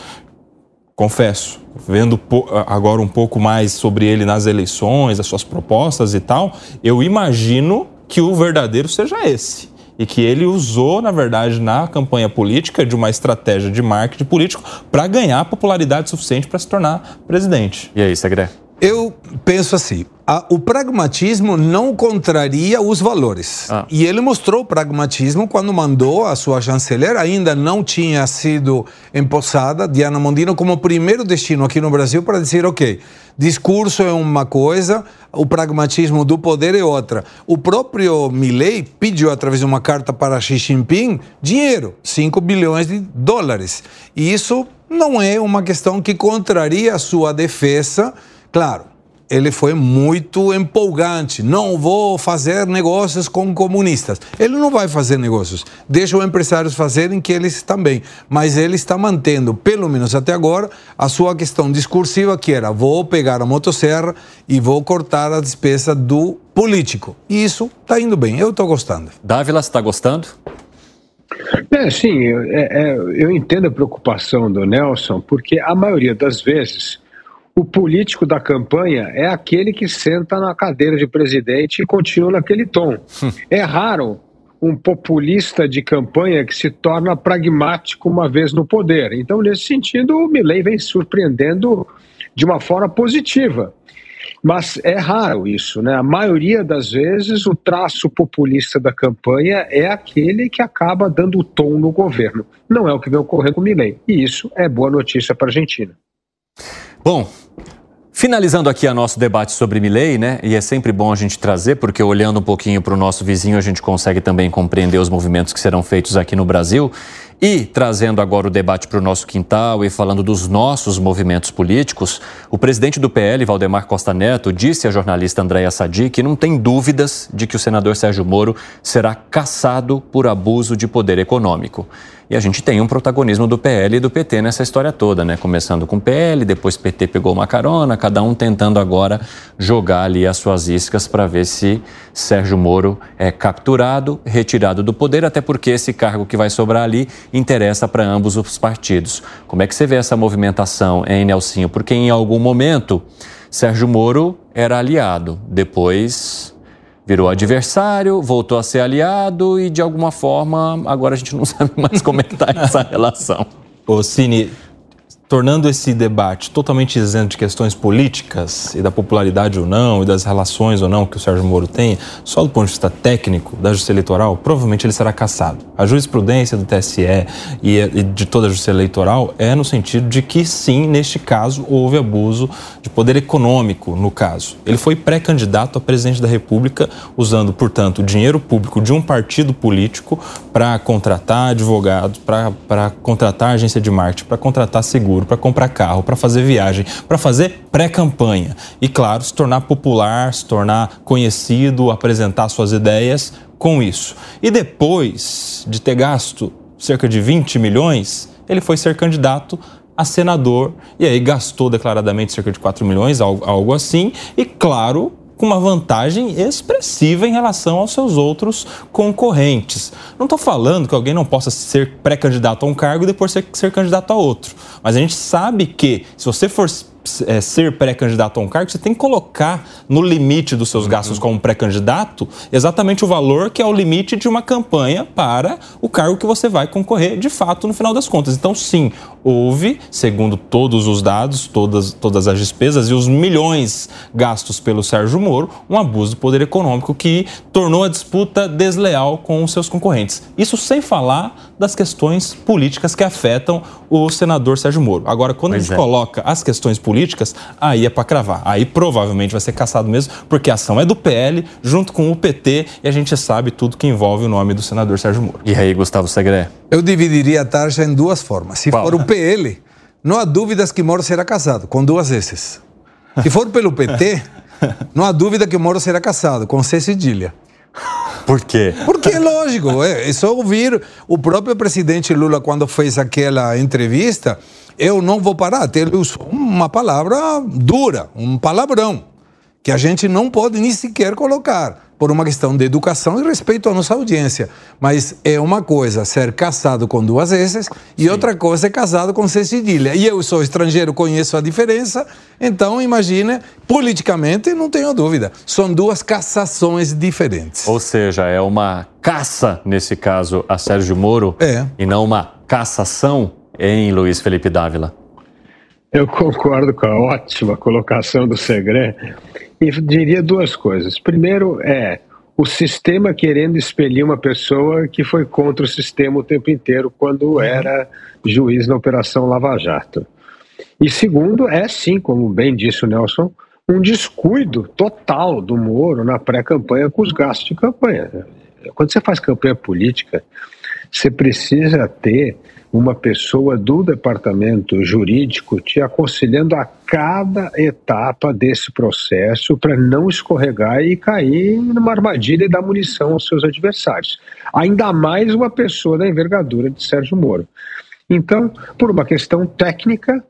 confesso, vendo agora um pouco mais sobre ele nas eleições, as suas propostas e tal, eu imagino que o verdadeiro seja esse. E que ele usou, na verdade, na campanha política de uma estratégia de marketing político para ganhar popularidade suficiente para se tornar presidente. E aí, Segre? Eu penso assim: a, o pragmatismo não contraria os valores. Ah. E ele mostrou o pragmatismo quando mandou a sua chanceler, ainda não tinha sido empossada, Diana Mondino, como primeiro destino aqui no Brasil para dizer: ok, discurso é uma coisa, o pragmatismo do poder é outra. O próprio Milley pediu, através de uma carta para Xi Jinping, dinheiro 5 bilhões de dólares. E isso não é uma questão que contraria a sua defesa Claro, ele foi muito empolgante. Não vou fazer negócios com comunistas. Ele não vai fazer negócios. Deixa os empresários fazerem que eles também. Mas ele está mantendo, pelo menos até agora, a sua questão discursiva, que era vou pegar a motosserra e vou cortar a despesa do político. E isso está indo bem. Eu estou gostando. Dávila, está gostando? É, sim, é, é, eu entendo a preocupação do Nelson, porque a maioria das vezes o político da campanha é aquele que senta na cadeira de presidente e continua naquele tom. é raro um populista de campanha que se torna pragmático uma vez no poder. Então, nesse sentido, o Milley vem surpreendendo de uma forma positiva. Mas é raro isso, né? A maioria das vezes o traço populista da campanha é aquele que acaba dando o tom no governo. Não é o que vem ocorrendo com o Milley. E isso é boa notícia para a Argentina. Bom, Finalizando aqui a nosso debate sobre Milley, né? E é sempre bom a gente trazer, porque olhando um pouquinho para o nosso vizinho, a gente consegue também compreender os movimentos que serão feitos aqui no Brasil. E trazendo agora o debate para o nosso quintal e falando dos nossos movimentos políticos, o presidente do PL, Valdemar Costa Neto, disse à jornalista Andréa Sadi que não tem dúvidas de que o senador Sérgio Moro será caçado por abuso de poder econômico. E a gente tem um protagonismo do PL e do PT nessa história toda, né? Começando com o PL, depois PT pegou uma carona, cada um tentando agora jogar ali as suas iscas para ver se Sérgio Moro é capturado, retirado do poder, até porque esse cargo que vai sobrar ali interessa para ambos os partidos. Como é que você vê essa movimentação, hein, Nelsinho? Porque em algum momento Sérgio Moro era aliado, depois virou adversário, voltou a ser aliado e de alguma forma agora a gente não sabe mais como é que está essa relação. Ô Cine, tornando esse debate totalmente isento de questões políticas e da popularidade ou não e das relações ou não que o Sérgio Moro tem, só do ponto de vista técnico da justiça eleitoral, provavelmente ele será cassado. A jurisprudência do TSE e de toda a justiça eleitoral é no sentido de que sim, neste caso houve abuso de poder econômico no caso. Ele foi pré-candidato a presidente da República usando, portanto, o dinheiro público de um partido político para contratar advogados, para contratar agência de marketing, para contratar seguro seguro, para comprar carro, para fazer viagem, para fazer pré-campanha. E, claro, se tornar popular, se tornar conhecido, apresentar suas ideias com isso. E depois de ter gasto cerca de 20 milhões, ele foi ser candidato a senador e aí gastou declaradamente cerca de 4 milhões, algo assim, e claro, com uma vantagem expressiva em relação aos seus outros concorrentes. Não estou falando que alguém não possa ser pré-candidato a um cargo e depois ser, ser candidato a outro, mas a gente sabe que se você for é, ser pré-candidato a um cargo, você tem que colocar no limite dos seus gastos uhum. como pré-candidato exatamente o valor que é o limite de uma campanha para o cargo que você vai concorrer de fato no final das contas. Então, sim, houve, segundo todos os dados, todas, todas as despesas e os milhões gastos pelo Sérgio Moro, um abuso do poder econômico que tornou a disputa desleal com os seus concorrentes. Isso sem falar das questões políticas que afetam o senador Sérgio Moro. Agora, quando pois a gente é. coloca as questões políticas, políticas, aí é para cravar. Aí provavelmente vai ser caçado mesmo, porque a ação é do PL, junto com o PT, e a gente sabe tudo que envolve o nome do senador Sérgio Moro. E aí, Gustavo Segré? Eu dividiria a taxa em duas formas. Se Qual? for o PL, não há dúvidas que Moro será casado, com duas vezes. Se for pelo PT, não há dúvida que Moro será casado, com C cedilha. Por quê? Porque é lógico, é, é só ouvir o próprio presidente Lula quando fez aquela entrevista eu não vou parar. Ele usou uma palavra dura, um palavrão, que a gente não pode nem sequer colocar, por uma questão de educação e respeito à nossa audiência. Mas é uma coisa ser casado com duas vezes e Sim. outra coisa ser casado com cedilha. E eu sou estrangeiro, conheço a diferença, então imagine, politicamente, não tenho dúvida, são duas cassações diferentes. Ou seja, é uma caça, nesse caso, a Sérgio Moro, é. e não uma cassação em Luiz Felipe Dávila? Eu concordo com a ótima colocação do Segré e diria duas coisas. Primeiro é o sistema querendo expelir uma pessoa que foi contra o sistema o tempo inteiro quando era juiz na Operação Lava Jato. E segundo, é sim, como bem disse o Nelson, um descuido total do Moro na pré-campanha com os gastos de campanha. Quando você faz campanha política, você precisa ter uma pessoa do departamento jurídico te aconselhando a cada etapa desse processo para não escorregar e cair numa armadilha e dar munição aos seus adversários. Ainda mais uma pessoa da envergadura de Sérgio Moro. Então, por uma questão técnica,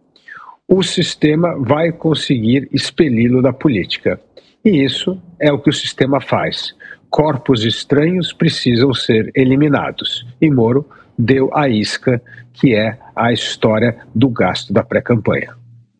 o sistema vai conseguir expeli-lo da política. E isso é o que o sistema faz. Corpos estranhos precisam ser eliminados. E Moro deu a isca, que é a história do gasto da pré-campanha.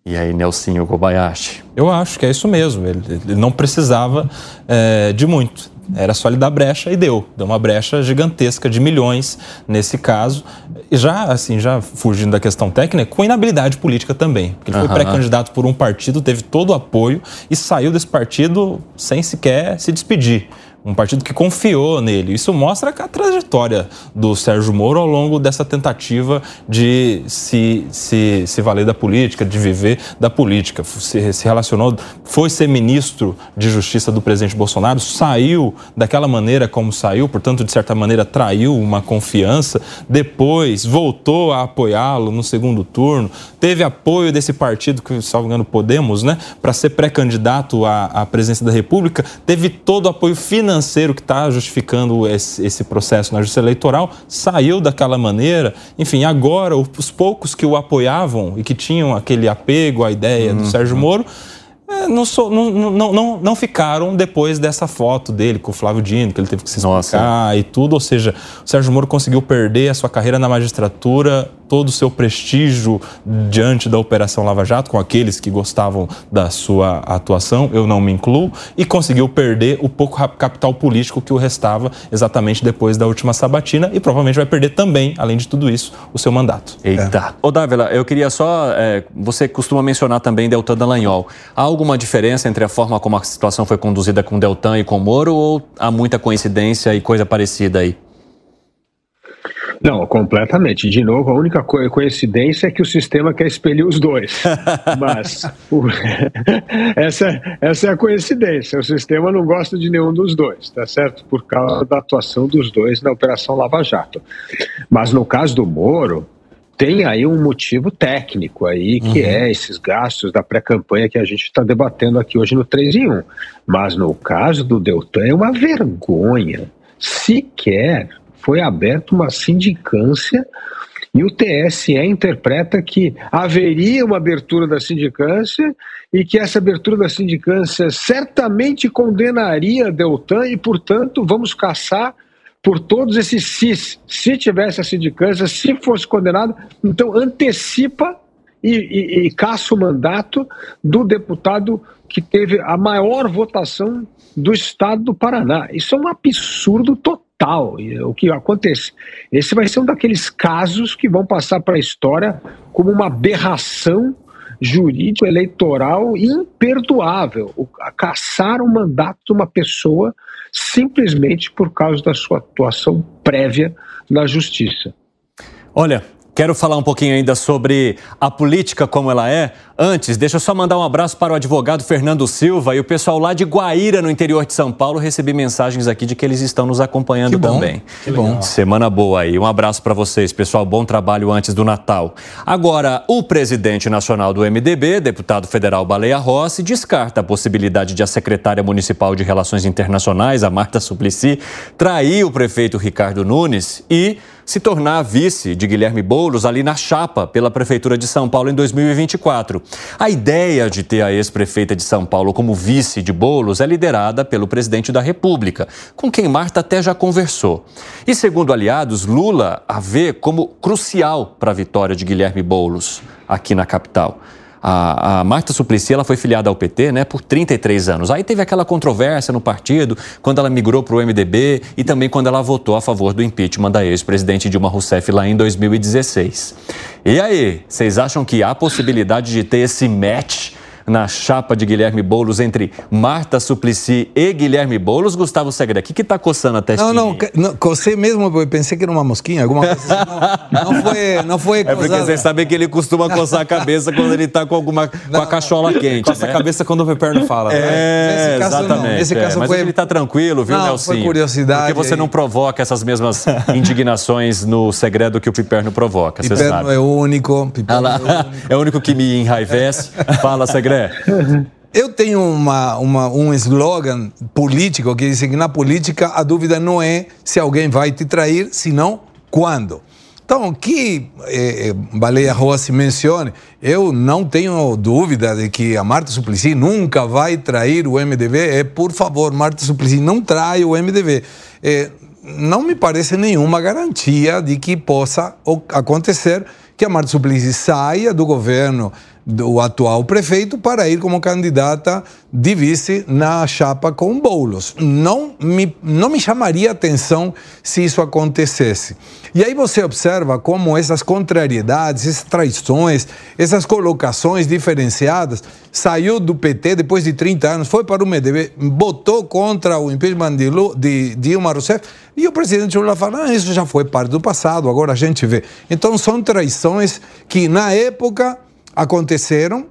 E aí, Nelsinho Kobayashi? Eu acho que é isso mesmo. Ele, ele não precisava é, de muito. Era só ele dar brecha e deu. Deu uma brecha gigantesca de milhões nesse caso. E já, assim, já fugindo da questão técnica, com inabilidade política também. Porque ele foi uhum. pré-candidato por um partido, teve todo o apoio e saiu desse partido sem sequer se despedir um partido que confiou nele. Isso mostra a trajetória do Sérgio Moro ao longo dessa tentativa de se, se, se valer da política, de viver da política. Se, se relacionou, foi ser ministro de Justiça do presidente Bolsonaro, saiu daquela maneira como saiu, portanto, de certa maneira, traiu uma confiança. Depois voltou a apoiá-lo no segundo turno, teve apoio desse partido, que, salvo engano, Podemos, né, para ser pré-candidato à, à presidência da República, teve todo o apoio financeiro financeiro que está justificando esse, esse, processo na justiça eleitoral saiu daquela maneira. Enfim, agora os poucos que o apoiavam e que tinham aquele apego à ideia uhum. do Sérgio Moro é, não, sou, não, não, não, não, ficaram depois dessa foto dele com o Flávio Dino, que ele teve que se explicar Nossa. e tudo. Ou seja, o Sérgio Moro conseguiu perder a sua carreira na magistratura todo o seu prestígio diante da Operação Lava Jato, com aqueles que gostavam da sua atuação, eu não me incluo, e conseguiu perder o pouco capital político que o restava exatamente depois da última sabatina e provavelmente vai perder também, além de tudo isso, o seu mandato. Eita. É. Ô Dávila, eu queria só. É, você costuma mencionar também Deltan Dallagnol. Há alguma diferença entre a forma como a situação foi conduzida com Deltan e com Moro ou há muita coincidência e coisa parecida aí? Não, completamente. De novo, a única co coincidência é que o sistema quer expelir os dois. Mas o, essa, essa é a coincidência. O sistema não gosta de nenhum dos dois, tá certo? Por causa da atuação dos dois na Operação Lava Jato. Mas no caso do Moro, tem aí um motivo técnico aí, que uhum. é esses gastos da pré-campanha que a gente está debatendo aqui hoje no 3 em 1. Mas no caso do Deltan é uma vergonha. Sequer foi aberta uma sindicância e o TSE interpreta que haveria uma abertura da sindicância e que essa abertura da sindicância certamente condenaria a Deltan e, portanto, vamos caçar por todos esses cis. Se tivesse a sindicância, se fosse condenado, então antecipa e, e, e caça o mandato do deputado que teve a maior votação do estado do Paraná. Isso é um absurdo total tal. O que acontece? Esse vai ser um daqueles casos que vão passar para a história como uma aberração jurídico-eleitoral imperdoável. O, a caçar o mandato de uma pessoa simplesmente por causa da sua atuação prévia na justiça. Olha, Quero falar um pouquinho ainda sobre a política como ela é. Antes, deixa eu só mandar um abraço para o advogado Fernando Silva e o pessoal lá de Guaíra, no interior de São Paulo. Recebi mensagens aqui de que eles estão nos acompanhando que também. Que bom. Semana boa aí. Um abraço para vocês, pessoal. Bom trabalho antes do Natal. Agora, o presidente nacional do MDB, deputado federal Baleia Rossi, descarta a possibilidade de a secretária municipal de Relações Internacionais, a Marta Suplicy, trair o prefeito Ricardo Nunes e se tornar vice de Guilherme Boulos ali na chapa pela Prefeitura de São Paulo em 2024. A ideia de ter a ex-prefeita de São Paulo como vice de Boulos é liderada pelo presidente da República, com quem Marta até já conversou. E segundo aliados, Lula a vê como crucial para a vitória de Guilherme Boulos aqui na capital. A, a Marta Suplicy ela foi filiada ao PT né, por 33 anos. Aí teve aquela controvérsia no partido quando ela migrou para o MDB e também quando ela votou a favor do impeachment da ex-presidente Dilma Rousseff lá em 2016. E aí, vocês acham que há possibilidade de ter esse match na chapa de Guilherme Boulos entre Marta Suplicy e Guilherme Boulos. Gustavo Segre, o que está coçando a testinha? Não, não, não, cocei mesmo, porque pensei que era uma mosquinha, alguma coisa assim. Não, não foi, não foi É porque vocês sabem que ele costuma coçar a cabeça quando ele está com alguma com a cachola quente. Coça né? a cabeça quando o Peperno fala. né? É, Nesse caso, exatamente. Nesse é. caso Mas foi- ele está tranquilo, viu, Não, Nelson? foi curiosidade Porque você aí. não provoca essas mesmas indignações no segredo que o Piperno provoca, você Piperno sabe. é único. Piperno Ah lá, é o único que me enraivece. Fala, Segré. Eu tenho uma, uma, um slogan político que diz que na política a dúvida não é se alguém vai te trair, senão quando. Então, que eh, eh, Baleia Rossi mencione, eu não tenho dúvida de que a Marta Suplicy nunca vai trair o MDB. É, por favor, Marta Suplicy não trai o MDB. Eh, não me parece nenhuma garantia de que possa acontecer que a Marta Suplicy saia do governo do atual prefeito para ir como candidata de vice na chapa com Boulos. Não me, não me chamaria atenção se isso acontecesse. E aí você observa como essas contrariedades, essas traições, essas colocações diferenciadas, saiu do PT depois de 30 anos, foi para o MDB, botou contra o impeachment de, Lu- de Dilma Rousseff, e o presidente Lula fala, ah, isso já foi parte do passado, agora a gente vê. Então são traições que na época aconteceram,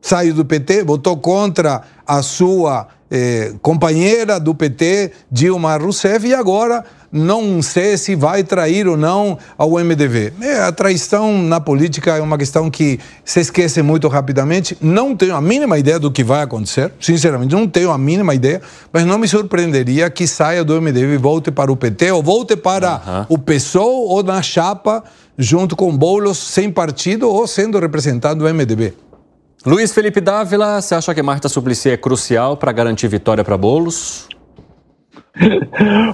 saiu do PT, votou contra a sua eh, companheira do PT, Dilma Rousseff, e agora não sei se vai trair ou não ao MDB. É, a traição na política é uma questão que se esquece muito rapidamente. Não tenho a mínima ideia do que vai acontecer, sinceramente, não tenho a mínima ideia, mas não me surpreenderia que saia do MDB e volte para o PT, ou volte para o PSOL, ou na chapa, junto com Boulos, sem partido, ou sendo representado do MDB. Luiz Felipe Dávila, você acha que Marta Suplicy é crucial para garantir vitória para Boulos?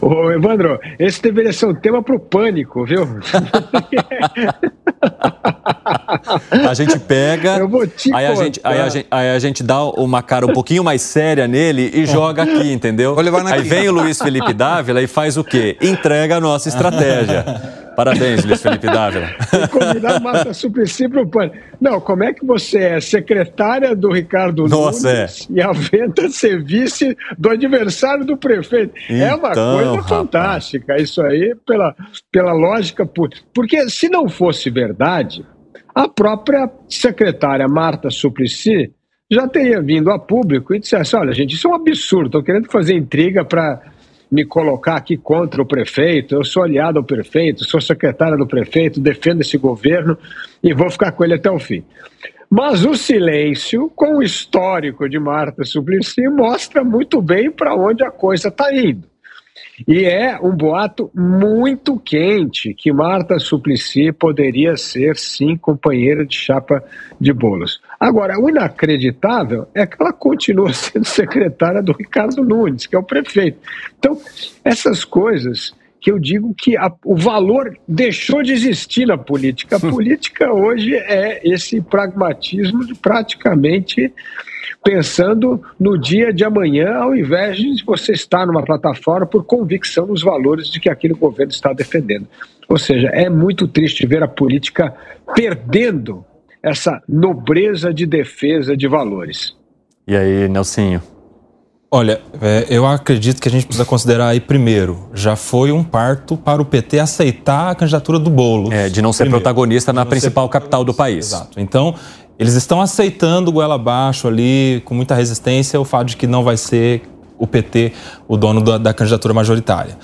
Ô, Evandro, esse deveria ser um tema pro pânico, viu? A gente pega, Eu vou te aí a, gente, aí, a gente, aí a gente dá uma cara um pouquinho mais séria nele e joga aqui, entendeu? Vou levar na Aí vem o Luiz Felipe Dávila e faz o quê? Entrega a nossa estratégia. Parabéns, Luiz Felipe Dávila. Convidar Marta Suplicy pro pânico. Não, como é que você é secretária do Ricardo Nossa, é. Nunes e aventa ser vice do adversário do prefeito? é uma Então, coisa rapaz. fantástica. Isso aí, pela, pela lógica. Porque se não fosse verdade, a própria secretária Marta Suplicy já teria vindo a público e dissesse: olha, gente, isso é um absurdo, estou querendo fazer intriga para me colocar aqui contra o prefeito, eu sou aliado ao prefeito, sou secretária do prefeito, defendo esse governo e vou ficar com ele até o fim. Mas o silêncio, com o histórico de Marta Suplicy, mostra muito bem para onde a coisa está indo. E é um boato muito quente que Marta Suplicy poderia ser, sim, companheira de chapa de bolos. Agora, o inacreditável é que ela continua sendo secretária do Ricardo Nunes, que é o prefeito. Então, essas coisas que eu digo que a- o valor deixou de existir na política. A política hoje é esse pragmatismo de praticamente pensando no dia de amanhã, ao invés de você estar numa plataforma por convicção nos valores de que aquele governo está defendendo. Ou seja, é muito triste ver a política perdendo essa nobreza de defesa de valores. E aí, Nelsinho? Olha, é, eu acredito que a gente precisa considerar aí primeiro, já foi um parto para o PT aceitar a candidatura do Boulos. É, de não ser Primeiro. protagonista na principal capital do país. Exato. Então, eles estão aceitando goela abaixo ali, com muita resistência, o fato de que não vai ser o PT o dono da, da candidatura majoritária.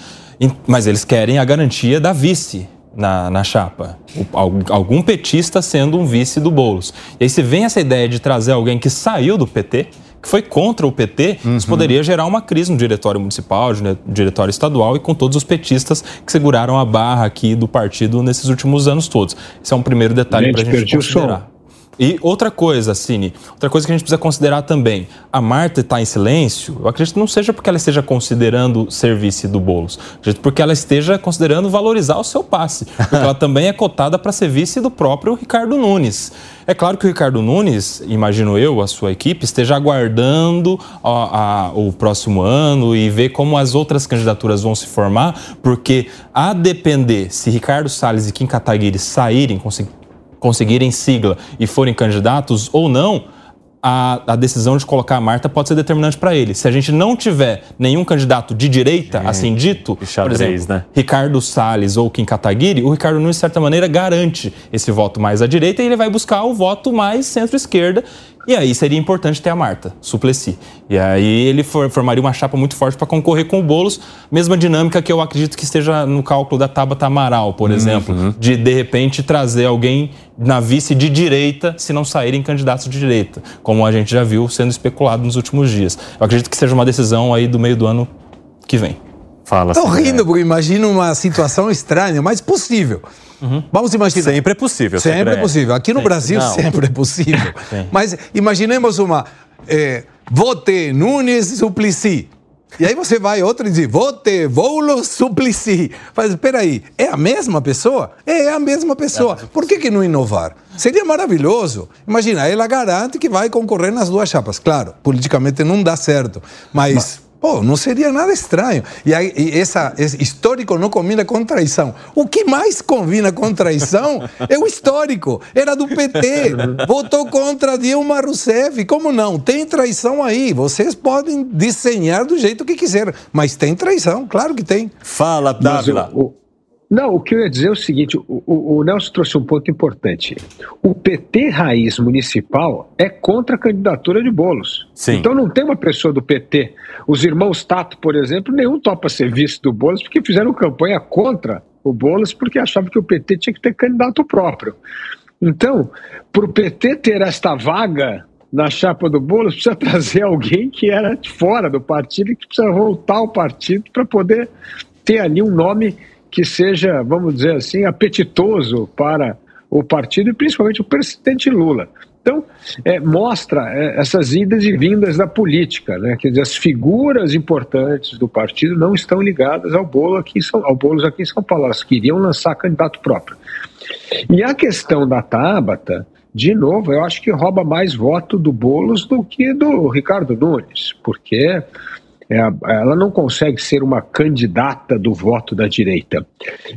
Mas eles querem a garantia da vice na, na chapa. O- al- algum petista sendo um vice do Boulos. E aí, se vem essa ideia de trazer alguém que saiu do PT, que foi contra o PT, isso poderia gerar uma crise no diretório municipal, no diretório estadual e com todos os petistas que seguraram a barra aqui do partido nesses últimos anos todos. Esse é um primeiro detalhe Gente, para a gente som. considerar. E outra coisa, Cine, outra coisa que a gente precisa considerar também. A Marta está em silêncio, eu acredito que não seja porque ela esteja considerando ser vice do Boulos. Acredito porque ela esteja considerando valorizar o seu passe. Porque ela também é cotada para ser vice do próprio Ricardo Nunes. É claro que o Ricardo Nunes, imagino eu, a sua equipe, esteja aguardando a- a- o próximo ano e ver como as outras candidaturas vão se formar, porque a depender se Ricardo Salles e Kim Kataguiri saírem, consegui- conseguirem sigla e forem candidatos ou não, a, a, decisão de colocar a Marta pode ser determinante para ele. Se a gente não tiver nenhum candidato de direita, assim dito, por exemplo, né? Ricardo Salles ou Kim Kataguiri, o Ricardo Nunes, de certa maneira, garante esse voto mais à direita e ele vai buscar o voto mais centro-esquerda, e aí seria importante ter a Marta Suplessi. E aí ele for, formaria uma chapa muito forte para concorrer com o Boulos. Mesma dinâmica que eu acredito que esteja no cálculo da Tabata Amaral, por uhum. exemplo, de de repente trazer alguém na vice de direita se não saírem candidatos de direita, como a gente já viu sendo especulado nos últimos dias. Eu acredito que seja uma decisão aí do meio do ano que vem. Fala. Estou rindo, porque imagino uma situação estranha, mas possível. Uhum. Vamos imaginar. Sempre é possível. Sempre, sempre é. possível. Aqui no Brasil não. sempre é possível. Mas imaginemos uma. É, vote Nunes Suplicy. E aí você vai outro e diz, vote Volo Suplicy. Mas espera aí, é a mesma pessoa? É a mesma pessoa. Por que, que não inovar? Seria maravilhoso. Imagina, ela garante que vai concorrer nas duas chapas. Claro, politicamente não dá certo, mas... mas Pô, não seria nada estranho. E, aí, e essa, esse histórico não combina com traição. O que mais combina com traição é o histórico. Era do PT. Votou contra Dilma Rousseff. Como não? Tem traição aí. Vocês podem desenhar do jeito que quiser. Mas tem traição, claro que tem. Fala, Dávila. Não, o que eu ia dizer é o seguinte: o, o, Nelson trouxe um ponto importante. O PT raiz municipal é contra a candidatura de bolos. Sim. Então não tem uma pessoa do PT. Os irmãos Tato, por exemplo, nenhum topa ser vice do Boulos porque fizeram campanha contra o Boulos porque achavam que o PT tinha que ter candidato próprio. Então, para o PT ter esta vaga na chapa do Boulos, precisa trazer alguém que era de fora do partido e que precisa voltar ao partido para poder ter ali um nome que seja, vamos dizer assim, apetitoso para o partido e principalmente o presidente Lula. Então, é, mostra é, essas idas e vindas da política, né? Quer dizer, as figuras importantes do partido não estão ligadas ao bolo aqui São, ao bolos aqui em São Paulo. Elas queriam lançar candidato próprio. E a questão da Tabata, de novo, eu acho que rouba mais voto do Bolos do que do Ricardo Nunes, porque é, ela não consegue ser uma candidata do voto da direita.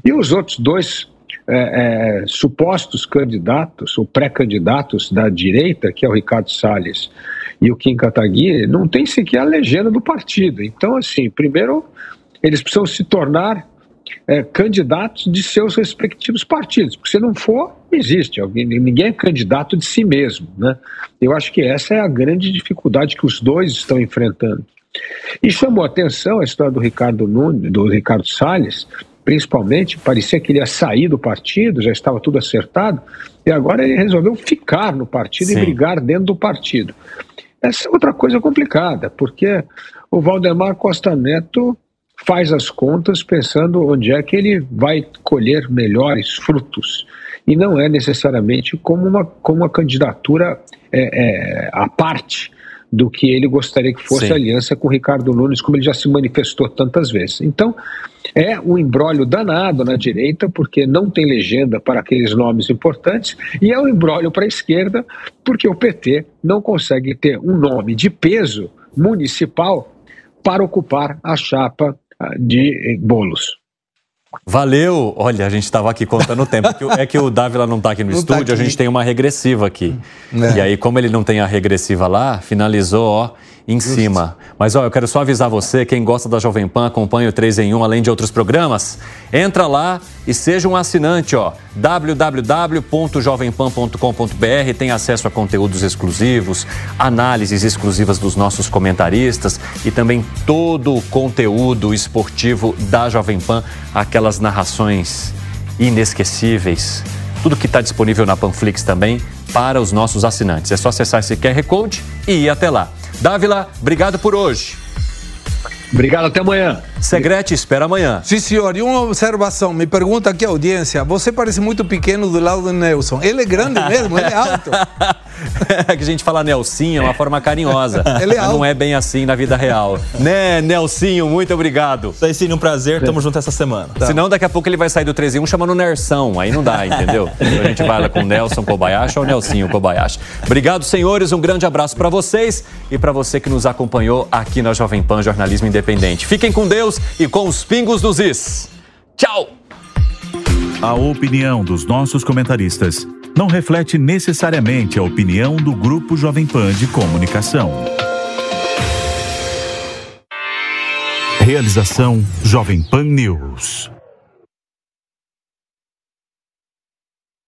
E os outros dois é, é, supostos candidatos, ou pré-candidatos da direita, que é o Ricardo Salles e o Kim Kataguiri, não tem sequer a legenda do partido. Então, assim, primeiro, eles precisam se tornar é, candidatos de seus respectivos partidos, porque se não for, existe, alguém, ninguém é candidato de si mesmo. Né? Eu acho que essa é a grande dificuldade que os dois estão enfrentando. E chamou atenção a história do Ricardo Nunes, do Ricardo Salles, principalmente, parecia que ele ia sair do partido, já estava tudo acertado, e agora ele resolveu ficar no partido Sim. e brigar dentro do partido. Essa é outra coisa complicada, porque o Valdemar Costa Neto faz as contas pensando onde é que ele vai colher melhores frutos. E não é necessariamente como uma, como uma candidatura é, é, à parte do que ele gostaria que fosse Sim. aliança com o Ricardo Nunes, como ele já se manifestou tantas vezes. Então, é um embrólio danado na direita, porque não tem legenda para aqueles nomes importantes, e é um embrólio para a esquerda, porque o PT não consegue ter um nome de peso municipal para ocupar a chapa ah, de bolos. Valeu! Olha, a gente estava aqui contando o tempo. É que o Dávila não está aqui no não tá estúdio, tá aqui. a gente tem uma regressiva aqui. É. E aí, como ele não tem a regressiva lá, finalizou, ó, em Justo. cima. Mas ó, eu quero só avisar você, quem gosta da Jovem Pan, acompanha o 3 em 1, além de outros programas, entra lá e seja um assinante, ó, www.jovempan.com.br, tem acesso a conteúdos exclusivos, análises exclusivas dos nossos comentaristas e também todo o conteúdo esportivo da Jovem Pan, aquelas narrações inesquecíveis, tudo que está disponível na Panflix também para os nossos assinantes. É só acessar esse QR Code e ir até lá. Dávila, obrigado por hoje. Obrigado, até amanhã. Segrete, espera amanhã. Sim, senhor. E uma observação. Me pergunta aqui a audiência. Você parece muito pequeno do lado do Nelson. Ele é grande mesmo, ele é alto. é que a gente fala Nelsinho, é uma forma carinhosa. Ele é alto. Não é bem assim na vida real. né, Nelsinho, muito obrigado. Isso aí, sim, um prazer. Tamo junto essa semana. Tá. Senão, daqui a pouco ele vai sair do 3 em 1 chamando Nersão. Aí não dá, entendeu? Então a gente vai lá com o Nelson Kobayashi ou Nelsinho Kobayashi. Obrigado, senhores. Um grande abraço para vocês e para você que nos acompanhou aqui na Jovem Pan Jornalismo Independente. Fiquem com Deus e com os pingos dos is. Tchau! A opinião dos nossos comentaristas não reflete necessariamente a opinião do Grupo Jovem Pan de Comunicação. Realização Jovem Pan News.